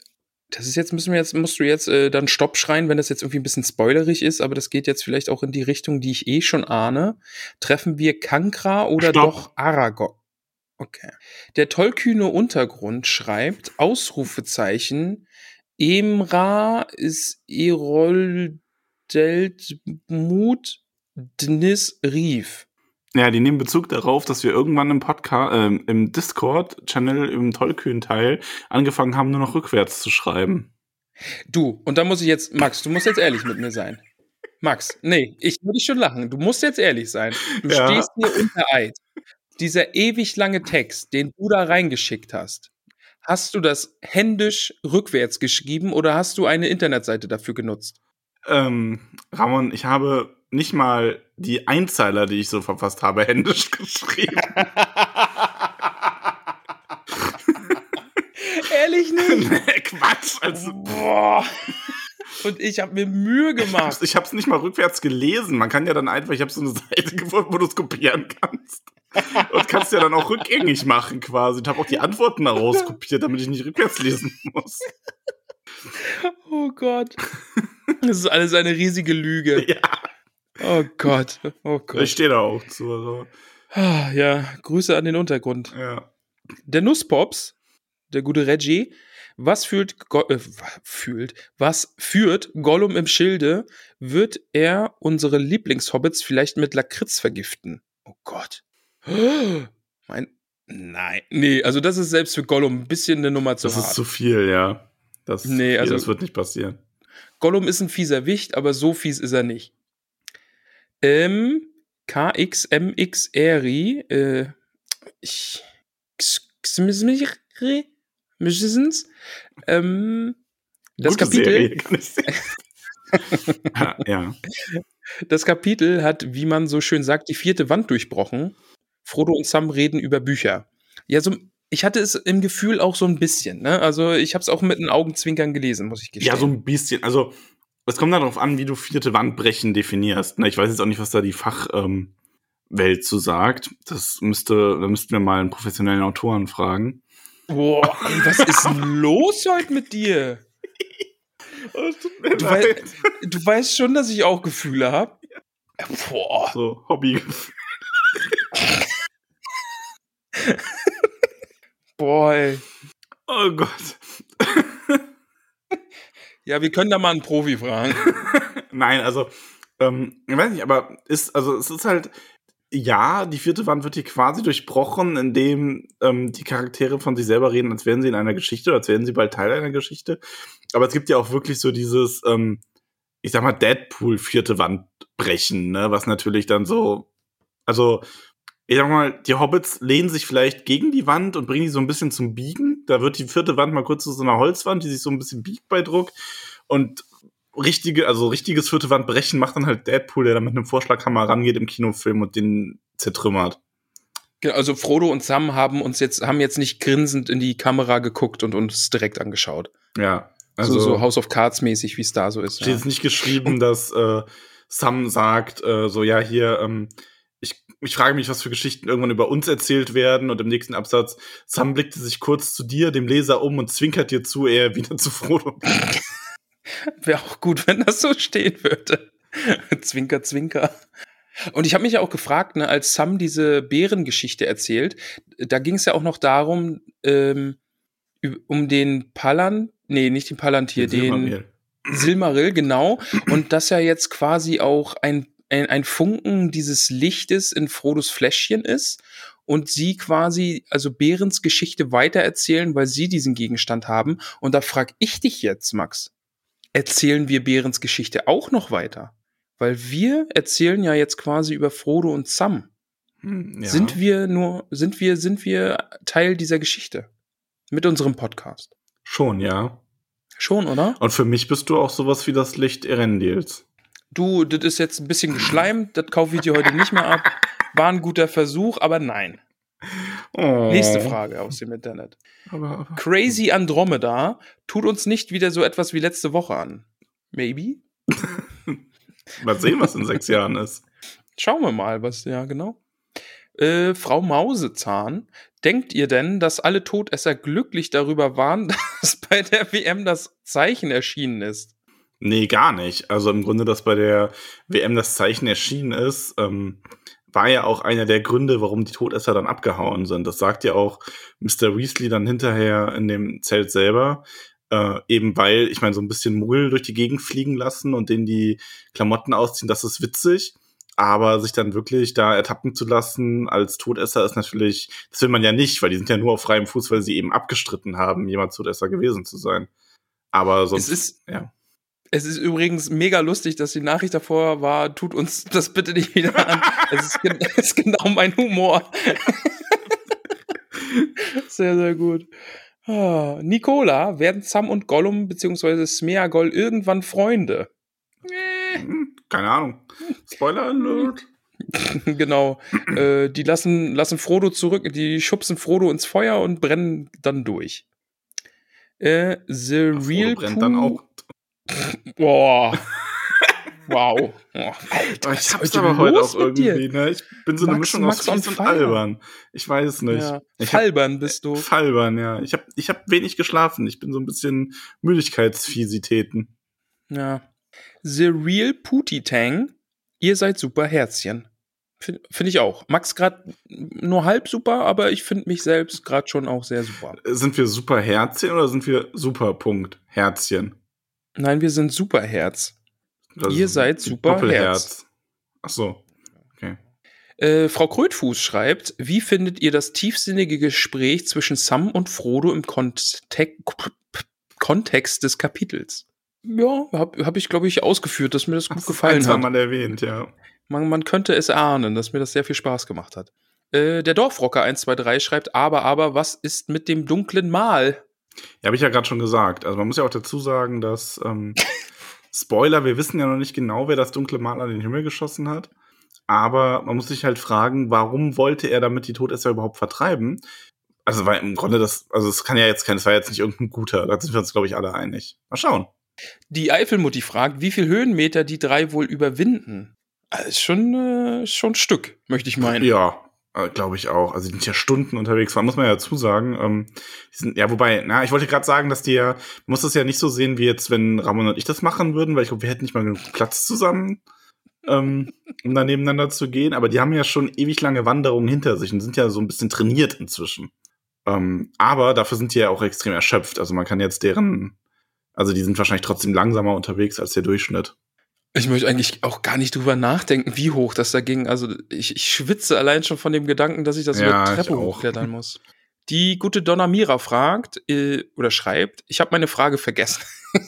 das ist jetzt, müssen wir jetzt, musst du jetzt äh, dann Stopp schreien, wenn das jetzt irgendwie ein bisschen spoilerig ist, aber das geht jetzt vielleicht auch in die Richtung, die ich eh schon ahne. Treffen wir Kankra oder Stopp. doch Aragorn? Okay. Der tollkühne Untergrund schreibt Ausrufezeichen. Emra ist Eroldelt Mut Dnis Rief. Ja, die nehmen Bezug darauf, dass wir irgendwann im Podcast, äh, im Discord-Channel, im Tollkühn-Teil angefangen haben, nur noch rückwärts zu schreiben. Du, und da muss ich jetzt, Max, du musst jetzt ehrlich mit mir sein. Max, nee, ich würde schon lachen. Du musst jetzt ehrlich sein. Du ja. stehst hier unter Eid. Dieser ewig lange Text, den du da reingeschickt hast, hast du das händisch rückwärts geschrieben oder hast du eine Internetseite dafür genutzt? Ähm, Ramon, ich habe nicht mal die Einzeiler, die ich so verfasst habe, händisch geschrieben. Ehrlich nicht? nee, Quatsch. Also, Boah. Und ich habe mir Mühe gemacht. ich habe es nicht mal rückwärts gelesen. Man kann ja dann einfach, ich habe so eine Seite gefunden, wo du es kopieren kannst. Und kannst ja dann auch rückgängig machen quasi. Ich habe auch die Antworten daraus kopiert, damit ich nicht rückwärts lesen muss. Oh Gott. Das ist alles eine riesige Lüge. Ja, Oh Gott. Oh ich Gott. stehe da auch zu. Also, Ah, Ja, Grüße an den Untergrund. ja. Der Nusspops, der gute Reggie, was fühlt, Go äh, fühlt, was führt Gollum im Schilde? Wird er unsere Lieblingshobbits vielleicht mit Lakritz vergiften? Oh Gott. Mein, nein, nee, also das ist selbst für Gollum ein bisschen eine Nummer zu Das hart. ist zu viel, ja. Das, Nee, viel, also- das wird nicht passieren. Gollum ist ein fieser Wicht, aber so fies ist er nicht. Ähm, KXMXRI, äh, ich, ähm, das Gute Kapitel, Serie, ja, ja. das Kapitel hat, wie man so schön sagt, die vierte Wand durchbrochen. Frodo und Sam reden über Bücher. Ja, so, ich hatte es im Gefühl auch so ein bisschen, ne? Also ich habe es auch mit den Augenzwinkern gelesen, muss ich gestehen. ja, so ein bisschen. Also, es kommt darauf an, wie du vierte Wand brechen definierst. Ich weiß jetzt auch nicht, was da die Fachwelt ähm, zu sagt. Das müsste, da müssten wir mal einen professionellen Autoren fragen. Boah, ey, was ist denn los heute mit dir? Oh, Du, wei du weißt schon, dass ich auch Gefühle habe. Boah. So, Hobby. Boah, ey. Oh Gott. Ja, wir können da mal einen Profi fragen. Nein, also, ähm, ich weiß nicht, aber ist, also es ist halt, ja, die vierte Wand wird hier quasi durchbrochen, indem ähm, die Charaktere von sich selber reden, als wären sie in einer Geschichte, als wären sie bald Teil einer Geschichte. Aber es gibt ja auch wirklich so dieses, ähm, ich sag mal, Deadpool vierte Wand brechen, ne, was natürlich dann so, also, ich sag mal, die Hobbits lehnen sich vielleicht gegen die Wand und bringen die so ein bisschen zum Biegen. Da wird die vierte Wand mal kurz zu so einer Holzwand, die sich so ein bisschen biegt bei Druck. Und richtige, also richtiges vierte Wand brechen macht dann halt Deadpool, der dann mit einem Vorschlaghammer rangeht im Kinofilm und den zertrümmert. Genau, Also Frodo und Sam haben uns jetzt, haben jetzt nicht grinsend in die Kamera geguckt und uns direkt angeschaut. Ja. Also Also so, so House of Cards mäßig, wie es da so ist. steht Ja. jetzt nicht geschrieben, dass äh, Sam sagt, äh, so ja, hier, ähm, ich, ich frage mich, was für Geschichten irgendwann über uns erzählt werden und im nächsten Absatz, Sam blickte sich kurz zu dir, dem Leser, um und zwinkert dir zu, er wieder zu Frodo. Wäre auch gut, wenn das so stehen würde. zwinker, zwinker. Und ich habe mich ja auch gefragt, ne, als Sam diese Bärengeschichte erzählt, da ging es ja auch noch darum, ähm, um den Palan, nee, nicht den Palantir, den Silbermehl. Silmaril, genau. Und dass ja jetzt quasi auch ein, ein, ein Funken dieses Lichtes in Frodos Fläschchen ist und sie quasi, also Behrens Geschichte weitererzählen, weil sie diesen Gegenstand haben. Und da frag ich dich jetzt, Max, erzählen wir Behrens Geschichte auch noch weiter? Weil wir erzählen ja jetzt quasi über Frodo und Sam. Hm, ja. Sind wir nur, sind wir, sind wir Teil dieser Geschichte? Mit unserem Podcast. Schon, ja. Schon, oder? Und für mich bist du auch sowas wie das Licht Erendils. Du, das ist jetzt ein bisschen geschleimt, das kaufe ich dir heute nicht mehr ab. War ein guter Versuch, aber nein. Oh. Nächste Frage aus dem Internet. Aber, aber. Crazy Andromeda tut uns nicht wieder so etwas wie letzte Woche an. Maybe? Mal sehen, was in sechs Jahren ist. Schauen wir mal, was, ja, genau. Äh, Frau Mausezahn, denkt ihr denn, dass alle Todesser glücklich darüber waren, dass bei der WM das Zeichen erschienen ist? Nee, gar nicht. Also im Grunde, dass bei der WM das Zeichen erschienen ist, ähm, war ja auch einer der Gründe, warum die Todesser dann abgehauen sind. Das sagt ja auch Mr. Weasley dann hinterher in dem Zelt selber. Äh, eben weil, ich meine, so ein bisschen Muggel durch die Gegend fliegen lassen und denen die Klamotten ausziehen, das ist witzig. Aber sich dann wirklich da ertappen zu lassen als Todesser ist natürlich, das will man ja nicht, weil die sind ja nur auf freiem Fuß, weil sie eben abgestritten haben, jemand Todesser gewesen zu sein. Aber sonst, Es ist, ja. Es ist übrigens mega lustig, dass die Nachricht davor war, tut uns das bitte nicht wieder an. Es ist, es ist genau mein Humor. sehr, sehr gut. Ah, Nicola, werden Sam und Gollum bzw. Smeagol irgendwann Freunde? Hm, Keine Ahnung. Spoiler Alert. genau. äh, die lassen, lassen Frodo zurück, die schubsen Frodo ins Feuer und brennen dann durch. Äh, The Ach, Real Frodo brennt Pooh- dann auch. Boah. wow. Oh, Alter, ich hab's aber heute auch irgendwie, ne? Ich bin so eine Max- Mischung Max aus fies und fire. albern. Ich weiß nicht. Ja. Hab, Falbern bist du. Falbern, ja. Ich habe ich hab wenig geschlafen. Ich bin so ein bisschen Müdigkeitsfiesitäten. Ja. The Real Pootie Tang. Ihr seid super Herzchen. Finde find ich auch. Max gerade nur halb super, aber ich finde mich selbst gerade schon auch sehr super. Sind wir super Herzchen oder sind wir super Punkt Herzchen? Nein, wir sind super Herz. Das Ihr seid super Doppelherz. Ach so. Okay. Äh, Frau Krötfuß schreibt, wie findet ihr das tiefsinnige Gespräch zwischen Sam und Frodo im Kontek Kontext des Kapitels? Ja, habe hab ich, glaube ich, ausgeführt, dass mir das gut Hast gefallen hat. Mal erwähnt, ja. Man, man könnte es ahnen, dass mir das sehr viel Spaß gemacht hat. Äh, der Dorfrocker 123 schreibt, aber, aber, was ist mit dem dunklen Mal? Ja, habe ich ja gerade schon gesagt. Also man muss ja auch dazu sagen, dass ähm, Spoiler, wir wissen ja noch nicht genau, wer das dunkle Mal an den Himmel geschossen hat. Aber man muss sich halt fragen, warum wollte er damit die Todesser überhaupt vertreiben? Also, weil im Grunde das, also es kann ja jetzt kein, es war jetzt nicht irgendein guter, da sind wir uns, glaube ich, alle einig. Mal schauen. Die Eifelmutti fragt, wie viel Höhenmeter die drei wohl überwinden. Das ist schon, äh, schon ein Stück, möchte ich meinen. Ja, äh, glaube ich auch. Also die sind ja Stunden unterwegs, muss man ja dazu sagen. Ähm, sind, ja, wobei, na, ich wollte gerade sagen, dass die ja, muss das ja nicht so sehen, wie jetzt, wenn Ramon und ich das machen würden, weil ich glaube, wir hätten nicht mal genug Platz zusammen, ähm, um da nebeneinander zu gehen. Aber die haben ja schon ewig lange Wanderungen hinter sich und sind ja so ein bisschen trainiert inzwischen. Ähm, aber dafür sind die ja auch extrem erschöpft. Also man kann jetzt deren, also die sind wahrscheinlich trotzdem langsamer unterwegs als der Durchschnitt. Ich möchte eigentlich auch gar nicht drüber nachdenken, wie hoch das da ging. Also ich, ich schwitze allein schon von dem Gedanken, dass ich das Ja, über die Treppe hochklettern muss. Die gute Donna Mira fragt äh, oder schreibt, ich habe meine Frage vergessen.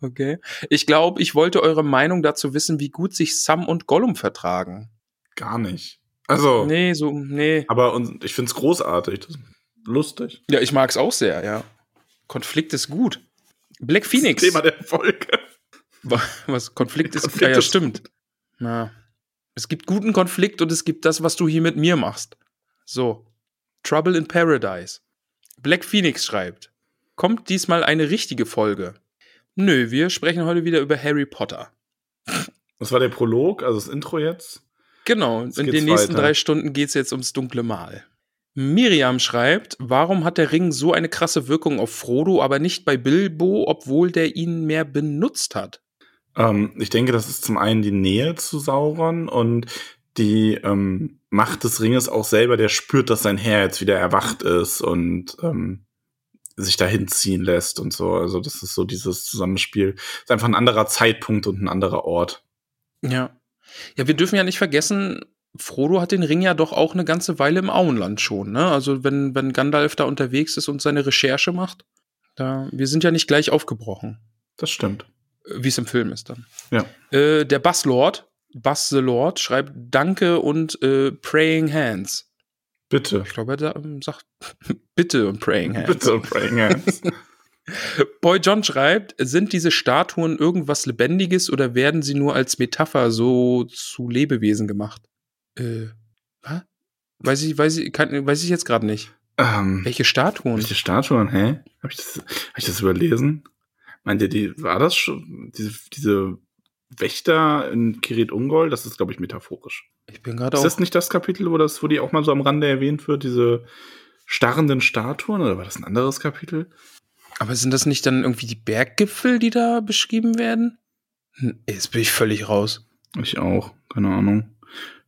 Okay. Ich glaube, ich wollte eure Meinung dazu wissen, wie gut sich Sam und Gollum vertragen. Gar nicht. Also, Nee, so, nee. aber und ich find's großartig. Das ist lustig. Ja, ich mag's auch sehr, ja. Konflikt ist gut. Black Phoenix. Thema der Folge. Was Konflikt ist, Konflikt ja, ja stimmt. Ja. Es gibt guten Konflikt und es gibt das, was du hier mit mir machst. So. Trouble in Paradise. Black Phoenix schreibt. Kommt diesmal eine richtige Folge? Nö, wir sprechen heute wieder über Harry Potter. Das war der Prolog, also das Intro jetzt. Genau, Jetzt in den nächsten weiter. drei Stunden geht's jetzt ums dunkle Mal. Miriam schreibt, warum hat der Ring so eine krasse Wirkung auf Frodo, aber nicht bei Bilbo, obwohl der ihn mehr benutzt hat? Ähm, ich denke, das ist zum einen die Nähe zu Sauron und die ähm, Macht des Ringes auch selber, der spürt, dass sein Herr jetzt wieder erwacht ist und ähm, sich dahin ziehen lässt und so. Also das ist so dieses Zusammenspiel. ist einfach ein anderer Zeitpunkt und ein anderer Ort. Ja. Ja, wir dürfen ja nicht vergessen, Frodo hat den Ring ja doch auch eine ganze Weile im Auenland schon, ne? Also wenn, wenn Gandalf da unterwegs ist und seine Recherche macht, da, wir sind ja nicht gleich aufgebrochen, Das stimmt. Wie es im Film ist dann. Ja. Äh, der Bass Lord, Bass the Lord, schreibt Danke und äh, Praying Hands. Bitte. Ich glaube, er ähm, sagt Bitte und Praying Hands. Bitte, Praying Hands. Boy John schreibt, sind diese Statuen irgendwas Lebendiges oder werden sie nur als Metapher so zu Lebewesen gemacht? Äh, was? Weiß ich, weiß ich, kann, weiß ich jetzt gerade nicht. ähm, Welche Statuen? welche Statuen, hä? Habe ich, das- hab ich das überlesen? Meint ihr, die, war das schon, diese, diese Wächter in Kirit Ungol? Das ist, glaube ich, metaphorisch. Ich bin gerade Ist das nicht das Kapitel, wo das, wo die auch mal so am Rande erwähnt wird, diese starrenden Statuen, oder war das ein anderes Kapitel? Aber sind das nicht dann irgendwie die Berggipfel, die da beschrieben werden? Hm, Jetzt bin ich völlig raus. Ich auch, keine Ahnung.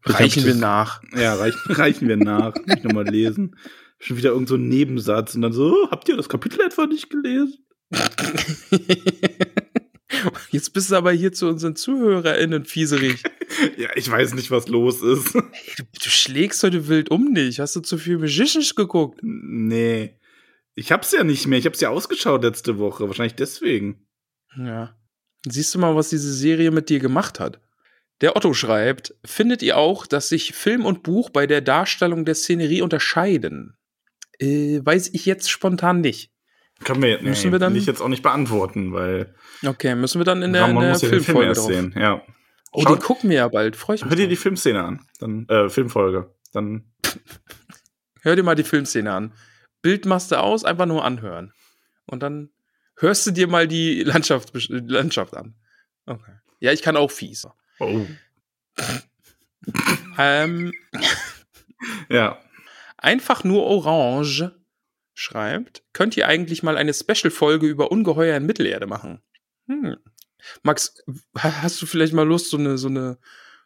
Reichen wir das- nach. Ja, reichen, reichen wir nach. Muss ich nochmal lesen. Schon wieder irgend so ein Nebensatz und dann so, oh, habt ihr das Kapitel etwa nicht gelesen? Jetzt bist du aber hier zu unseren ZuhörerInnen fieserig. Ja, ich weiß nicht, was los ist. Du, du schlägst heute wild um dich. Hast du zu viel Magicians geguckt? nee. Ich hab's ja nicht mehr. Ich hab's ja ausgeschaut letzte Woche. Wahrscheinlich deswegen. Ja. Siehst du mal, was diese Serie mit dir gemacht hat? Der Otto schreibt, findet ihr auch, dass sich Film und Buch bei der Darstellung der Szenerie unterscheiden? Äh, weiß ich jetzt spontan nicht. Können wir, nee, Müssen wir dann- will ich jetzt auch nicht beantworten, weil Okay, müssen wir dann in der, in der muss den Film Filmfolge erst drauf. sehen. Ja. Oh, Schau- den gucken wir ja bald. Freue ich mich. Hör dir die. Filmszene an. Dann, äh, Filmfolge. Dann, Hör dir mal die Filmszene an. Bild machst du aus, einfach nur anhören. Und dann hörst du dir mal die Landschaft, Landschaft an. Okay. Ja, ich kann auch fies. oh. Ähm, Ja. einfach nur Orange schreibt, könnt ihr eigentlich mal eine Special-Folge über Ungeheuer in Mittelerde machen? Hm. Max, ha- hast du vielleicht mal Lust, so eine, so eine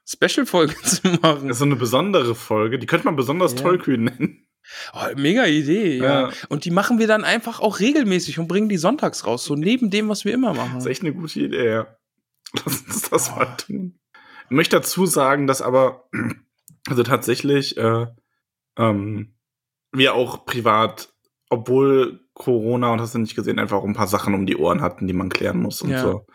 Special-Folge zu machen? So eine besondere Folge. Die könnte man besonders Ja. tollkühn nennen. Oh, mega Idee, ja. Ja. Und die machen wir dann einfach auch regelmäßig und bringen die sonntags raus, so neben dem, was wir immer machen. Das ist echt eine gute Idee, ja. Lass uns das Oh. mal tun. Ich möchte dazu sagen, dass aber, also tatsächlich, äh, ähm, wir auch privat, obwohl Corona und hast du nicht gesehen, einfach auch ein paar Sachen um die Ohren hatten, die man klären muss und Ja. so.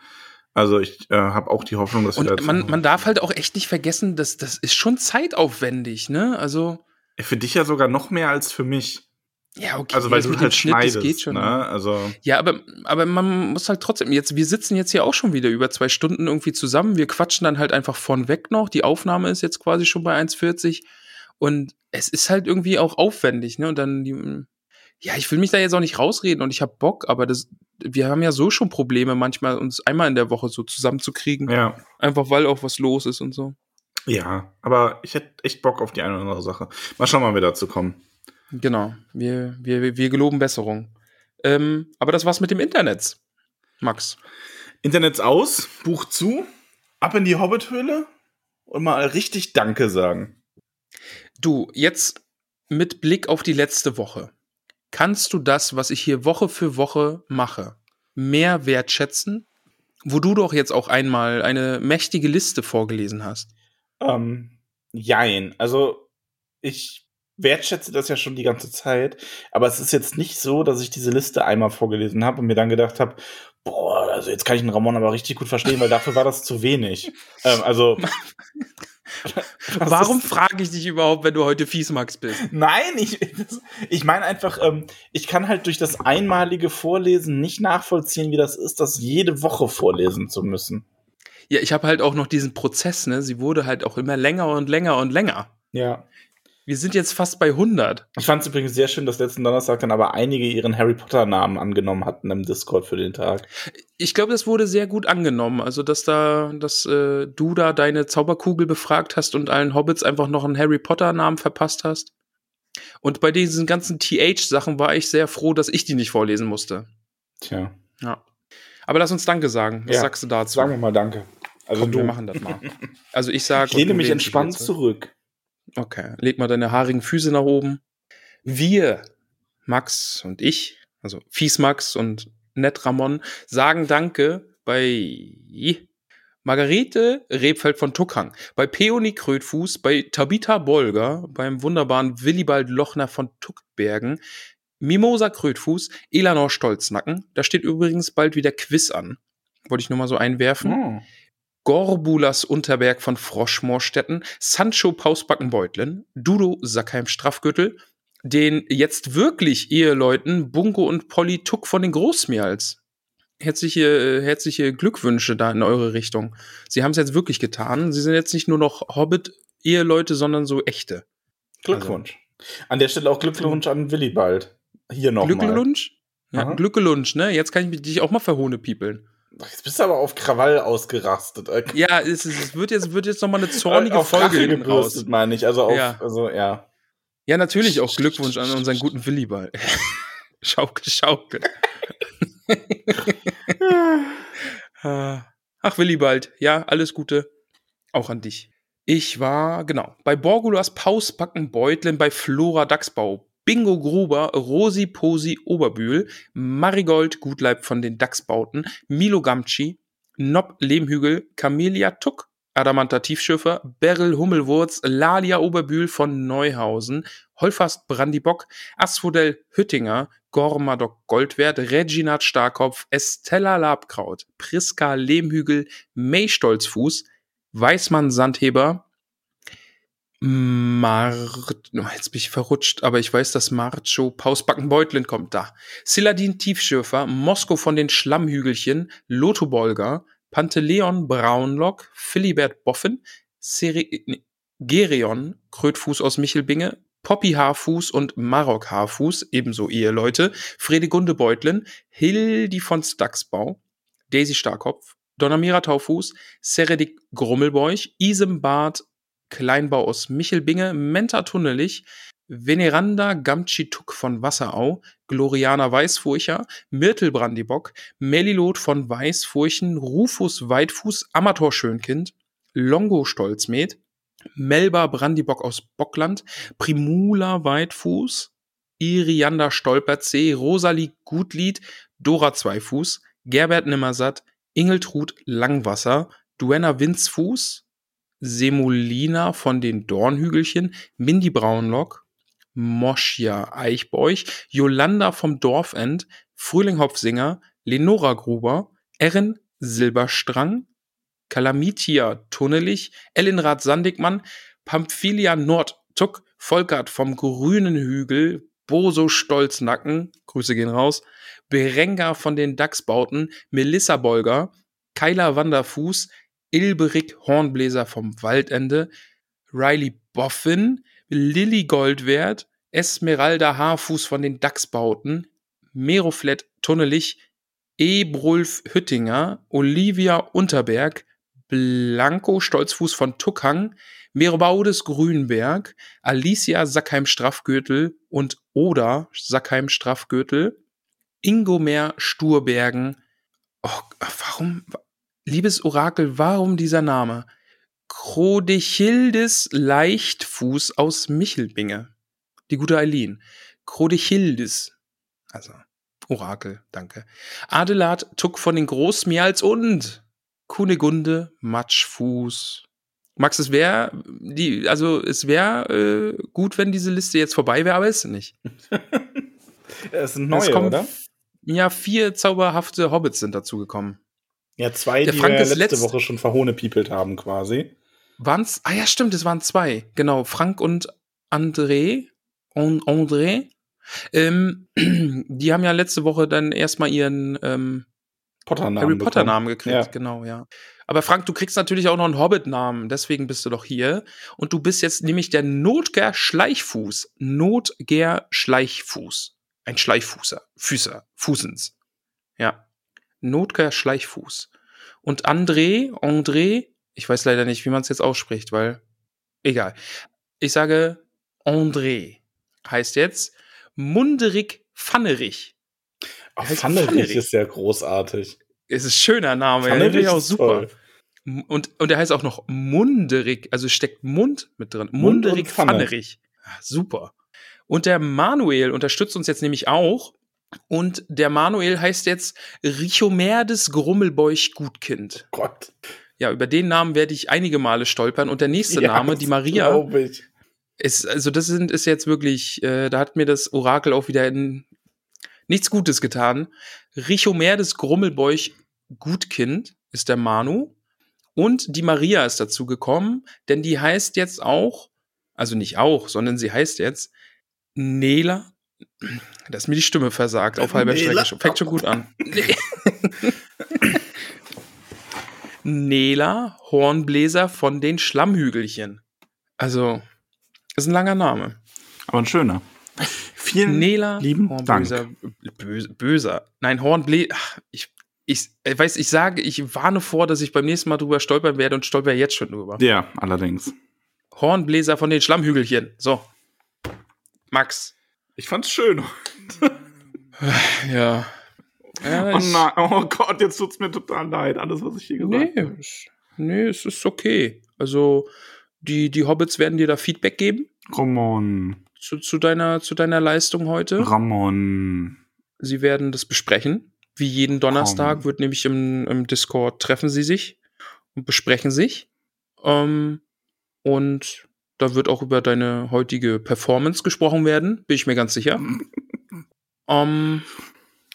Also ich äh, habe auch die Hoffnung, dass wir Und da man, man darf halt auch echt nicht vergessen, dass das ist schon zeitaufwendig, ne? Also, für dich ja sogar noch mehr als für mich. ja, okay. Also weil du halt Schnitt, schneidest, geht schon. ne? Also Ja, aber, aber man muss halt trotzdem, jetzt, wir sitzen jetzt hier auch schon wieder über zwei Stunden irgendwie zusammen. Wir quatschen dann halt einfach von weg noch. Die Aufnahme ist jetzt quasi schon bei 1,40. Und es ist halt irgendwie auch aufwendig, ne? Und dann die, ja, ich will mich da jetzt auch nicht rausreden und ich habe Bock, aber das, wir haben ja so schon Probleme, manchmal uns einmal in der Woche so zusammenzukriegen. ja. Einfach weil auch was los ist und so. Ja, aber ich hätte echt Bock auf die eine oder andere Sache. Mal schauen, wann wir dazu kommen. Genau. Wir, wir, wir geloben Besserung. Ähm, aber das war's mit dem Internet, Max. Internets aus, Buch zu, ab in die Hobbithöhle und mal richtig Danke sagen. Du, jetzt mit Blick auf die letzte Woche. Kannst du das, was ich hier Woche für Woche mache, mehr wertschätzen? Wo du doch jetzt auch einmal eine mächtige Liste vorgelesen hast. Ähm, jein. Also, ich wertschätze das ja schon die ganze Zeit, aber es ist jetzt nicht so, dass ich diese Liste einmal vorgelesen habe und mir dann gedacht habe, boah, also jetzt kann ich den Ramon aber richtig gut verstehen, weil dafür war das zu wenig. Ähm, also. Warum frage ich dich überhaupt, wenn du heute fies Max bist? Nein, ich, das- ich meine einfach, ähm, ich kann halt durch das einmalige Vorlesen nicht nachvollziehen, wie das ist, das jede Woche vorlesen zu müssen. Ja, ich habe halt auch noch diesen Prozess, ne? Sie wurde halt auch immer länger und länger und länger. Ja. Wir sind jetzt fast bei 100. Ich fand es übrigens sehr schön, dass letzten Donnerstag dann aber einige ihren Harry Potter Namen angenommen hatten im Discord für den Tag. Ich glaube, das wurde sehr gut angenommen. Also, dass da, dass äh, du da deine Zauberkugel befragt hast und allen Hobbits einfach noch einen Harry Potter-Namen verpasst hast. Und bei diesen ganzen TH-Sachen war ich sehr froh, dass ich die nicht vorlesen musste. Tja. Ja. Aber lass uns Danke sagen. Was Ja, sagst du dazu? Sagen wir mal Danke. Also Komm, du. wir machen das mal. Also ich sag. ich lehne mich entspannt zurück. Okay, leg mal deine haarigen Füße nach oben. Wir, Max und ich, also Fies Max und Nett Ramon, sagen Danke bei Margarete Rebfeld von Tuckang, bei Peony Krötfuß, bei Tabitha Bolger, beim wunderbaren Willibald Lochner von Tuckbergen, Mimosa Krötfuß, Elanor Stolznacken. Da steht übrigens bald wieder Quiz an. Wollte ich nur mal so einwerfen. Oh. Gorbulas Unterberg von Froschmoorstetten, Sancho Pausbackenbeutlen, Dudo Sackheim Straffgürtel, den jetzt wirklich Eheleuten Bunko und Polly Tuck von den Großmeerls. Herzliche, herzliche Glückwünsche da in eure Richtung. Sie haben es jetzt wirklich getan. Sie sind jetzt nicht nur noch Hobbit-Eheleute, sondern so echte. Glückwunsch. An der Stelle auch Glückwunsch an Willibald. Hier nochmal. Glückelunsch? Ja, Aha. Glückelunsch, ne? Jetzt kann ich dich auch mal verhohne piepeln. Jetzt bist du aber auf Krawall ausgerastet. Äh, Ja, es, es wird jetzt, wird jetzt noch mal eine zornige auf Folge Rache hinten raus. gebürstet, meine ich. Also auf, Ja. also ja. Ja, natürlich auch Glückwunsch an unseren guten Willibald. schaukel, schaukel. Ach, Willibald, ja, alles Gute. Auch an dich. Ich war, genau, bei Borgulas Pausbacken Beutlin, bei Flora Dachsbau, Bingo Gruber, Rosi Posi Oberbühl, Marigold Gutleib von den Dachsbauten, Milo Gamci, Nob Lehmhügel, Camelia Tuck, Adamanta Tiefschiffer, Beryl Hummelwurz, Lalia Oberbühl von Neuhausen, Holfast Brandibock, Asphodel Hüttinger, Gormadok Goldwert, Reginat Starkopf, Estella Labkraut, Priska Lehmhügel, May Stolzfuß, Weißmann Sandheber, Mar oh, jetzt bin ich verrutscht, aber ich weiß, dass Marcho Pausbacken kommt da. Siladin Tiefschürfer, Moskau von den Schlammhügelchen, Lotho Bolger, Panteleon Braunlock, Philibert Boffen, Seri Gerion Krötfuß aus Michelbinge, Poppy Haarfuß und Marok Haarfuß, ebenso Eheleute, Fredegunde Beutlen, Hildi von Staxbau, Daisy Starkopf, Donamira Taufuß, Seredik Grummelbeuch, Isembart Kleinbau aus Michelbinge, Menta Tunnelich, Veneranda Gamtschituk von Wasserau, Gloriana Weißfurcher, Myrtle Brandibock, Melilot von Weißfurchen, Rufus Weitfuß, Amator Schönkind, Longo Stolzmet, Melba Brandibock aus Bockland, Primula Weitfuß, Irianda Stolperzee, Rosalie Gutlied, Dora Zweifuß, Gerbert Nimmersatt, Ingeltrud Langwasser, Duenna Winzfuß, Semolina von den Dornhügelchen, Mindy Braunlock, Moschia Eichbeuch, Jolanda vom Dorfend, Frühling Hopfsinger, Lenora Gruber, Erin Silberstrang, Kalamitia Tunnelich, Ellenrad Sandigmann, Pamphilia Nordtuck, Volkert vom grünen Hügel, Boso Stolznacken, Grüße gehen raus, Berenga von den Dachsbauten, Melissa Bolger, Keiler Wanderfuß, Ilberik Hornbläser vom Waldende, Riley Boffin, Lilly Goldwert, Esmeralda Haarfuß von den Dachsbauten, Meroflet Tunnelich, Ebrulf Hüttinger, Olivia Unterberg, Blanco Stolzfuß von Tuckhang, Merobaudes Grünberg, Alicia Sackheim-Straffgürtel und Oda Sackheim-Straffgürtel, Ingomer Sturbergen. Oh, warum, liebes Orakel, warum dieser Name? Crodechildes Leichtfuß aus Michelbinge. Die gute Eileen. Crodechildes. Also, Orakel, danke. Adelard Tuck von den Großmials und Kunegunde Matschfuß. Max, es wäre die, also es wäre äh, gut, wenn diese Liste jetzt vorbei wäre, aber ist nicht. es sind neue, kommen, oder? Ja, vier zauberhafte Hobbits sind dazugekommen. Ja, zwei, Der die Frank wir letzte letzt Woche schon verhohnepiepelt haben, quasi. Waren's? Ah ja, stimmt, es waren zwei. Genau, Frank und André. Und André. Ähm, die haben ja letzte Woche dann erstmal ihren ähm, Potter-Namen Harry Potter-Namen gekriegt, ja. genau, ja. Aber Frank, du kriegst natürlich auch noch einen Hobbit-Namen, deswegen bist du doch hier. Und du bist jetzt nämlich der Notger Schleichfuß. Notger Schleichfuß. Ein Schleichfußer. Füßer. Fußens. Ja. Notger Schleichfuß. Und André, André, ich weiß leider nicht, wie man es jetzt ausspricht, weil egal. Ich sage André heißt jetzt Munderig Pfannerich. Ach, Pfannerich, Pfannerich ist ja großartig. Es ist ein schöner Name, Pfannerich ja, auch super. Toll. Und, und er heißt auch noch Munderig, also steckt Mund mit drin. Munderig Pfannerich. Ah, super. Und der Manuel unterstützt uns jetzt nämlich auch. Und der Manuel heißt jetzt Richomerdes Grummelbeuch Gutkind. Oh Gott. Ja, über den Namen werde ich einige Male stolpern. Und der nächste ja, Name, die Maria, ist, also das sind, ist jetzt wirklich, äh, da hat mir das Orakel auch wieder in, nichts Gutes getan. Richomerdes Grummelbeuch Gutkind ist der Manu. Und die Maria ist dazu gekommen, denn die heißt jetzt auch, also nicht auch, sondern sie heißt jetzt Nela. Da ist mir die Stimme versagt auf halber Nela. Strecke. Fängt schon gut an. Nela Hornbläser von den Schlammhügelchen. Also, ist ein langer Name. Aber ein schöner. Vielen Nela lieben Hornbläser, Dank. Böser, böser. Nein, Hornbläser. Ich, ich, ich weiß, ich sage, ich warne vor, dass ich beim nächsten Mal drüber stolpern werde und stolper jetzt schon drüber. Ja, allerdings. Hornbläser von den Schlammhügelchen. So. Max. Ich fand's schön. ja. ja oh, nein, oh Gott, jetzt tut's mir total leid, alles, was ich hier gesagt nee, habe. Nee, es ist okay. Also, die, die Hobbits werden dir da Feedback geben. Ramon. Zu, zu, deiner, zu deiner Leistung heute. Ramon. Sie werden das besprechen. Wie jeden Donnerstag Komm. wird nämlich im, im Discord treffen sie sich und besprechen sich. Ähm, und da wird auch über deine heutige Performance gesprochen werden, bin ich mir ganz sicher. ähm,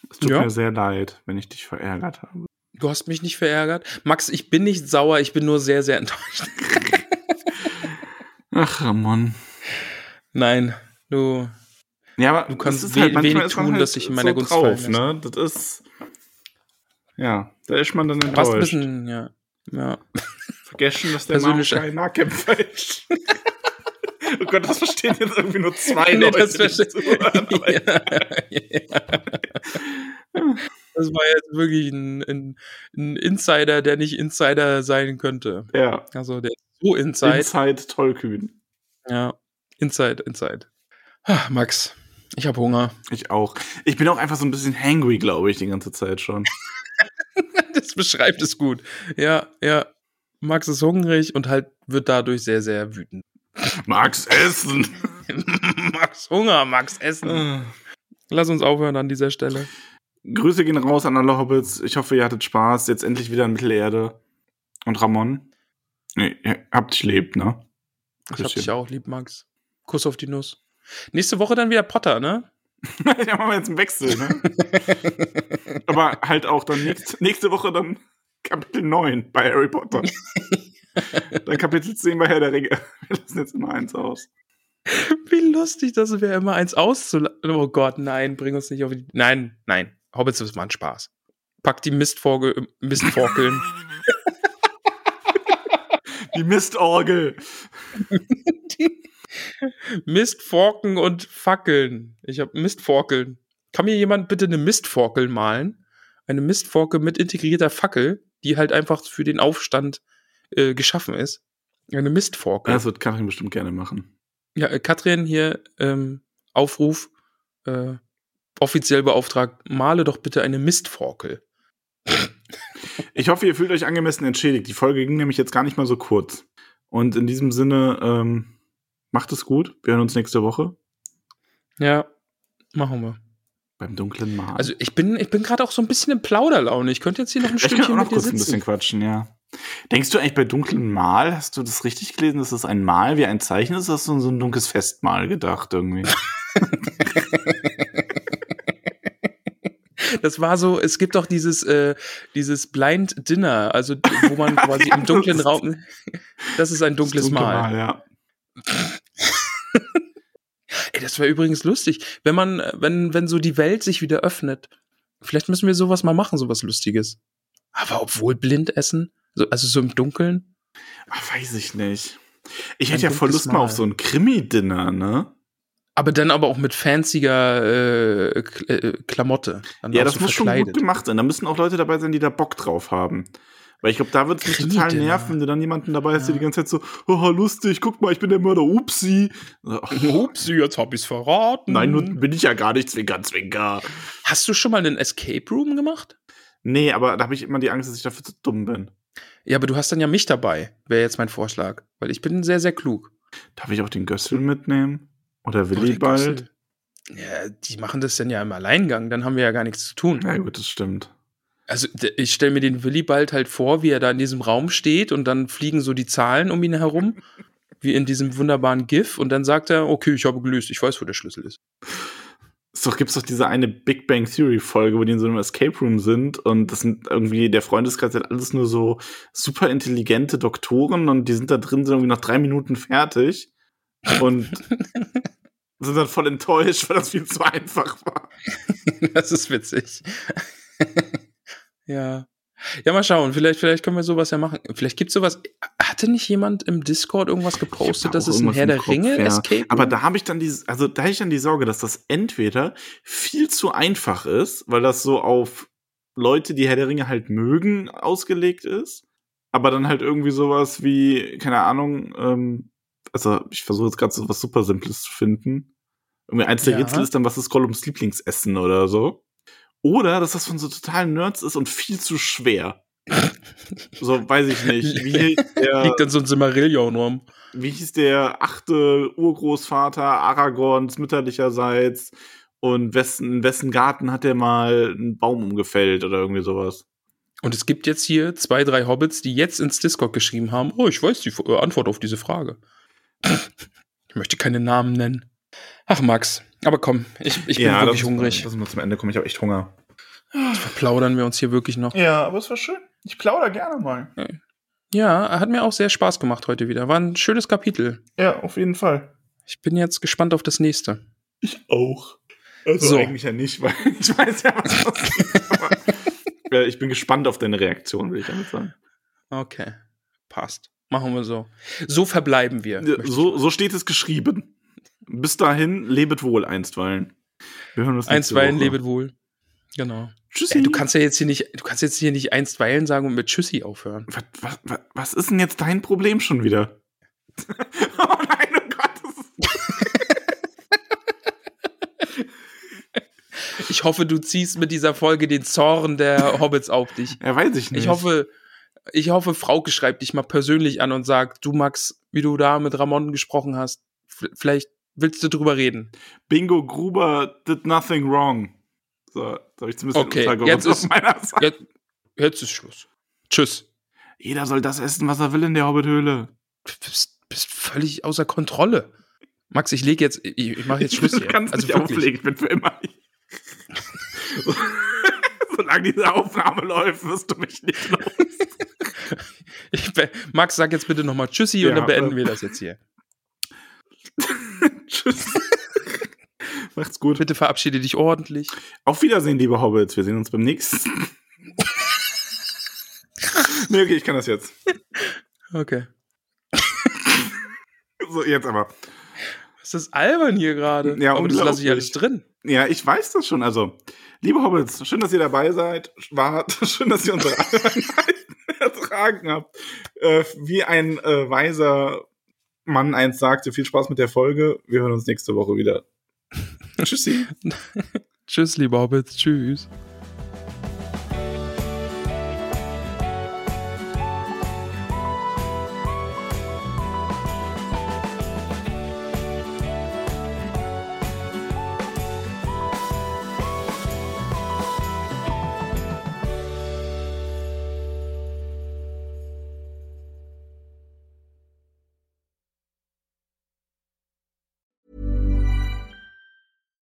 es tut ja. mir sehr leid, wenn ich dich verärgert habe. Du hast mich nicht verärgert. Max, ich bin nicht sauer, ich bin nur sehr, sehr enttäuscht. Ach, Ramon. Nein, du. Ja, aber Du kannst ist we- manchmal wenig tun, dass sich in meiner Gunst drauf, ne? Das ist. Ja, da ist man dann Passt ein enttäuscht. bisschen, ja. Ja. Vergessen, dass der Mann kein Nahkämpfer ist. oh Gott, das verstehen jetzt irgendwie nur zwei Nee, Leute. das die verste- zuhören, aber- ja. Das war jetzt wirklich ein, ein, ein Insider, der nicht Insider sein könnte. ja, Also der ist so Inside. Inside tollkühn. Ja, Inside, Inside. Ah, Max, ich habe Hunger. Ich auch. Ich bin auch einfach so ein bisschen hangry, glaube ich, die ganze Zeit schon. Das beschreibt es gut. Ja, ja. Max ist hungrig und halt wird dadurch sehr, sehr wütend. Mag's essen. Max Hunger, Max Essen. Lass uns aufhören an dieser Stelle. Grüße gehen raus an alle Hobbits. Ich hoffe, ihr hattet Spaß. Jetzt endlich wieder in Mittelerde. Und Ramon? Nee, ihr habt dich lebt, ne? Ich hab dich auch lieb, Max. Kuss auf die Nuss. Nächste Woche dann wieder Potter, ne? ja, machen wir jetzt einen Wechsel, ne? Aber halt auch dann nächst, nächste Woche dann Kapitel 9 bei Harry Potter. dann Kapitel 10 bei Herr der Ringe. Wir lassen jetzt immer eins aus. Wie lustig das wäre, immer eins auszulassen. Oh Gott, nein, bring uns nicht auf die. Nein, nein. Hobbits ist mal ein Spaß. Pack die Mistforgel, Mistforkeln. Die Mistorgel. Mistforken und Fackeln. Ich habe Mistforkeln. Kann mir jemand bitte eine Mistforkel malen? Eine Mistforke mit integrierter Fackel, die halt einfach für den Aufstand äh, geschaffen ist. Eine Mistforkel. Das wird Karin bestimmt gerne machen. Ja, äh, Katrin hier, ähm, Aufruf, äh, offiziell beauftragt, male doch bitte eine Mistforkel. Ich hoffe, ihr fühlt euch angemessen entschädigt. Die Folge ging nämlich jetzt gar nicht mal so kurz. Und in diesem Sinne, ähm, macht es gut. Wir hören uns nächste Woche Ja, machen wir. beim dunklen Mal. Also ich bin, ich bin gerade auch so ein bisschen in Plauderlaune. Ich könnte jetzt hier noch ein ich kann auch noch kurz ein sitzen. bisschen quatschen, ja. Denkst du eigentlich bei dunklen Mal, hast du das richtig gelesen, dass das ein Mal wie ein Zeichen ist? Hast du so ein dunkles Festmal gedacht irgendwie? Das war so, es gibt auch dieses, äh, dieses Blind Dinner, also wo man quasi Ja, im dunklen Raum. Das ist ein dunkles Das dunkle Mal. ja. Ey, das wäre übrigens lustig, wenn man, wenn, wenn so die Welt sich wieder öffnet. Vielleicht müssen wir sowas mal machen, sowas Lustiges. Aber obwohl blind essen, so, also so im Dunkeln. Ach, weiß ich nicht. Ich hätte ja voll Lust mal Mal. auf so ein Krimi-Dinner, ne? Aber dann aber auch mit fancier äh, äh, Klamotte. Dann Ja, das so muss schon verkleidet. gut gemacht sein. Da müssen auch Leute dabei sein, die da Bock drauf haben. Weil ich glaube, da wird es mich total nerven, wenn du dann jemanden dabei hast, der Ja. die ganze Zeit so, oh, lustig, guck mal, ich bin der Mörder, upsi. Oh, Ups, jetzt hab ich's verraten. nein, nun bin ich ja gar nicht, Zwinker, Zwinker. Hast du schon mal einen Escape Room gemacht? Nee, aber da habe ich immer die Angst, dass ich dafür zu dumm bin. Ja, aber du hast dann ja mich dabei, wäre jetzt mein Vorschlag. Weil ich bin sehr, sehr klug. Darf ich auch den Gössel mitnehmen? Oder Willi der bald? Gössel. Ja, die machen das dann ja im Alleingang, dann haben wir ja gar nichts zu tun. Ja, gut, das stimmt. Also ich stelle mir den Willi bald halt vor, wie er da in diesem Raum steht und dann fliegen so die Zahlen um ihn herum, wie in diesem wunderbaren GIF und dann sagt er, okay, ich habe gelöst, ich weiß, wo der Schlüssel ist. Es doch, gibt's doch diese eine Big Bang Theory Folge, wo die in so einem Escape Room sind und das sind irgendwie, der Freundeskreis hat alles nur so super intelligente Doktoren und die sind da drin, sind irgendwie nach drei Minuten fertig und sind dann voll enttäuscht, weil das viel zu einfach war. Das ist witzig. Ja. Ja, mal schauen. Vielleicht, vielleicht können wir sowas ja machen. Vielleicht gibt's sowas. Hatte nicht jemand im Discord irgendwas gepostet, dass es ein Herr der Kopf, Ringe ja. Escape? Aber da habe ich dann die, also da habe ich dann die Sorge, dass das entweder viel zu einfach ist, weil das so auf Leute, die Herr der Ringe halt mögen, ausgelegt ist. Aber dann halt irgendwie sowas wie, keine Ahnung, ähm, also ich versuche jetzt gerade so was super Simples zu finden. Irgendwie eins der Ja. Rätsel ist dann, was ist Gollums Lieblingsessen oder so. Oder dass das von so totalen Nerds ist und viel zu schwer. so, weiß ich nicht. Wie der, Liegt dann so ein Simmerillion rum. wie hieß der achte Urgroßvater Aragorns mütterlicherseits und wessen, in wessen Garten hat er mal einen Baum umgefällt oder irgendwie sowas. Und es gibt jetzt hier zwei, drei Hobbits, die jetzt ins Discord geschrieben haben, oh, ich weiß die äh, Antwort auf diese Frage. Ich möchte keine Namen nennen. Ach, Max, aber komm, ich, ich bin wirklich hungrig. Lass uns zum Ende kommen, ich habe echt Hunger. Plaudern wir uns hier wirklich noch. Ja, aber es war schön. Ich plaudere gerne mal. Ja, hat mir auch sehr Spaß gemacht heute wieder. War ein schönes Kapitel. Ja, auf jeden Fall. Ich bin jetzt gespannt auf das nächste. Ich auch. Also So. eigentlich ja nicht, weil ich weiß ja, was äh, ich bin gespannt auf deine Reaktion, will ich damit sagen. Okay, passt. Machen wir so. So verbleiben wir. Ja, So, so steht es geschrieben. Bis dahin, lebet wohl einstweilen. Wir hören uns Einstweilen lebet wohl. Genau. Tschüssi. Ey, du kannst ja jetzt hier nicht, du kannst jetzt hier nicht einstweilen sagen und mit Tschüssi aufhören. was, was, was, was ist denn jetzt dein Problem schon wieder? oh nein, oh Gott. Ich hoffe, du ziehst mit dieser Folge den Zorn der Hobbits auf dich. ja, weiß ich nicht. Ich hoffe, ich hoffe, Frauke schreibt dich mal persönlich an und sagt, du Max, wie du da mit Ramon gesprochen hast, vielleicht willst du drüber reden. Bingo Gruber did nothing wrong. So, habe ich zumindest Okay, jetzt ist- meiner Seite. Jetzt, jetzt ist Schluss. Tschüss. Jeder soll das essen, was er will in der Hobbithöhle. Du bist, bist völlig außer Kontrolle. Max, ich lege jetzt, ich, ich mache jetzt Schluss Du hier. kannst also nicht wirklich. auflegen, ich bin für immer. Solange diese Aufnahme läuft, wirst du mich nicht los. Max, sag jetzt bitte nochmal Tschüssi und Ja, dann beenden äh, wir das jetzt hier. Tschüss. Macht's gut. Bitte verabschiede dich ordentlich. Auf Wiedersehen, liebe Hobbits. Wir sehen uns beim nächsten. nee, okay, ich kann das jetzt. Okay. So, jetzt aber. Was ist das albern hier gerade? Ja, Aber das lasse ich alles drin. Ja, ich weiß das schon. Also, liebe Hobbits, schön, dass ihr dabei seid. Wart, schön, dass ihr unsere Albernheit ertragen habt. Äh, wie ein äh, weiser Mann einst sagte, viel Spaß mit der Folge. Wir hören uns nächste Woche wieder. Tschüssi. Tschüss, liebe Hobbits. Tschüss.